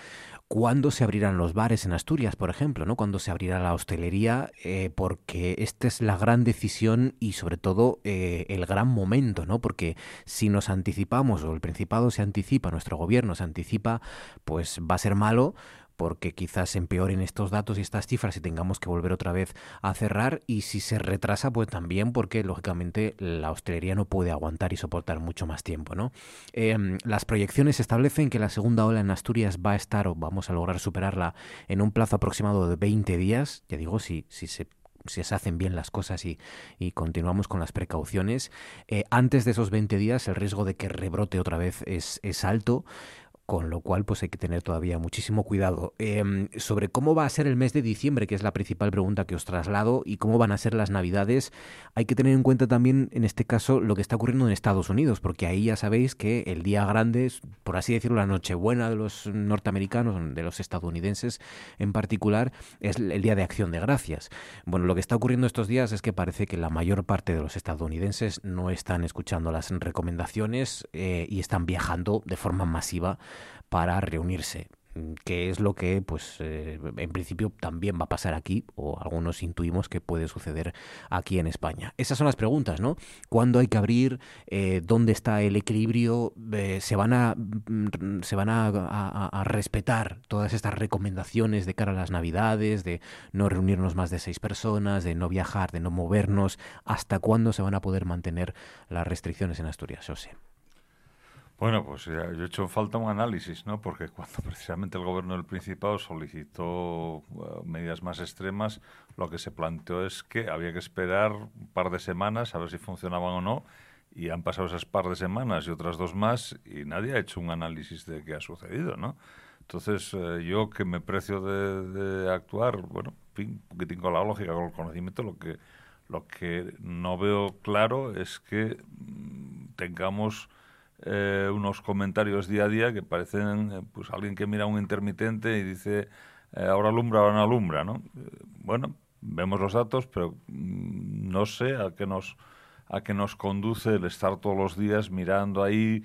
cuándo se abrirán los bares en Asturias, por ejemplo, ¿no? Cuándo se abrirá la hostelería, eh, porque esta es la gran decisión y sobre todo eh, el gran momento, ¿no? Porque si nos anticipamos o el Principado se anticipa, nuestro gobierno se anticipa, pues va a ser malo porque quizás empeoren estos datos y estas cifras y tengamos que volver otra vez a cerrar y si se retrasa pues también porque lógicamente la hostelería no puede aguantar y soportar mucho más tiempo ¿no? Em, las proyecciones establecen que la segunda ola en Asturias va a estar o vamos a lograr superarla en un plazo aproximado de 20 días ya digo si, si se se hacen bien las cosas y, y continuamos con las precauciones. Eh, antes de esos 20 días el riesgo de que rebrote otra vez es, es alto con lo cual pues hay que tener todavía muchísimo cuidado. Em, sobre cómo va a ser el mes de diciembre, que es la principal pregunta que os traslado, y cómo van a ser las navidades, hay que tener en cuenta también en este caso lo que está ocurriendo en Estados Unidos, porque ahí ya sabéis que el día grande, por así decirlo, la nochebuena de los norteamericanos, de los estadounidenses en particular, es el día de acción de gracias. Bueno, lo que está ocurriendo estos días es que parece que la mayor parte de los estadounidenses no están escuchando las recomendaciones eh, y están viajando de forma masiva para reunirse mm, que es lo que pues eh, en principio también va a pasar aquí o algunos intuimos que puede suceder aquí en España. Esas son las preguntas no cuándo hay que abrir eh, dónde está el equilibrio eh, se van a mm, se van a, respetar todas estas recomendaciones de cara a las navidades de no reunirnos más de seis personas de no viajar de no movernos hasta cuándo se van a poder mantener las restricciones en Asturias yo sé bueno, pues yo he hecho falta un análisis, ¿no? Porque cuando precisamente el gobierno del Principado solicitó eh, medidas más extremas, lo que se planteó es que había que esperar un par de semanas a ver si funcionaban o no, y han pasado esas par de semanas y otras dos más, y nadie ha hecho un análisis de qué ha sucedido, ¿no? Entonces, eh, yo que me precio de, actuar, bueno, fin, que tengo la lógica, con el conocimiento, lo que, lo que no veo claro es que mm, tengamos eh, unos comentarios día a día que parecen eh, pues alguien que mira un intermitente y dice eh, ahora alumbra, ahora no alumbra, ¿no? bueno, vemos los datos, pero mm, no sé a qué nos a qué nos conduce el estar todos los días mirando ahí,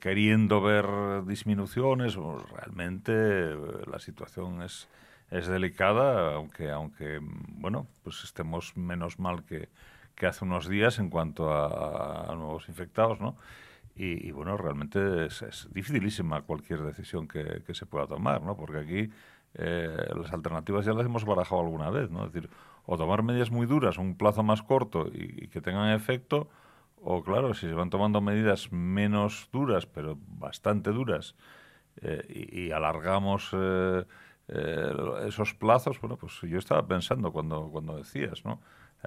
queriendo ver disminuciones. realmente la situación es, es delicada, aunque, aunque bueno, pues estemos menos mal que, que hace unos días en cuanto a, a nuevos infectados, ¿no? Y, bueno, realmente es, dificilísima cualquier decisión que, se pueda tomar, ¿no? Porque aquí eh, las alternativas ya las hemos barajado alguna vez, ¿no? Es decir, o tomar medidas muy duras, un plazo más corto y, que tengan efecto, o claro, si se van tomando medidas menos duras, pero bastante duras, eh, y, alargamos eh, esos plazos, bueno, pues yo estaba pensando cuando, cuando decías, ¿no?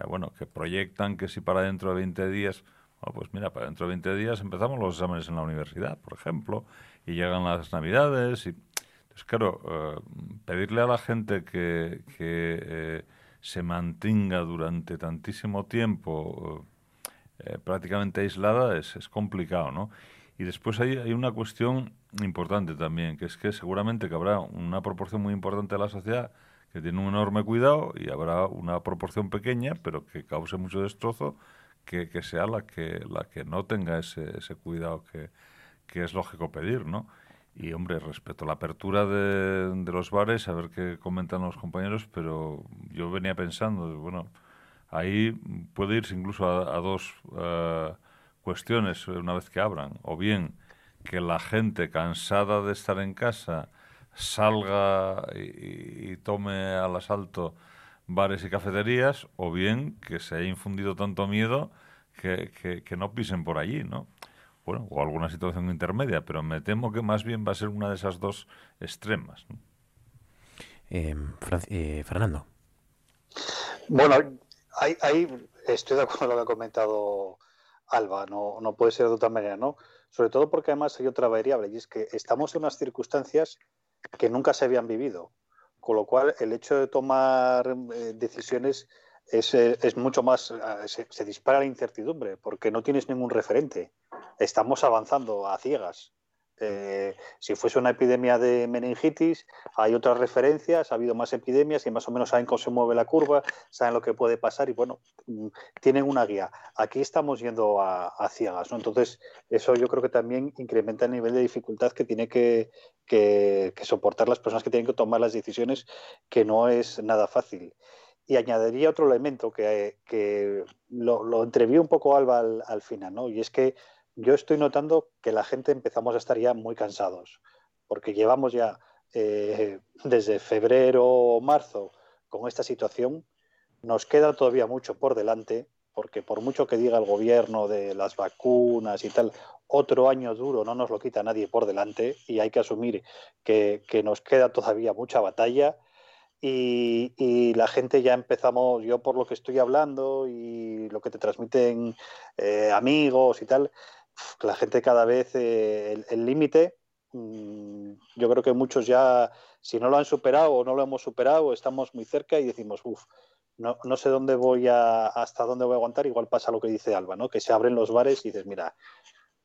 bueno, que proyectan que si para dentro de 20 días pues mira, para dentro de 20 días empezamos los exámenes en la universidad, por ejemplo, y llegan las navidades. Y, entonces, claro, eh, pedirle a la gente que, eh, se mantenga durante tantísimo tiempo eh, prácticamente aislada es, es, complicado, ¿no? Y después hay, hay una cuestión importante también, que es que seguramente que habrá una proporción muy importante de la sociedad que tiene un enorme cuidado y habrá una proporción pequeña, pero que cause mucho destrozo que, sea la que, la que no tenga ese, ese cuidado que, que, es lógico pedir, ¿no? Y, hombre, respecto a la apertura de, de, los bares, a ver qué comentan los compañeros, pero yo venía pensando, bueno, ahí puede irse incluso a, dos uh, cuestiones una vez que abran, o bien que la gente cansada de estar en casa salga y tome al asalto bares y cafeterías, o bien que se haya infundido tanto miedo que, que, no pisen por allí, ¿no? Bueno, o alguna situación intermedia, pero me temo que más bien va a ser una de esas dos extremas. Em, eh, Fernando. Bueno, ahí, estoy de acuerdo con lo que ha comentado Alba, no, no puede ser de otra manera, ¿no? Sobre todo porque además hay otra variable, y es que estamos en unas circunstancias que nunca se habían vivido. Con lo cual, el hecho de tomar eh, decisiones es, eh, es, mucho más, eh, se, dispara la incertidumbre, porque no tienes ningún referente. Estamos avanzando a ciegas. Eh, si fuese una epidemia de meningitis, hay otras referencias, ha habido más epidemias y más o menos saben cómo se mueve la curva, saben lo que puede pasar y bueno, mm, tienen una guía. Aquí estamos yendo a, ciegas, ¿no? Entonces, eso yo creo que también incrementa el nivel de dificultad que tiene que, soportar las personas que tienen que tomar las decisiones, que no es nada fácil. Y añadiría otro elemento que, lo, lo entreví un poco Alba al, al final, ¿no? Y es que yo estoy notando que la gente empezamos a estar ya muy cansados, porque llevamos ya eh, desde febrero o marzo con esta situación, nos queda todavía mucho por delante, porque por mucho que diga el gobierno de las vacunas y tal, otro año duro no nos lo quita nadie por delante y hay que asumir que, nos queda todavía mucha batalla. Y, la gente ya empezamos, yo por lo que estoy hablando y lo que te transmiten eh, amigos y tal, la gente cada vez, eh, el límite, mm, yo creo que muchos ya, si no lo han superado o no lo hemos superado, estamos muy cerca y decimos, uff, no, no, sé dónde voy a, hasta dónde voy a aguantar, igual pasa lo que dice Alba, ¿no? Que se abren los bares y dices, mira,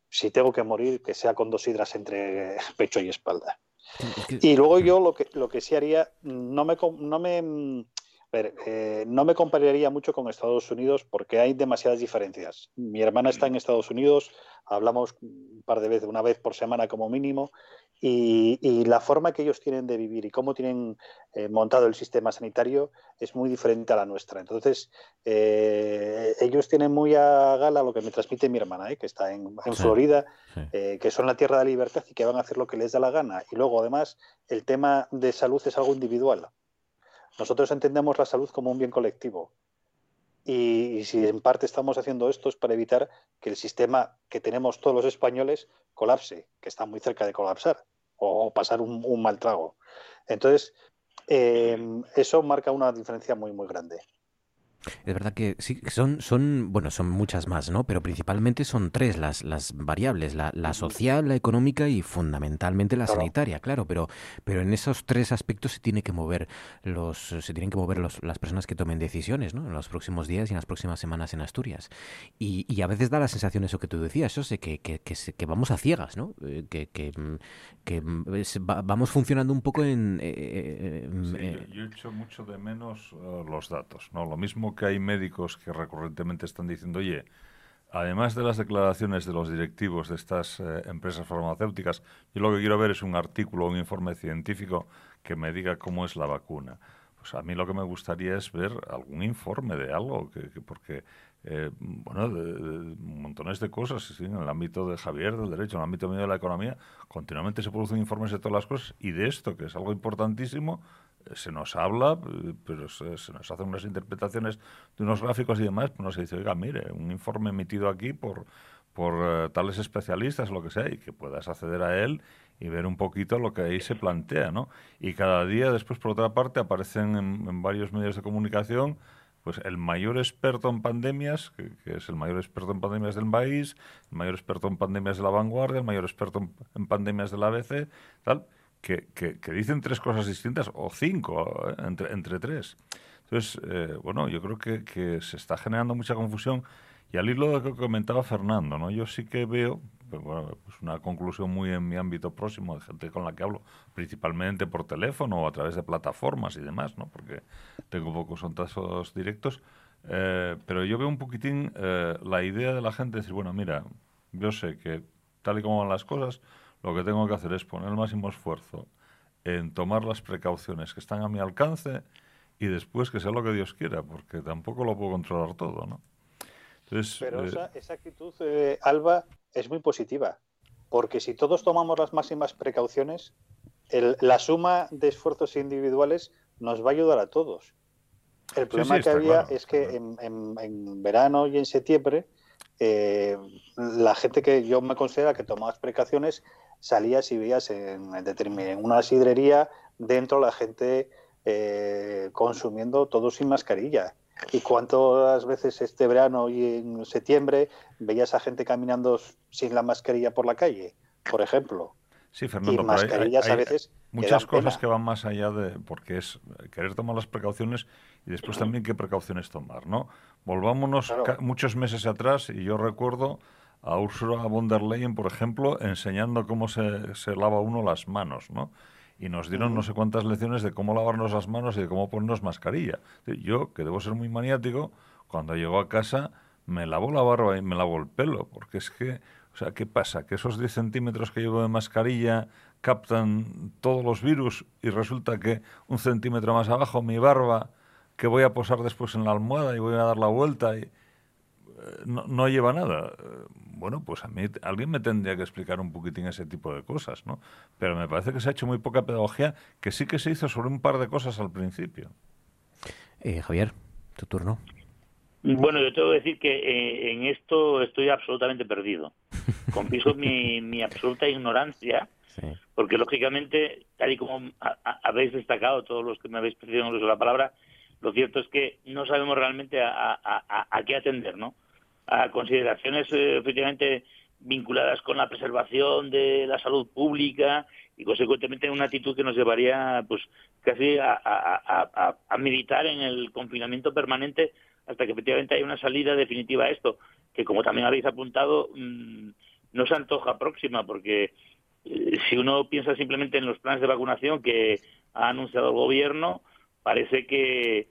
si tengo que morir, que sea con dos hidras entre pecho y espalda. Y luego yo lo que, lo que sí haría, no me, no me eh, no me compararía mucho con Estados Unidos porque hay demasiadas diferencias. Mi hermana está en Estados Unidos, hablamos un par de veces, una vez por semana como mínimo, y, la forma que ellos tienen de vivir y cómo tienen eh, montado el sistema sanitario es muy diferente a la nuestra. Entonces, eh, ellos tienen muy a gala lo que me transmite mi hermana, que está en, Florida, que son la tierra de la libertad y que van a hacer lo que les da la gana. Y luego, además, el tema de salud es algo individual. Nosotros entendemos la salud como un bien colectivo. Y, si en parte estamos haciendo esto es para evitar que el sistema que tenemos todos los españoles colapse, que está muy cerca de colapsar o, pasar un, mal trago. Entonces, eh, eso marca una diferencia muy, muy grande. Es verdad que sí, son, son, bueno, son muchas más, ¿no? Pero principalmente son tres las, las variables, la, la social, la económica y fundamentalmente la sanitaria, claro, pero, pero en esos tres aspectos se tiene que mover los, se tienen que mover los, las personas que tomen decisiones, ¿no? En los próximos días y en las próximas semanas en Asturias. Y, y a veces da la sensación eso que tú decías, eso sé que, que, que, vamos a ciegas, ¿no? Eh, que, que, que vamos funcionando un poco en... Eh, eh, yo, yo, echo mucho de menos los datos, ¿no? Lo mismo que hay médicos que recurrentemente están diciendo, oye, además de las declaraciones de los directivos de estas eh, empresas farmacéuticas, yo lo que quiero ver es un artículo, un informe científico que me diga cómo es la vacuna. Pues a mí lo que me gustaría es ver algún informe de algo, que, porque, eh, bueno, de, montones de cosas, en el ámbito de Javier, del derecho, en el ámbito medio de la economía, continuamente se producen informes de todas las cosas y de esto, que es algo importantísimo, se nos habla, pero se, nos hacen unas interpretaciones de unos gráficos y demás, pues se dice, oiga, mire, un informe emitido aquí por, por eh, tales especialistas, lo que sea, y que puedas acceder a él y ver un poquito lo que ahí se plantea, ¿no? Y cada día después, por otra parte, aparecen en, varios medios de comunicación pues el mayor experto en pandemias, que, es el mayor experto en pandemias del país, el mayor experto en pandemias de la vanguardia, el mayor experto en, en pandemias de la ABC, tal, que, dicen tres cosas distintas, o cinco, eh, entre, entre tres. Entonces, eh, bueno, yo creo que, se está generando mucha confusión. Y al hilo de lo que comentaba Fernando, ¿no? yo sí que veo pues, bueno, pues una conclusión muy en mi ámbito próximo, de gente con la que hablo, principalmente por teléfono o a través de plataformas y demás, ¿no? porque tengo pocos contactos directos. Eh, pero yo veo un poquitín la idea de la gente de decir, bueno, mira, yo sé que tal y como van las cosas, lo que tengo que hacer es poner el máximo esfuerzo en tomar las precauciones que están a mi alcance y después que sea lo que Dios quiera, porque tampoco lo puedo controlar todo, ¿no? Entonces, Pero eh, esa, actitud, eh, Alba, es muy positiva, porque si todos tomamos las máximas precauciones, la suma de esfuerzos individuales nos va a ayudar a todos. El problema que había es que en, verano y en septiembre, eh, la gente que yo me considero que tomaba precauciones salías y veías en, en una sidrería dentro la gente eh, consumiendo todo sin mascarilla. ¿Y cuántas veces este verano y en septiembre veías a gente caminando sin la mascarilla por la calle, por ejemplo? Sí, Fernando, mascarillas a veces muchas cosas que van más allá de porque es querer tomar las precauciones y después también qué precauciones tomar, ¿no? Volvámonos muchos meses atrás y yo recuerdo a Ursula von der Leyen, por ejemplo, enseñando cómo se, se lava uno las manos, ¿no? Y nos dieron no sé cuántas lecciones de cómo lavarnos las manos y de cómo ponernos mascarilla. Yo, que debo ser muy maniático, cuando llego a casa me lavo la barba y me lavo el pelo, porque es que, o sea, ¿qué pasa? Que esos 10 centímetros que llevo de mascarilla captan todos los virus y resulta que un centímetro más abajo mi barba, que voy a posar después en la almohada y voy a dar la vuelta y eh, no, no lleva nada. Bueno, pues a mí alguien me tendría que explicar un poquitín ese tipo de cosas, ¿no? Pero me parece que se ha hecho muy poca pedagogía, que sí que se hizo sobre un par de cosas al principio. Eh, Javier, tu turno. Bueno, yo tengo que decir que eh, en esto estoy absolutamente perdido. Confieso mi, mi absoluta ignorancia, porque lógicamente, tal y como ha- ha- habéis destacado todos los que me habéis pedido el uso de la palabra, lo cierto es que no sabemos realmente a, a- a- a qué atender, ¿no? A consideraciones eh, efectivamente vinculadas con la preservación de la salud pública y consecuentemente una actitud que nos llevaría pues casi a, a- a- a- meditar en el confinamiento permanente hasta que efectivamente haya una salida definitiva a esto, que como también habéis apuntado, mm, no se antoja próxima, porque eh, si uno piensa simplemente en los planes de vacunación que ha anunciado el gobierno, parece que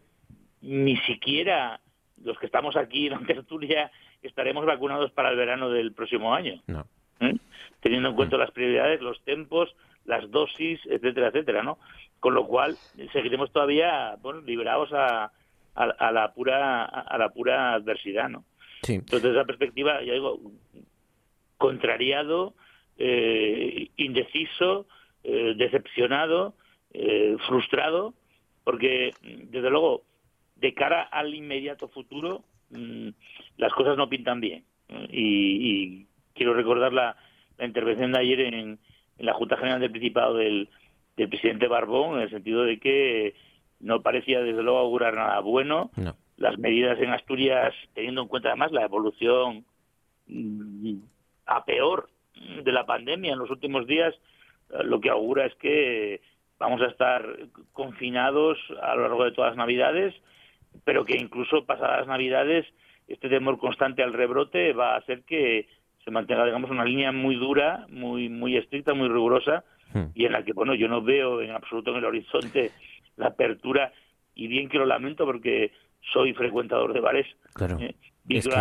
ni siquiera los que estamos aquí en la tertulia estaremos vacunados para el verano del próximo año. No. ¿eh? Teniendo en cuenta las prioridades, los tempos, las dosis, etcétera, etcétera, ¿no? Con lo cual seguiremos todavía, bueno, liberados a, a, a la pura a, a la pura adversidad, ¿no? Sí. Entonces, desde esa perspectiva, ya digo, contrariado, eh, indeciso, eh, decepcionado, eh, frustrado, porque, desde luego, de cara al inmediato futuro, mm, las cosas no pintan bien. Y, y quiero recordar la, la intervención de ayer en, en la Junta General del Principado del, del presidente Barbón, en el sentido de que no parecía, desde luego, augurar nada bueno. No. Las medidas en Asturias, teniendo en cuenta además la evolución mm, a peor de la pandemia en los últimos días, eh, lo que augura es que vamos a estar confinados a lo largo de todas las Navidades, pero que incluso pasadas las Navidades este temor constante al rebrote va a hacer que se mantenga, digamos, una línea muy dura, muy muy estricta, muy rigurosa y en la que, bueno, yo no veo en absoluto en el horizonte la apertura y bien que lo lamento porque soy frecuentador de bares. Claro. eh, Es que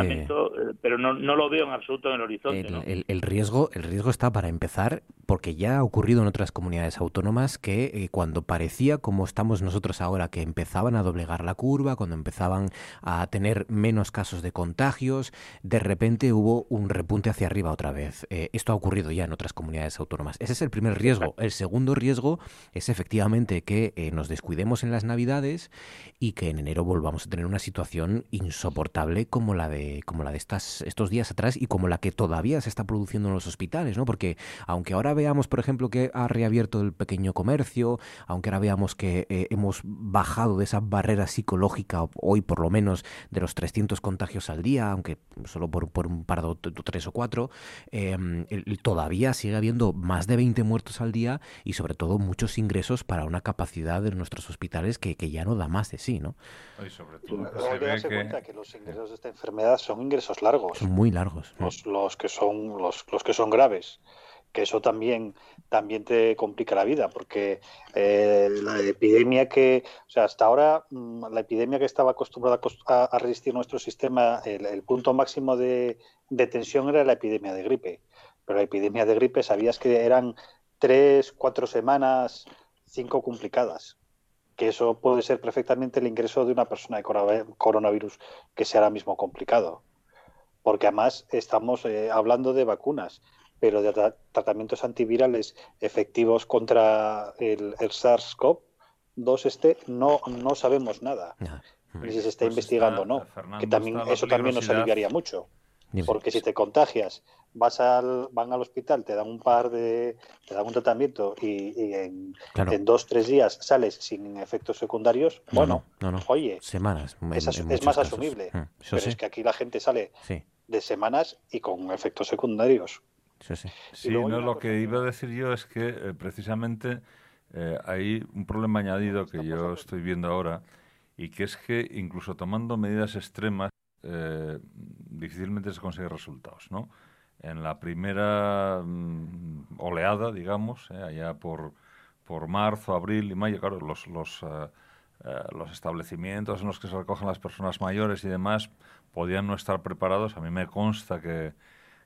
eh, pero no, no lo veo en absoluto en el horizonte. El, ¿no? el- el riesgo, el riesgo está para empezar, porque ya ha ocurrido en otras comunidades autónomas que eh, cuando parecía como estamos nosotros ahora, que empezaban a doblegar la curva, cuando empezaban a tener menos casos de contagios, de repente hubo un repunte hacia arriba otra vez. Eh, esto ha ocurrido ya en otras comunidades autónomas. Ese es el primer riesgo. El segundo riesgo es efectivamente que eh, nos descuidemos en las Navidades y que en enero volvamos a tener una situación insoportable como la de como la de estas estos días atrás y como la que todavía se está produciendo en los hospitales, ¿no? Porque aunque ahora veamos, por ejemplo, que ha reabierto el pequeño comercio, aunque ahora veamos que eh, hemos bajado de esa barrera psicológica hoy por lo menos de los 300 contagios al día, aunque solo por, por un par de tres o cuatro, eh, el- todavía sigue habiendo más de 20 muertos al día y sobre todo muchos ingresos para una capacidad de nuestros hospitales que, que ya no da más de sí, ¿no? Y sobre todo se ve que... cuenta que los ingresos de esta enfermedad son ingresos largos, Son muy largos. los, los que son los, los que son graves, que eso también también te complica la vida, porque eh, la epidemia que, o sea, hasta ahora mm, la epidemia que estaba acostumbrada a a resistir nuestro sistema, el, el punto máximo de, de tensión era la epidemia de gripe, pero la epidemia de gripe sabías que eran tres, cuatro semanas, cinco complicadas que eso puede ser perfectamente el ingreso de una persona de corona- coronavirus que sea ahora mismo complicado. Porque además estamos eh, hablando de vacunas, pero de tra- tratamientos antivirales efectivos contra el, el SARS-CoV-2 este no, no sabemos nada. Ni si se está Pues investigando o está, no. Fernando, Que también, está eso también nos aliviaría mucho. Porque si te contagias, vas al, van al hospital, te dan un par de, te dan un tratamiento y, y en, Claro. en dos, tres días sales sin efectos secundarios, No, bueno, no, no, no. oye, Semanas. en- es, en más casos. asumible. Mm, Eso pero sí, es que aquí la gente sale sí, de semanas y con efectos secundarios. eso sí. Sí, no, lo que iba a decir yo es que eh, precisamente eh, hay un problema añadido que yo estoy viendo ahora y que es que incluso tomando medidas extremas eh, difícilmente se consigue resultados, ¿no? En la primera mm, oleada, digamos, eh, allá por, por marzo, abril y mayo, claro, los, los, eh, los establecimientos en los que se recogen las personas mayores y demás podían no estar preparados. A mí me consta que,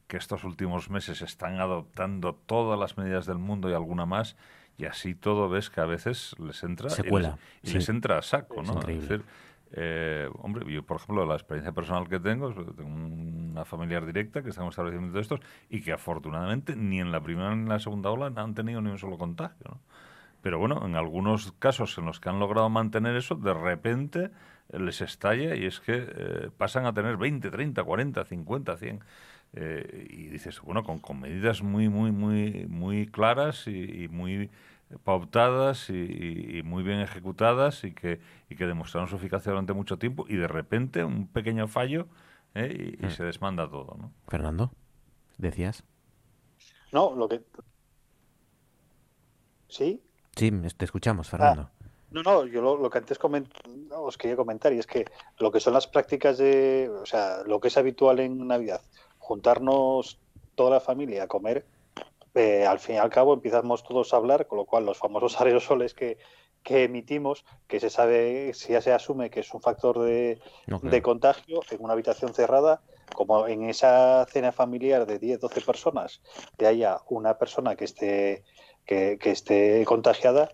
que estos últimos meses están adoptando todas las medidas del mundo y alguna más, y así todo ves que a veces les entra Se y, cuela, les, y sí. les entra a saco, Es ¿no? decir, eh, hombre, yo por ejemplo la experiencia personal que tengo, tengo una familiar directa que está en establecimiento de estos y que afortunadamente ni en la primera ni en la segunda ola no han tenido ni un solo contagio, ¿no? Pero bueno, en algunos casos en los que han logrado mantener eso, de repente eh, les estalla y es que eh, pasan a tener 20, 30, 40, 50, 100. Eh, y dices, bueno, con, con medidas muy, muy, muy, muy claras y, y muy pautadas y, y- y muy bien ejecutadas y que, y que demostraron su eficacia durante mucho tiempo y de repente un pequeño fallo eh, y, y Mm. se desmanda todo, ¿no? Fernando, decías. No, lo que... ¿Sí? Sí, te escuchamos, Fernando. No, no, yo lo, lo que antes coment- os quería comentar y es que lo que son las prácticas de, o sea, lo que es habitual en Navidad, juntarnos toda la familia a comer, eh, al fin y al cabo empezamos todos a hablar, con lo cual los famosos aerosoles que, que emitimos, que se sabe, si ya se asume que es un factor de, No, de contagio en una habitación cerrada, como en esa cena familiar de 10, 12 personas, que haya una persona que esté, que, que esté contagiada,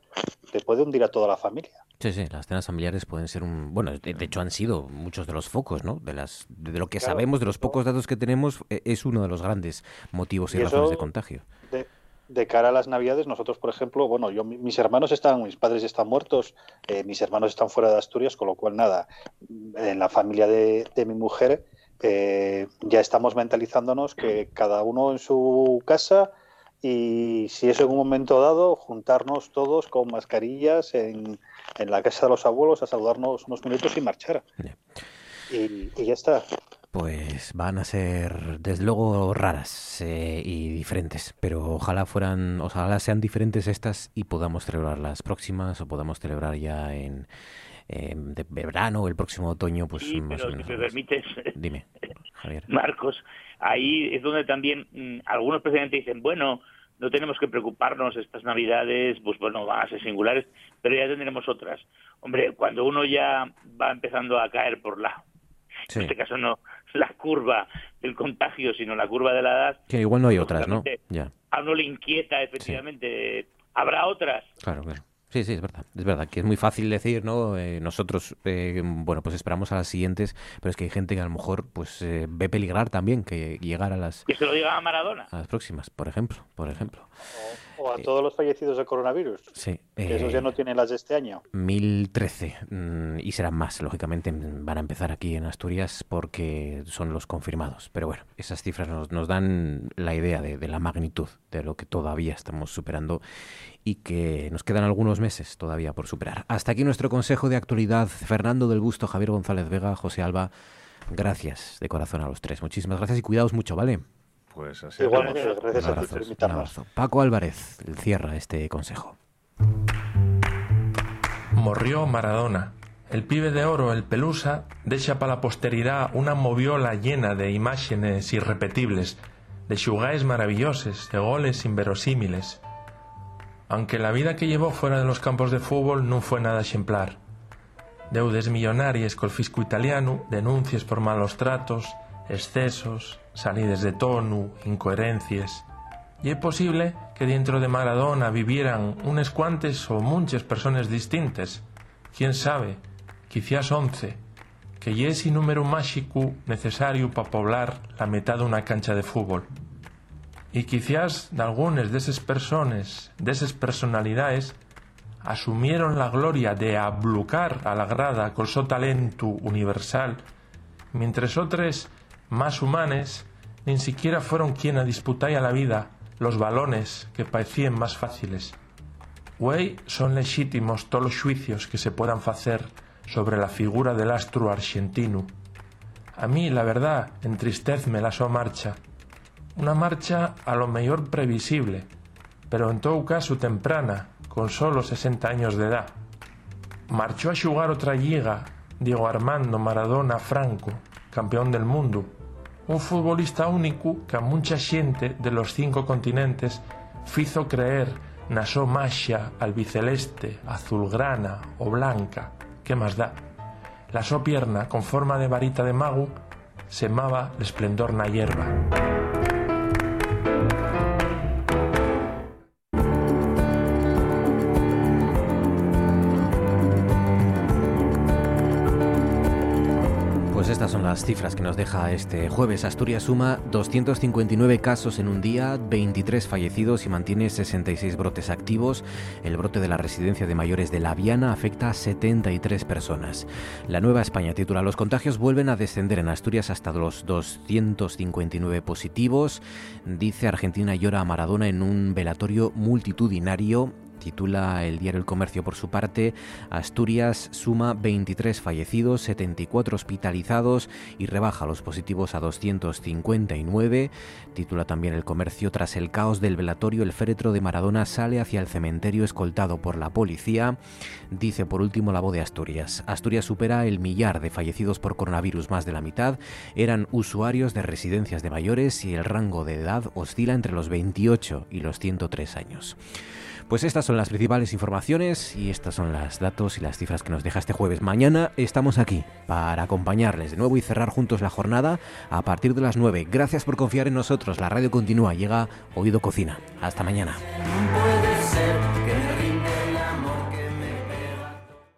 te puede hundir a toda la familia. Sí, sí, las cenas familiares pueden ser un... Bueno, de, de hecho han sido muchos de los focos, ¿no? De, las, de lo que Claro, sabemos, de los pocos datos que tenemos, e- es uno de los grandes motivos y, Y razones de contagio. de, de cara a las navidades, nosotros, por ejemplo, bueno, yo mi- mis hermanos están, mis padres están muertos, eh, mis hermanos están fuera de Asturias, con lo cual nada, en la familia de, de mi mujer eh, ya estamos mentalizándonos que cada uno en su casa y si eso en un momento dado, juntarnos todos con mascarillas en, en la casa de los abuelos a saludarnos unos minutos y marchar. Y, y ya está. Pues van a ser, desde luego, raras eh, y diferentes, pero ojalá fueran, ojalá sean diferentes estas y podamos celebrar las próximas o podamos celebrar ya en, en de verano o el próximo otoño, pues Sí, más pero o si menos. me permites, Dime, Javier. Marcos, ahí es donde también mm, algunos presidentes dicen, bueno, no tenemos que preocuparnos estas navidades, pues bueno, van a ser singulares, pero ya tendremos otras. Hombre, cuando uno ya va empezando a caer por la, Sí. en este caso no la curva del contagio, sino la curva de la edad, Que igual no hay otras, ¿no? Ya, a uno le inquieta efectivamente, habrá otras. claro, claro. Sí, sí, es verdad. Es verdad que es muy fácil decir, ¿no? Eh, nosotros, eh, bueno, pues esperamos a las siguientes, pero es que hay gente que a lo mejor pues eh, ve peligrar también que llegar a las, Que se lo diga a Maradona. a las próximas, por ejemplo, por ejemplo. O a todos los fallecidos de coronavirus, Sí. que esos eh, ya no tienen las de este año. 1013 mm, y serán más, lógicamente mm, van a empezar aquí en Asturias porque son los confirmados. Pero bueno, esas cifras nos, nos dan la idea de, de la magnitud de lo que todavía estamos superando y que nos quedan algunos meses todavía por superar. Hasta aquí nuestro consejo de actualidad. Fernando del Busto, Javier González Vega, José Alba, gracias de corazón a los tres. Muchísimas gracias y cuidaos mucho, ¿vale? Pues así Igualmente, gracias Un a ti abrazo, por un invitarnos. abrazo. Paco Álvarez cierra este consejo. Morrió Maradona. El pibe de oro, el Pelusa, dexa para la posteridad una moviola llena de imágenes irrepetibles, de xugais maravilloses, de goles inverosímiles. Aunque la vida que llevó fuera de los campos de fútbol no fue nada ejemplar. Deudes millonarias col fisco italiano, denuncias por malos tratos, excesos, salidas de tono, incoherencias. Y es posible que dentro de Maradona vivieran unas cuantas o muchas personas distintas. Quién sabe, quizás once, que ya ese número mágico necesario para poblar la mitad de una cancha de fútbol. Y quizás de algunas de esas personas, de esas personalidades, asumieron la gloria de ablucar a la grada con su talento universal, mientras otras, más humanes, ni siquiera fueron quien a a la vida los balones que parecían más fáciles. Güey, son legítimos todos los juicios que se puedan hacer sobre la figura del astro argentino. A mí, la verdad, entristezme la su marcha. Una marcha a lo mejor previsible, pero en todo caso temprana, con solo 60 años de edad. Marchó a jugar otra liga Diego Armando Maradona Franco, campeón del mundo, un futbolista único que a mucha xente de los cinco continentes fizo creer na so maxia albiceleste, azulgrana o blanca, que más da? La so pierna, con forma de varita de mago, semaba l'esplendor na hierba. Las cifras que nos deja este jueves. Asturias suma 259 casos en un día, 23 fallecidos y mantiene 66 brotes activos. El brote de la residencia de mayores de La Viana afecta a 73 personas. La Nueva España titula Los contagios vuelven a descender en Asturias hasta los 259 positivos. Dice Argentina llora a Maradona en un velatorio multitudinario titula el diario El Comercio por su parte, Asturias suma 23 fallecidos, 74 hospitalizados y rebaja los positivos a 259. Titula también El Comercio, tras el caos del velatorio, el féretro de Maradona sale hacia el cementerio escoltado por la policía. Dice por último la voz de Asturias. Asturias supera el millar de fallecidos por coronavirus, más de la mitad eran usuarios de residencias de mayores y el rango de edad oscila entre los 28 y los 103 años. Pues estas son las principales informaciones y estas son los datos y las cifras que nos deja este jueves. Mañana estamos aquí para acompañarles de nuevo y cerrar juntos la jornada a partir de las 9. Gracias por confiar en nosotros. La radio continúa. Llega Oído Cocina. Hasta mañana.